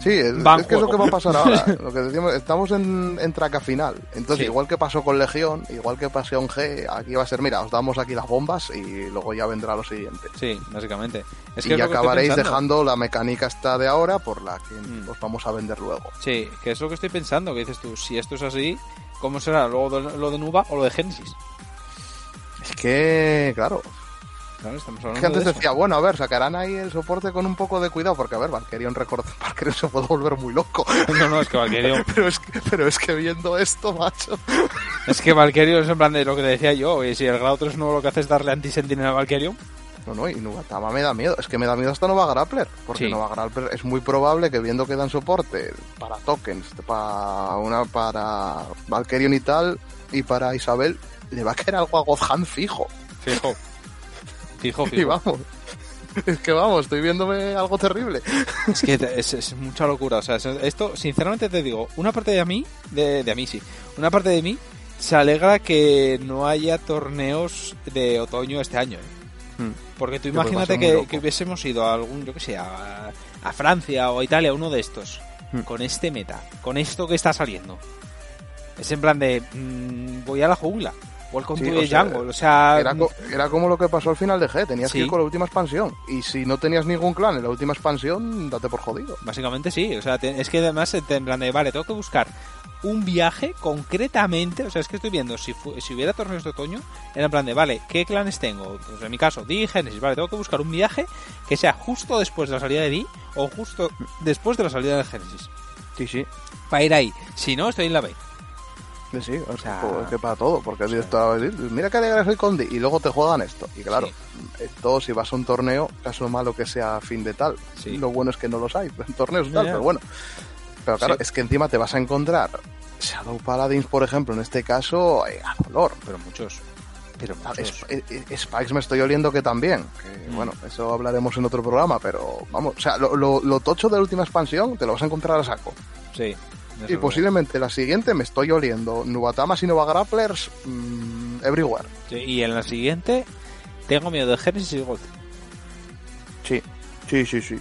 Sí, es, que es lo que va a pasar ahora. [laughs] Lo que decíamos, estamos en, en traca final. Entonces, Sí. igual que pasó con Legión, igual que pasó en G, aquí va a ser, mira, os damos aquí las bombas y luego ya vendrá lo siguiente. Sí, básicamente. Es y es acabaréis dejando la mecánica esta de ahora por la que Mm. os vamos a vender luego. Sí, que es lo que estoy pensando, que dices tú, si esto es así, ¿cómo será luego lo de Nuba o lo de Genesis? Es que, claro, Hablando que antes de decía, bueno, a ver, sacarán ahí el soporte con un poco de cuidado, porque a ver, Valkyrion, record... Valkyrion se puede volver muy loco. [laughs] No, no, es que Valkyrio, [laughs] pero, es que, pero es que viendo esto, macho. es que Valkyrio es en plan de lo que te decía yo, y si el grado 3 nuevo lo que hace es darle anti-sentinel a Valkyrio, No, no, y Nugatama me da miedo. Es que me da miedo hasta Nova Grappler. Porque Sí. Nova Grappler es muy probable que viendo que dan soporte para tokens, para una para Valkyrion y tal, y para Isabel, le va a caer algo a Godhand fijo. fijo. Fijo, [laughs] Y fijo. vamos. Es que vamos, estoy viéndome algo terrible. Es que es, es mucha locura. O sea, es- esto, sinceramente te digo, una parte de mí, de, de a mí sí, una parte de mí se alegra que no haya torneos de otoño este año. ¿eh? Porque tú imagínate que, hubiésemos ido a algún, yo que sé, a, a Francia o a Italia, uno de estos, Hmm. con este meta, con esto que está saliendo. Es en plan de, mm, voy a la jungla. Welcome to the Jungle, o sea... Era, como lo que pasó al final de G, tenías que ir con la última expansión. Y si no tenías ningún clan en la última expansión, date por jodido. Básicamente sí, o sea, es que además en plan de, vale, tengo que buscar un viaje concretamente, o sea, es que estoy viendo, si, si hubiera torneos de otoño, era en plan de, vale, ¿qué clanes tengo? Pues en mi caso, Di y Genesis, vale, tengo que buscar un viaje que sea justo después de la salida de Di o justo después de la salida de Genesis. Sí, sí. Para ir ahí. Si no, estoy en la B. Sí, o sea, es que para todo, porque esto, mira que alegre soy con Di y luego te juegan esto. Y claro, esto si vas a un torneo, caso malo que sea fin de tal. Lo bueno es que no los hay, [laughs] en torneos tal, pero bueno. Pero claro, es que encima te vas a encontrar Shadow Paladins, por ejemplo, en este caso, eh, a dolor. Pero muchos. Pero muchos. Eh, eh, Spikes me estoy oliendo que también. Mm. Bueno, eso hablaremos en otro programa, pero vamos, o sea, lo, lo, tocho de la última expansión te lo vas a encontrar a saco. Sí. Y posiblemente la siguiente me estoy oliendo Nubatamas y Nova Grapplers mm, everywhere. Sí, y en la siguiente tengo miedo de Genesis y Gold. Sí, sí, sí, sí.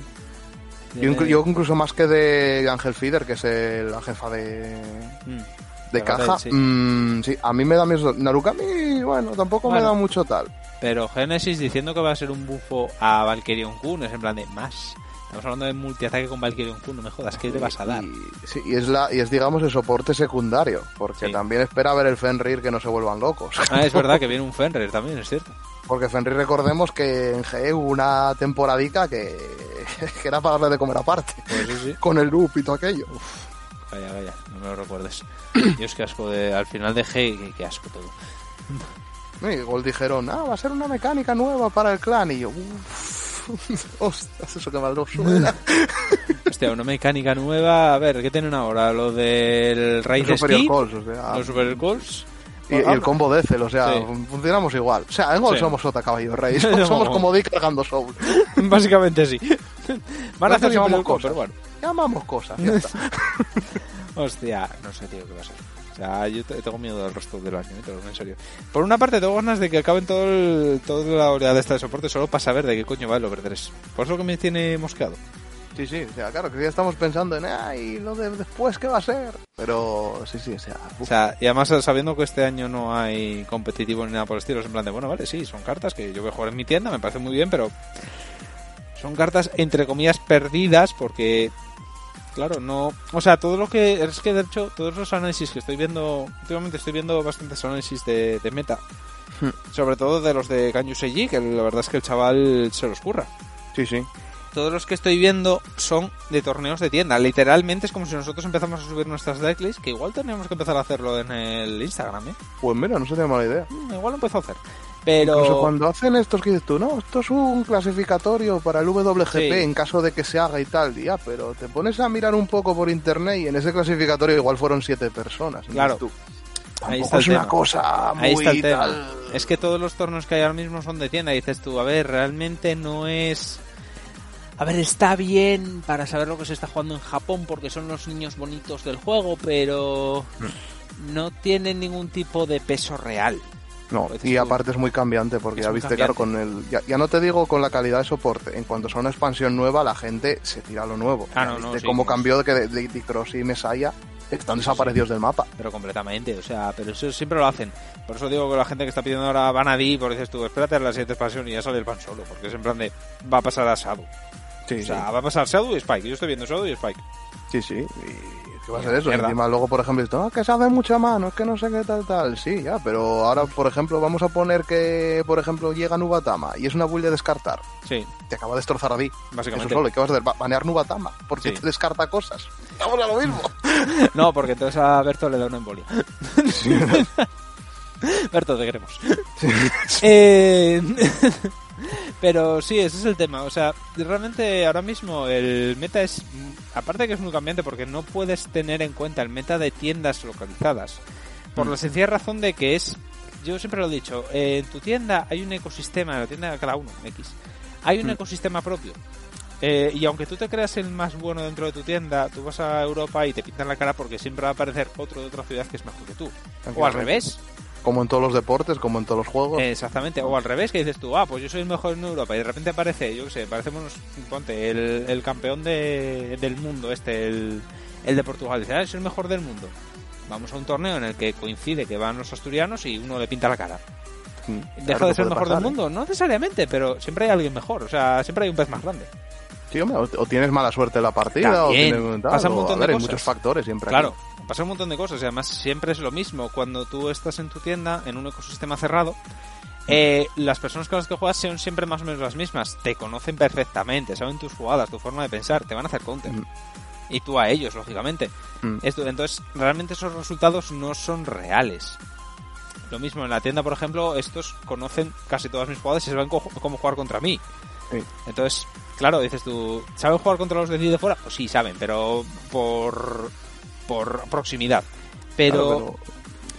Yo, incluso más que de Ángel Feeder, que es la jefa de, mm, de caja, mm, sí. a mí me da miedo. Narukami, bueno, tampoco me da mucho tal. Pero Genesis diciendo que va a ser un bufo a Valkyrion Kun es en plan de más. Estamos hablando de multiataque con Valkyrion Kun, no me jodas, ¿qué te vas a dar? Y, sí, y es, la, y es, digamos, el soporte secundario, porque también espera ver el Fenrir que no se vuelvan locos. Ah, es verdad [laughs] que viene un Fenrir también, es cierto. Porque Fenrir recordemos que en GE hubo una temporadica que, [laughs] que era para darle de comer aparte. Pues con el loop y todo aquello. vaya, vaya, no me lo recuerdes. [clears throat] Dios, qué asco de, al final de G, qué, asco todo. Y igual dijeron, ah, va a ser una mecánica nueva para el clan. Y yo, uff, [laughs] ostras, eso que mal suena. [laughs] Hostia, una mecánica nueva. A ver, ¿qué tienen ahora? Lo del Raid Los Superior Calls, o sea, Los Super Calls y, el combo de Cel, o sea, funcionamos igual. O sea, en Gol somos Sota Caballo Rey, [laughs] somos, como Dick cargando Soul. Básicamente sí. Van a hacer llamamos cosas, pero bueno. Llamamos cosas, ya está. Hostia, no sé, tío, qué va a ser. Sea, yo tengo miedo del resto del año, ¿eh? en serio. Por una parte, tengo ganas de que acaben todo el, toda la oleada esta de soporte solo para saber de qué coño va el Over 3. Por eso que me tiene mosqueado. Sí, sí, o sea, claro, que ya estamos pensando en, ay, lo de después, ¿qué va a ser? Pero sí, sí, o sea... O sea, y además sabiendo que este año no hay competitivo ni nada por el estilo, es en plan de, bueno, vale, sí, son cartas que yo voy a jugar en mi tienda, me parece muy bien, pero son cartas, entre comillas, perdidas, porque, claro, no... O sea, todo lo que... Es que, de hecho, todos los análisis que estoy viendo, últimamente estoy viendo bastantes análisis de, de meta, hmm. sobre todo de los de Ganyu Seiji, que la verdad es que el chaval se los curra. Sí, sí todos los que estoy viendo son de torneos de tienda. Literalmente es como si nosotros empezamos a subir nuestras decklists, que igual tenemos que empezar a hacerlo en el Instagram, ¿eh? Pues mira, no sería mala idea. Mm, igual lo empiezo a hacer. Pero... Incluso cuando hacen estos que dices tú, no, esto es un clasificatorio para el WGP en caso de que se haga y tal, ya, pero te pones a mirar un poco por internet y en ese clasificatorio igual fueron siete personas. Claro. Ahí está es una cosa muy Ahí está el tema. Es que todos los torneos que hay ahora mismo son de tienda. Dices tú, a ver, realmente no es a ver, está bien para saber lo que se está jugando en Japón porque son los niños bonitos del juego, pero mm. no tienen ningún tipo de peso real. No, y aparte es muy cambiante porque ya viste, claro, con el. Ya, no te digo con la calidad de soporte, en cuanto a una expansión nueva, la gente se tira a lo nuevo. Ah, no, cómo cambió de que de, Cross y Messiah están desaparecidos del mapa. Pero completamente, o sea, pero eso siempre lo hacen. Por eso digo que la gente que está pidiendo ahora Vanadí, porque dices tú, espérate a la siguiente expansión y ya sale el pan solo, porque es en plan de. va a pasar a Sado o sea, va a pasar Shadow y Spike. Yo estoy viendo Shadow y Spike. Sí, sí. Y ¿Qué va a ser eso? Encima luego, por ejemplo, esto, que se hace mucha mano, es que no sé qué tal, tal. Sí, ya, pero ahora, por ejemplo, vamos a poner que, por ejemplo, llega Nubatama y es una build de descartar. Sí. Te acaba de destrozar a ti. Básicamente. Eso solo, ¿qué vas a hacer? Banear Nubatama, porque te descarta cosas. Vamos a lo mismo. [laughs] no, porque entonces a Berto le da una embolia. Sí. [laughs] Berto, te queremos. Sí. [laughs] Eh... Pero sí, ese es el tema. O sea, realmente ahora mismo el meta es. Aparte que es muy cambiante porque no puedes tener en cuenta el meta de tiendas localizadas. Por la mm. sencilla razón de que es. Yo siempre lo he dicho, en tu tienda hay un ecosistema, en la tienda de cada uno, X. Hay un mm. ecosistema propio. Eh, y aunque tú te creas el más bueno dentro de tu tienda, tú vas a Europa y te pintan la cara porque siempre va a aparecer otro de otra ciudad que es mejor que tú. O al revés. Como en todos los deportes, como en todos los juegos. Exactamente, o al revés, que dices tú, ah, pues yo soy el mejor en Europa y de repente aparece, yo qué sé, parecemos, ponte, el, el campeón de, del mundo, este, el, el de Portugal, dice, ah, soy el mejor del mundo. vamos a un torneo en el que coincide que van los asturianos y uno le pinta la cara. Mm, ¿Deja de ser el mejor del mundo? No necesariamente, pero siempre hay alguien mejor. O sea, siempre hay un pez más grande. Sí, hombre, o, tienes mala suerte en la partida, o tienes, pasa un montón de cosas. muchos factores siempre. Claro, pasa un montón de cosas y además siempre es lo mismo. Cuando tú estás en tu tienda, en un ecosistema cerrado, eh, las personas con las que juegas son siempre más o menos las mismas. Te conocen perfectamente, saben tus jugadas, tu forma de pensar, te van a hacer counter. Mm. Y tú a ellos, lógicamente. Mm. entonces, realmente esos resultados no son reales. Lo mismo en la tienda, por ejemplo, estos conocen casi todas mis jugadas y saben cómo jugar contra mí. Entonces, claro, dices tú, ¿saben jugar contra los de de fuera? Pues sí, saben, pero por, por proximidad. pero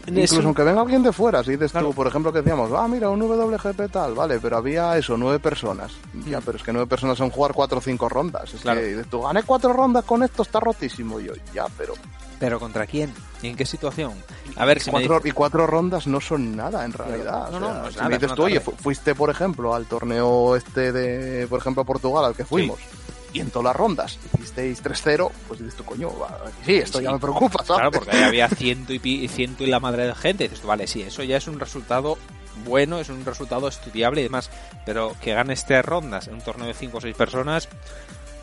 Incluso aunque venga alguien de fuera, si dices tú, por ejemplo, que decíamos, ah, mira, un WGP tal, vale, pero había eso, nueve personas. Ya, pero es que nueve personas son jugar cuatro o cinco rondas. Es que dices tú, gané cuatro rondas con esto, está rotísimo. Y yo, ya, pero. ¿Pero contra quién? ¿Y en qué situación? A ver, si cuatro, Y cuatro rondas no son nada, en realidad. No, no, no, es si me dices tú, oye, fuiste, por ejemplo, al torneo este de, por ejemplo, Portugal, al que fuimos y en todas las rondas hicisteis 3-0, pues dices tú, coño, sí, esto ya me preocupa, Claro, porque ahí había ciento y, ciento y la madre de gente. Y dices tú, vale, sí, eso ya es un resultado bueno, es un resultado estudiable y demás. Pero que ganes tres rondas en un torneo de 5 o 6 personas,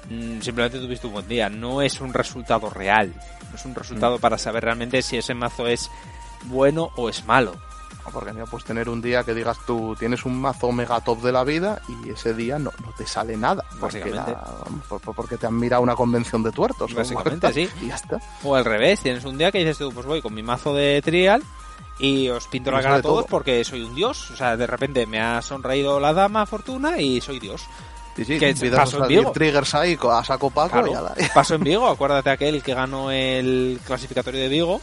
mm, simplemente tuviste un buen día. No es un resultado real. No es un resultado mm. para saber realmente si ese mazo es bueno o es malo. Porque no puedes tener un día que digas tú tienes un mazo mega top de la vida y ese día no, no te sale nada. Porque, porque te han mirado una convención de tuertos. Básicamente, [laughs] sí. Y ya está. O al revés, tienes un día que dices tú, pues voy con mi mazo de trial y os pinto la cara a todos porque soy un dios. O sea, de repente me ha sonreído la dama fortuna y soy dios. Sí, sí, que paso en Vigo. Triggers ahí a saco Paco Paso en Vigo, acuérdate aquel que ganó el clasificatorio de Vigo,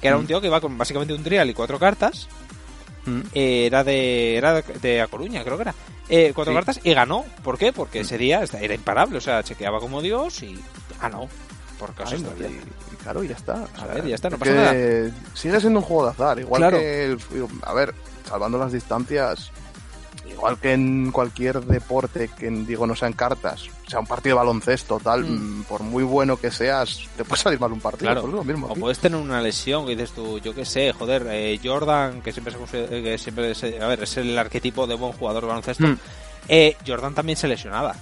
que era un mm. tío que iba con básicamente un trial y cuatro cartas eh, era de era de A Coruña, creo que era. Eh, cuatro cartas y ganó. ¿Por qué? Porque ese día era imparable, o sea, chequeaba como Dios y ganó. Por caso y, claro, ya está. A ver, ya está, no pasa nada. Sigue siendo un juego de azar, igual que a ver, salvando las distancias, igual que en cualquier deporte que digo no sean cartas, sea un partido de baloncesto, tal, mm. Mm, por muy bueno que seas, te puede salir mal un partido. Claro. Lo mismo, o puedes tener una lesión y dices tú, yo qué sé, joder, eh, Jordan, que siempre, se, que siempre es, a ver, es el arquetipo de buen jugador de baloncesto, mm. eh, Jordan también se lesionaba.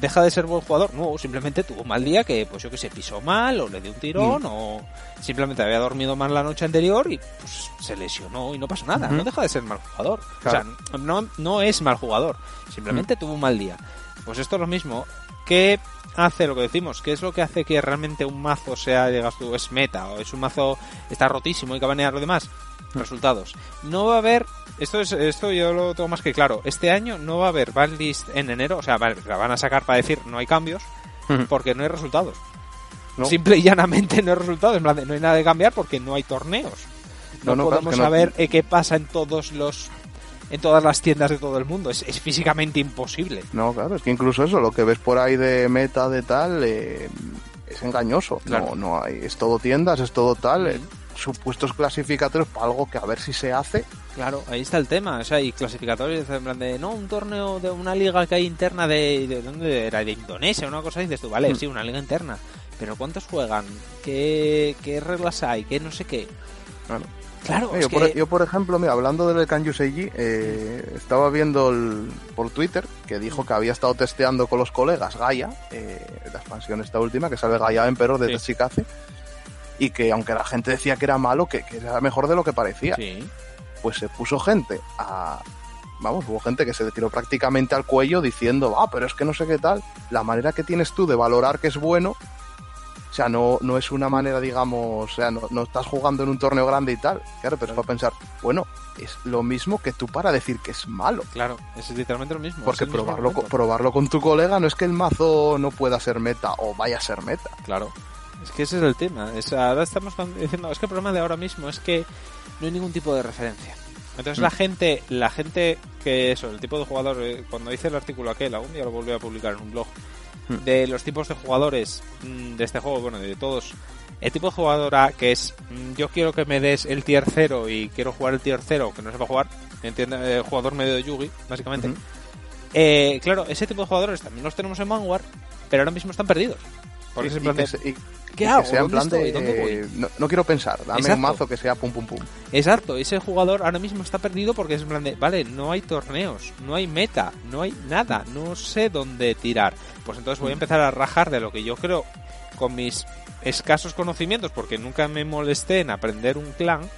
Deja de ser buen jugador, no, simplemente tuvo un mal día que, pues yo que sé, pisó mal o le dio un tirón o simplemente había dormido mal la noche anterior y pues se lesionó y no pasa nada, no deja de ser mal jugador. O sea, no, no es mal jugador, simplemente tuvo un mal día. Pues esto es lo mismo. ¿Qué hace lo que decimos? ¿Qué es lo que hace que realmente un mazo sea, digas tú, es meta o es un mazo está rotísimo y que banear lo demás? Resultados. No va a haber esto es esto yo lo tengo más que claro. Este año no va a haber banlist en enero, o sea, la van a sacar para decir no hay cambios porque no hay resultados. Simple y llanamente no hay resultados, no hay nada de cambiar porque no hay torneos. No, podemos saber eh, qué pasa en todos los en todas las tiendas de todo el mundo. Es, físicamente imposible. No, claro, es que incluso eso, lo que ves por ahí de meta de tal, eh, es engañoso. No, no hay, es todo tiendas, es todo tal. Eh, supuestos clasificatorios para algo que a ver si se hace. Claro, ahí está el tema. O sea, hay clasificatorios en plan de, no, un torneo de una liga que hay interna de, de ¿dónde era? De Indonesia, una cosa, y dices tú, vale, mm. sí, una liga interna. Pero ¿cuántos juegan? ¿Qué, qué reglas hay? ¿Qué no sé qué? Claro. Claro, yo, por, yo, por, ejemplo, mira, hablando del Can eh, estaba viendo por Twitter que dijo que había estado testeando con los colegas Gaia, eh, la expansión esta última, que sale Gaia Emperor de sí y que aunque la gente decía que era malo, que, era mejor de lo que parecía. Pues se puso gente a... Vamos, hubo gente que se le tiró prácticamente al cuello diciendo, ah, pero es que no sé qué tal. La manera que tienes tú de valorar que es bueno, o sea, no, no es una manera, digamos, o sea, no, no estás jugando en un torneo grande y tal. Claro, pero es para pensar, bueno, es lo mismo que tú para decir que es malo. Claro, es literalmente lo mismo. Porque probarlo, probarlo con tu colega no es que el mazo no pueda ser meta o vaya a ser meta. Claro. Es que ese es el tema. Es, ahora estamos diciendo, es que el problema de ahora mismo es que no hay ningún tipo de referencia. Entonces la mm. gente, la gente que eso, el tipo de jugador, eh, cuando hice el artículo aquel, algún día lo volví a publicar en un blog. De los tipos de jugadores mm, de este juego, bueno, de todos, el tipo de jugador A que es, yo quiero que me des el tier 0 y quiero jugar el tier 0, que no sepa jugar, entiende, eh, jugador medio de Yugi, básicamente. Eh, claro, ese tipo de jugadores también los tenemos en Manwar, pero ahora mismo están perdidos. y, ¿Qué hago? sea en ¿Dónde plan estoy? ¿Dónde voy? eh, No, no quiero pensar, dame Exacto. un mazo que sea pum pum pum. Exacto, ese jugador ahora mismo está perdido porque es en plan de, vale, no hay torneos, no hay meta, no hay nada, no sé dónde tirar. Pues entonces voy a empezar a rajar de lo que yo creo con mis escasos conocimientos, porque nunca me molesté en aprender un clan,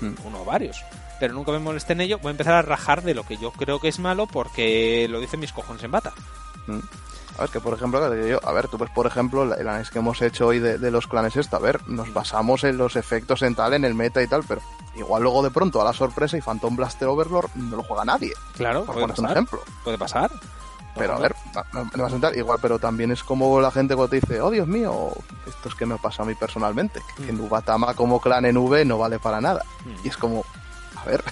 Mm. uno o varios, pero nunca me molesté en ello, voy a empezar a rajar de lo que yo creo que es malo porque lo dicen mis cojones en bata. Mm. A ver, que por ejemplo, yo, a ver, tú ves, por ejemplo, el análisis que hemos hecho hoy de, de los clanes esto, a ver, nos basamos en los efectos en tal, en el meta y tal, pero igual luego de pronto a la sorpresa y Phantom Blaster Overlord no lo juega nadie, Claro, por puede pasar, ejemplo. puede pasar. Pero a ver, no vas a entrar igual, pero también es como la gente cuando te dice, oh Dios mío, esto es que me pasa a mí personalmente, que Mm. Nubatama como clan en V no vale para nada. Mm. Y es como, a ver,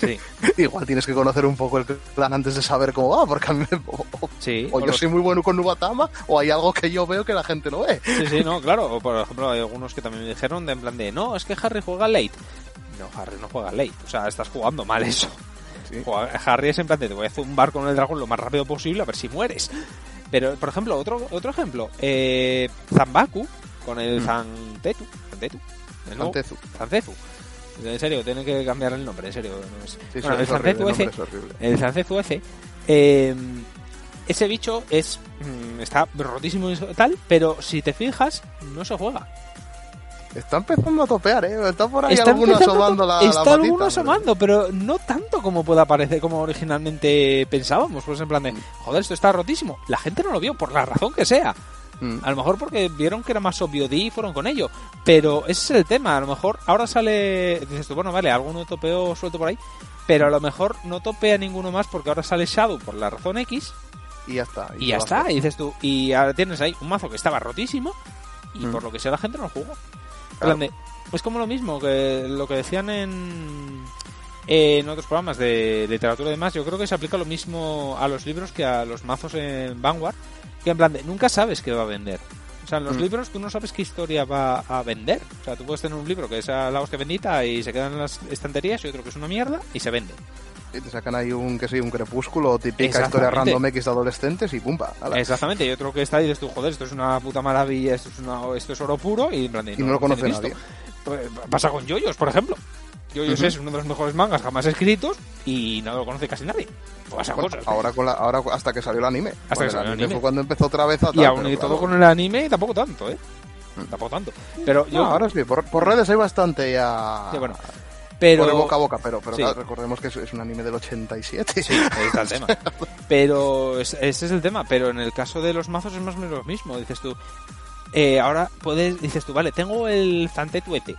Sí, [laughs] igual tienes que conocer un poco el clan antes de saber cómo va, porque a mí me- o, sí. o o yo los- soy muy bueno con Nubatama, o hay algo que yo veo que la gente no ve. Sí, sí, no, claro. O por ejemplo, hay algunos que también me dijeron de en plan de, no, es que Harry juega late. No, Harry no juega late. O sea, estás jugando mal eso. Sí. Harry es en plan de, te voy a zumbar con el dragón lo más rápido posible a ver si mueres. Pero, por ejemplo, otro otro ejemplo. Eh, Zambaku con el Mm. Zantetu. Zantetu. de nuevo. Antezu. Zancezu. En serio, tiene que cambiar el nombre, en serio. no es- Sí, Bueno, el el ese el Zancezu ese, eh, ese bicho es mm, está rotísimo y tal, pero si te fijas, no se juega. Está empezando a topear, ¿eh? Está por ahí está alguno asomando la, la está patita, alguno pero- asomando, pero no tanto como pueda parecer, como originalmente pensábamos. Pues en plan de, joder, esto está rotísimo. La gente no lo vio, por la razón que sea. Mm. A lo mejor porque vieron que era más obvio de y fueron con ello. Pero ese es el tema. A lo mejor ahora sale. Dices tú, bueno, vale, alguno topeó suelto por ahí. Pero a lo mejor no topea ninguno más porque ahora sale Shadow por la razón X. Y ya está. Y ya te vas está. Y dices tú, y ahora tienes ahí un mazo que estaba rotísimo. Y Mm. por lo que sea la gente no lo jugó. Claro. plan de- es como lo mismo que lo que decían en. En otros programas de literatura y demás, yo creo que se aplica lo mismo a los libros que a los mazos en Vanguard. Que en plan de, nunca sabes qué va a vender. O sea, en los Mm. libros tú no sabes qué historia va a vender. O sea, tú puedes tener un libro que es a la hostia bendita y se queda en las estanterías y otro que es una mierda y se vende. Y te sacan ahí un, que un crepúsculo, típica historia random X de adolescentes y pumpa. ala. Exactamente, y otro que está y dices tú, joder, esto es una puta maravilla, esto es, una, esto es oro puro y, en plan de, Y no lo conoce nadie. Pues, Pasa con Yoyos, por ejemplo. Yoyos Ujú. es uno de los mejores mangas jamás escritos y no lo conoce casi nadie. Pasa Bueno, cosas. ahora, con la, ahora hasta que salió el anime. Hasta que salió el anime. fue cuando empezó otra vez a y aún y todo claro. con el anime y tampoco tanto, ¿eh? Mm. Tampoco tanto. Pero yo... No, ahora sí, por, por redes hay bastante ya. Sí, bueno, pero... Por el boca a boca, pero, pero Sí. claro, recordemos que es, es un anime del 87. Sí, ahí está el tema. [laughs] Pero es- ese es el tema. Pero en el caso de los mazos es más o menos lo mismo. Dices tú, eh, ahora puedes, dices tú, vale, tengo el Zantetuete,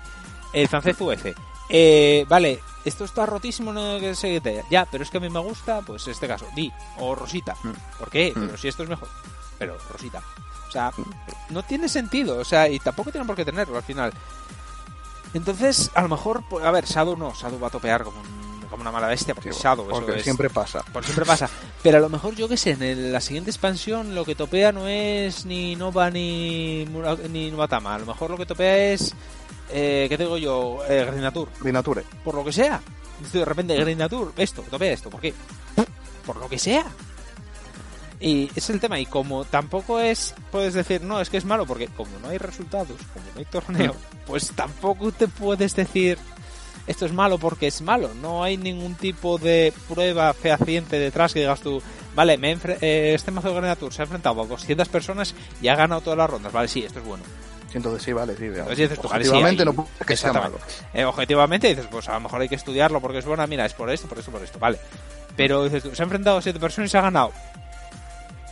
el Zancezuece. Eh, vale, esto está rotísimo, no sé qué Ya, pero es que a mí me gusta, pues este caso, Di o Rosita. Mm. ¿Por qué? Mm. Pero si esto es mejor. Pero Rosita. O sea, no tiene sentido. O sea, y tampoco tienen por qué tenerlo al final. Entonces, a lo mejor, pues, a ver, Shadow no, Shadow va a topear como, un- como una mala bestia, porque Sí, Shadow, eso porque es- siempre pasa. por siempre pasa. Pero a lo mejor, yo que sé, en el- la siguiente expansión lo que topea no es ni Nova ni, ni Nubatama. A lo mejor lo que topea es, eh, ¿qué te digo yo? Eh, Grinatur. Grinature. Por lo que sea. De repente, Grinatur, esto, topea esto. ¿Por qué? Por lo que sea. Y es el tema. Y como tampoco es, puedes decir, no, es que es malo, porque como no hay resultados, como no hay torneo, pues tampoco te puedes decir, esto es malo porque es malo. No hay ningún tipo de prueba fehaciente detrás que digas tú, vale, me eh, este mazo de Granatur se ha enfrentado a 200 personas y ha ganado todas las rondas. Vale, sí, esto es bueno. Entonces sí, vale, sí. Entonces tú, vale, sí, Objetivamente no que sea malo. Eh, objetivamente dices, pues a lo mejor hay que estudiarlo porque es buena, mira, es por esto, por esto, por esto, vale. Pero dices tú, se ha enfrentado a 7 personas y se ha ganado.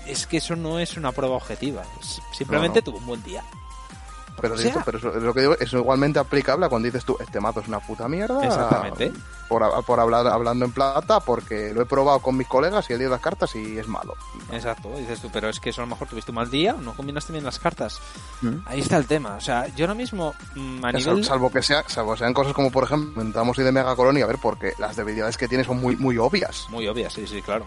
Es que eso no es una prueba objetiva. simplemente No, no. tuvo un buen día. Pero, O sea- pero eso, es lo que digo, es igualmente aplicable a cuando dices tú, este mazo es una puta mierda. Exactamente. Por, por hablar hablando en plata, porque lo he probado con mis colegas y he leído las cartas y es malo. Exacto, dices tú, pero es que eso a lo mejor tuviste un mal día, no combinaste bien las cartas. Mm. Ahí está el tema. O sea, yo ahora mismo, mm, a nivel. Salvo que sea, salvo sean cosas como por ejemplo, comentamos hoy de Mega Colonia, a ver, porque las debilidades que tiene son muy, muy obvias. Muy obvia, sí, sí, claro.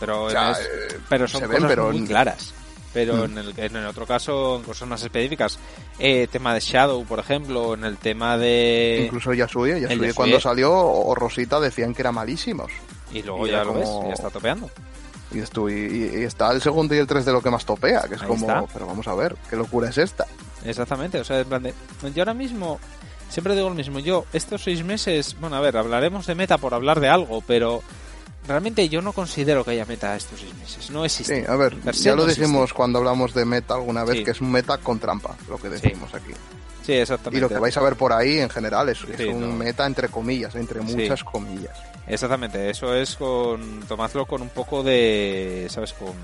Pero, O sea, en es- eh, pero son ven, cosas pero muy en- claras. Pero Mm. en, el, en el otro caso, en cosas más específicas, eh, tema de Shadow, por ejemplo, en el tema de... Incluso Yasuye, Yasuye cuando salió o Rosita decían que eran malísimos. Y luego y ya era lo ves, como- ya está topeando. Y, estu- y, y está el segundo y el 3 de lo que más topea, que es Ahí como, está. pero vamos a ver, ¿qué locura es esta? Exactamente, o sea, en plan de, yo ahora mismo siempre digo lo mismo, yo estos seis meses, bueno, a ver, hablaremos de meta por hablar de algo, pero realmente yo no considero que haya meta estos seis meses, no existe. Sí, a ver, ya lo dijimos cuando hablamos de meta alguna vez, que es un meta con trampa, lo que decimos aquí. Sí, exactamente. Y lo que vais a ver por ahí en general es, un meta entre comillas, entre muchas comillas. Exactamente, eso es con. Tomadlo con un poco de. ¿Sabes? Con.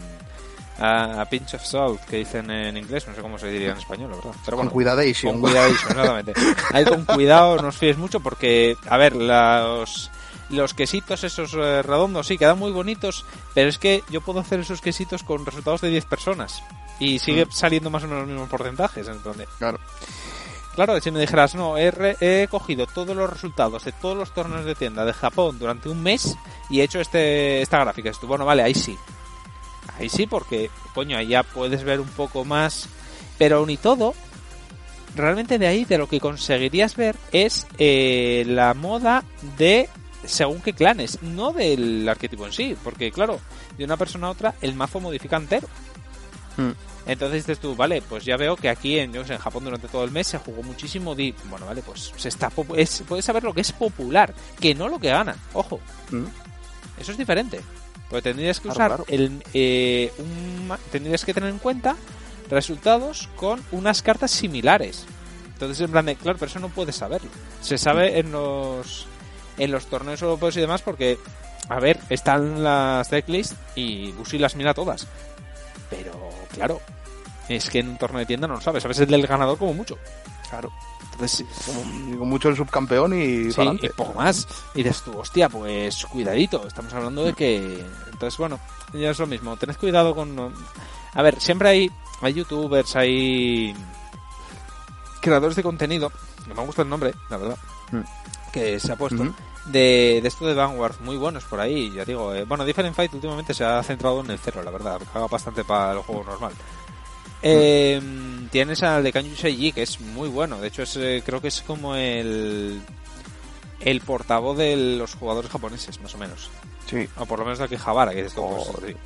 A, pinch of salt, que dicen en inglés, no sé cómo se diría en español, la verdad. Pero bueno, con cuidadísimo. Con cuidadísimo, exactamente. Ahí con cuidado, no os fíes mucho porque, a ver, los, los quesitos esos eh, redondos sí quedan muy bonitos, pero es que yo puedo hacer esos quesitos con resultados de 10 personas y sigue mm. saliendo más o menos los mismos porcentajes. Entonces, claro. Claro, si me dijeras, no, he, cogido todos los resultados de todos los torneos de tienda de Japón durante un mes y he hecho este, esta gráfica. Esto, bueno, vale, ahí sí. Ahí sí, porque, coño, ahí ya puedes ver un poco más. Pero aún y todo, realmente de ahí, de lo que conseguirías ver, es eh, la moda de según qué clanes, no del arquetipo en sí, porque claro, de una persona a otra el mazo modifica entero. Hmm. Entonces dices tú, vale, pues ya veo que aquí en, en Japón durante todo el mes se jugó muchísimo Di. Bueno, vale, pues se está es, puedes saber lo que es popular, que no lo que gana. Ojo. Mm. Eso es diferente. Porque tendrías que usar el eh, tendrías que tener en cuenta resultados con unas cartas similares. Entonces en plan de, claro, pero eso no puedes saberlo. Se sabe en los en los torneos europeos y demás porque a ver, están las decklists y Bushi las mira todas. Pero claro, es que en un torneo de tienda no lo sabes, sabes el del ganador como mucho. Claro. Entonces, como, mucho el subcampeón y, sí, y poco más. Y dices tú, hostia, pues cuidadito, estamos hablando de que... Entonces, bueno, ya es lo mismo, tened cuidado con... A ver, siempre hay, hay youtubers, hay creadores de contenido, no me gusta el nombre, la verdad, mm. Que se ha puesto, de, de, esto de Vanguard, muy buenos por ahí, ya digo. Eh, bueno, Different Fight últimamente se ha centrado en el cero, la verdad, haga bastante para el juego normal. Eh, tienes al de Kanyu Seiji, que es muy bueno, de hecho es, eh, creo que es como el el portavoz de los jugadores japoneses, más o menos. Sí. O por lo menos de aquí Javara, que es como pues,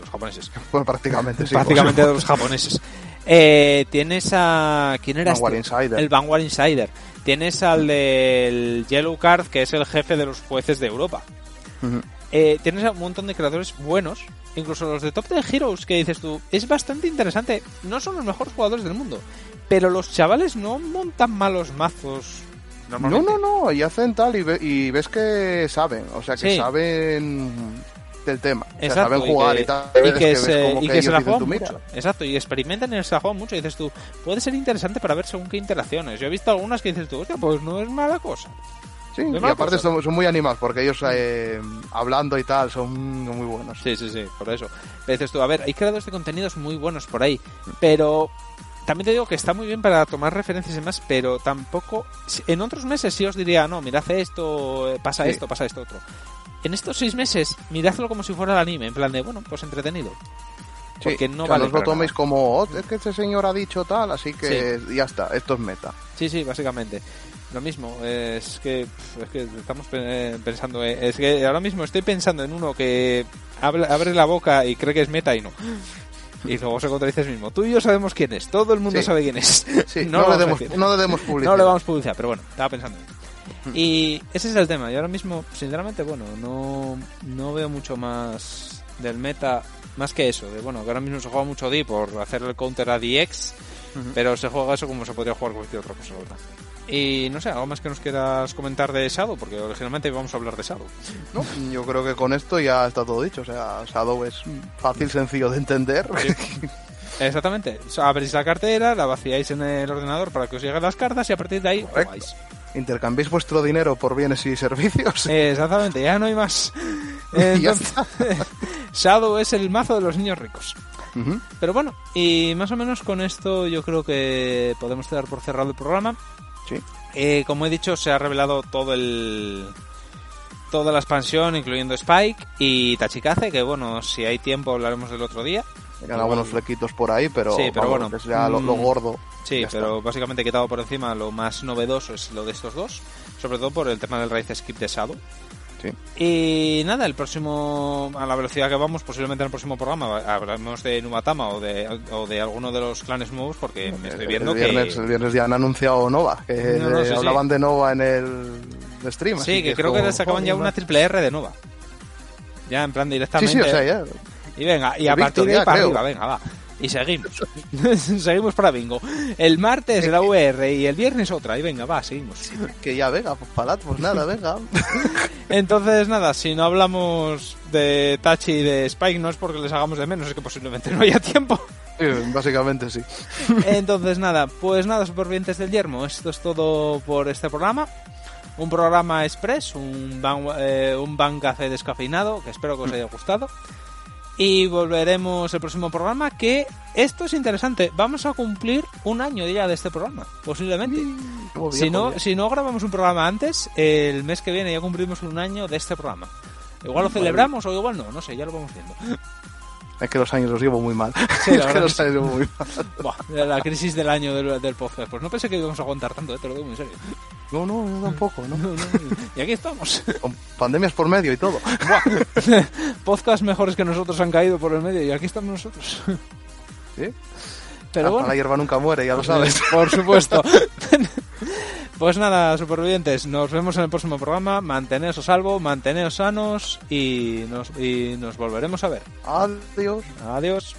los japoneses. [laughs] Pues prácticamente, sí. Prácticamente de los japoneses. Eh, tienes a... ¿Quién era Vanguard este? Insider. El Vanguard Insider. Tienes al del Yellow Card, que es el jefe de los jueces de Europa. Eh, tienes un montón de creadores buenos, incluso los de Top 10 Heroes, que dices tú, es bastante interesante. No son los mejores jugadores del mundo, pero los chavales no montan malos mazos. No, no, no, y hacen tal y, ves que saben, o sea, que saben del tema. saben jugar y, tal. Y que, se, y que, se la juegan mucho. Exacto, y experimentan y se la juegan mucho. Y dices tú, puede ser interesante para ver según qué interacciones. Yo he visto algunas que dices tú, hostia, pues no es mala cosa. Sí, y aparte son, muy animados porque ellos eh, hablando y tal son muy buenos. Sí, sí, sí, por eso. dices tú, a ver, hay creadores de contenidos muy buenos por ahí, pero también te digo que está muy bien para tomar referencias y demás, pero tampoco. En otros meses sí os diría, no, mira, hace esto, pasa esto, pasa esto otro en estos seis meses, miradlo como si fuera el anime, en plan de, bueno, pues entretenido. Porque no vale. No lo toméis como, oh, es que ese señor ha dicho tal, así que ya está, esto es meta. Sí, sí, básicamente. Lo mismo, es que, es que estamos pensando, eh, es que ahora mismo estoy pensando en uno que abre, la boca y cree que es meta y no. Y luego se contradice el mismo. Tú y yo sabemos quién es, todo el mundo sabe quién es. [laughs] no, le demos, no, le demos, publicidad. No le damos publicidad, pero bueno, estaba pensando en y ese es el tema. Y ahora mismo, sinceramente, bueno, no, no veo mucho más del meta, más que eso. De, bueno, que ahora mismo se juega mucho D por hacer el counter a DX, pero se juega eso como se podría jugar cualquier otra cosa, ¿verdad? Y no sé, algo más que nos quieras comentar de Shadow, porque originalmente íbamos a hablar de Shadow. No, yo creo que con esto ya está todo dicho. O sea, Shadow es fácil, sencillo de entender. Exactamente. Abrís la cartera, la vaciáis en el ordenador para que os lleguen las cartas y a partir de ahí jugáis intercambiéis vuestro dinero por bienes y servicios. [laughs] exactamente, ya no hay más. [laughs] [laughs] Shadow es el mazo de los niños ricos. Pero bueno, y más o menos con esto yo creo que podemos dar por cerrado el programa. Sí. Eh, como he dicho, se ha revelado todo el toda la expansión, incluyendo Spike y Tachikaze, que bueno, si hay tiempo hablaremos del otro día. Eran algunos flequitos por ahí, pero, sí, pero bueno, que lo, mm, gordo. Sí, pero básicamente quitado por encima lo más novedoso es lo de estos dos, sobre todo por el tema del raíz skip de Shadow. Y nada, el próximo, a la velocidad que vamos, posiblemente en el próximo programa hablaremos de Nubatama o de, o de alguno de los clanes nuevos, porque me estoy viendo el viernes, que... El viernes ya han anunciado Nova, que hablaban de Nova en el stream. Sí, que, creo que sacaban ya una triple R de Nova. Ya en plan directamente. Sí, sí, o sea, ya. Y venga, y a partir de ahí para arriba, venga, va. Y seguimos. [laughs] seguimos para bingo. El martes la VR y el viernes otra. Y venga, va, seguimos. que ya, venga, pues para pues nada, venga. [laughs] Entonces, nada, si no hablamos de Tachi y de Spike, no es porque les hagamos de menos, es que posiblemente no haya tiempo. básicamente sí. [laughs] Entonces, nada, pues nada, supervivientes del yermo. Esto es todo por este programa un programa express, un, ban, eh, un café descafeinado, que espero que os haya gustado. Y volveremos el próximo programa, que esto es interesante. Vamos a cumplir un año ya de este programa, posiblemente. si, no, si no grabamos un programa antes, el mes que viene ya cumplimos un año de este programa. Igual lo celebramos o igual no, no sé, ya lo vamos viendo. Es que los años los llevo muy mal. Sí, [laughs] la los años llevo muy mal. la crisis del año del, del, podcast. Pues no pensé que íbamos a aguantar tanto, eh, te lo digo en serio. No, no, no tampoco, ¿no? y aquí estamos. Con pandemias por medio y todo. [laughs] Podcasts mejores que nosotros han caído por el medio y aquí estamos nosotros. ¿Sí? Pero bueno. La hierba nunca muere, ya lo sabes. Por [laughs] supuesto. [laughs] Pues nada, supervivientes, nos vemos en el próximo programa. Manteneos a salvo, manteneos sanos y nos, y nos volveremos a ver. Adiós. Adiós.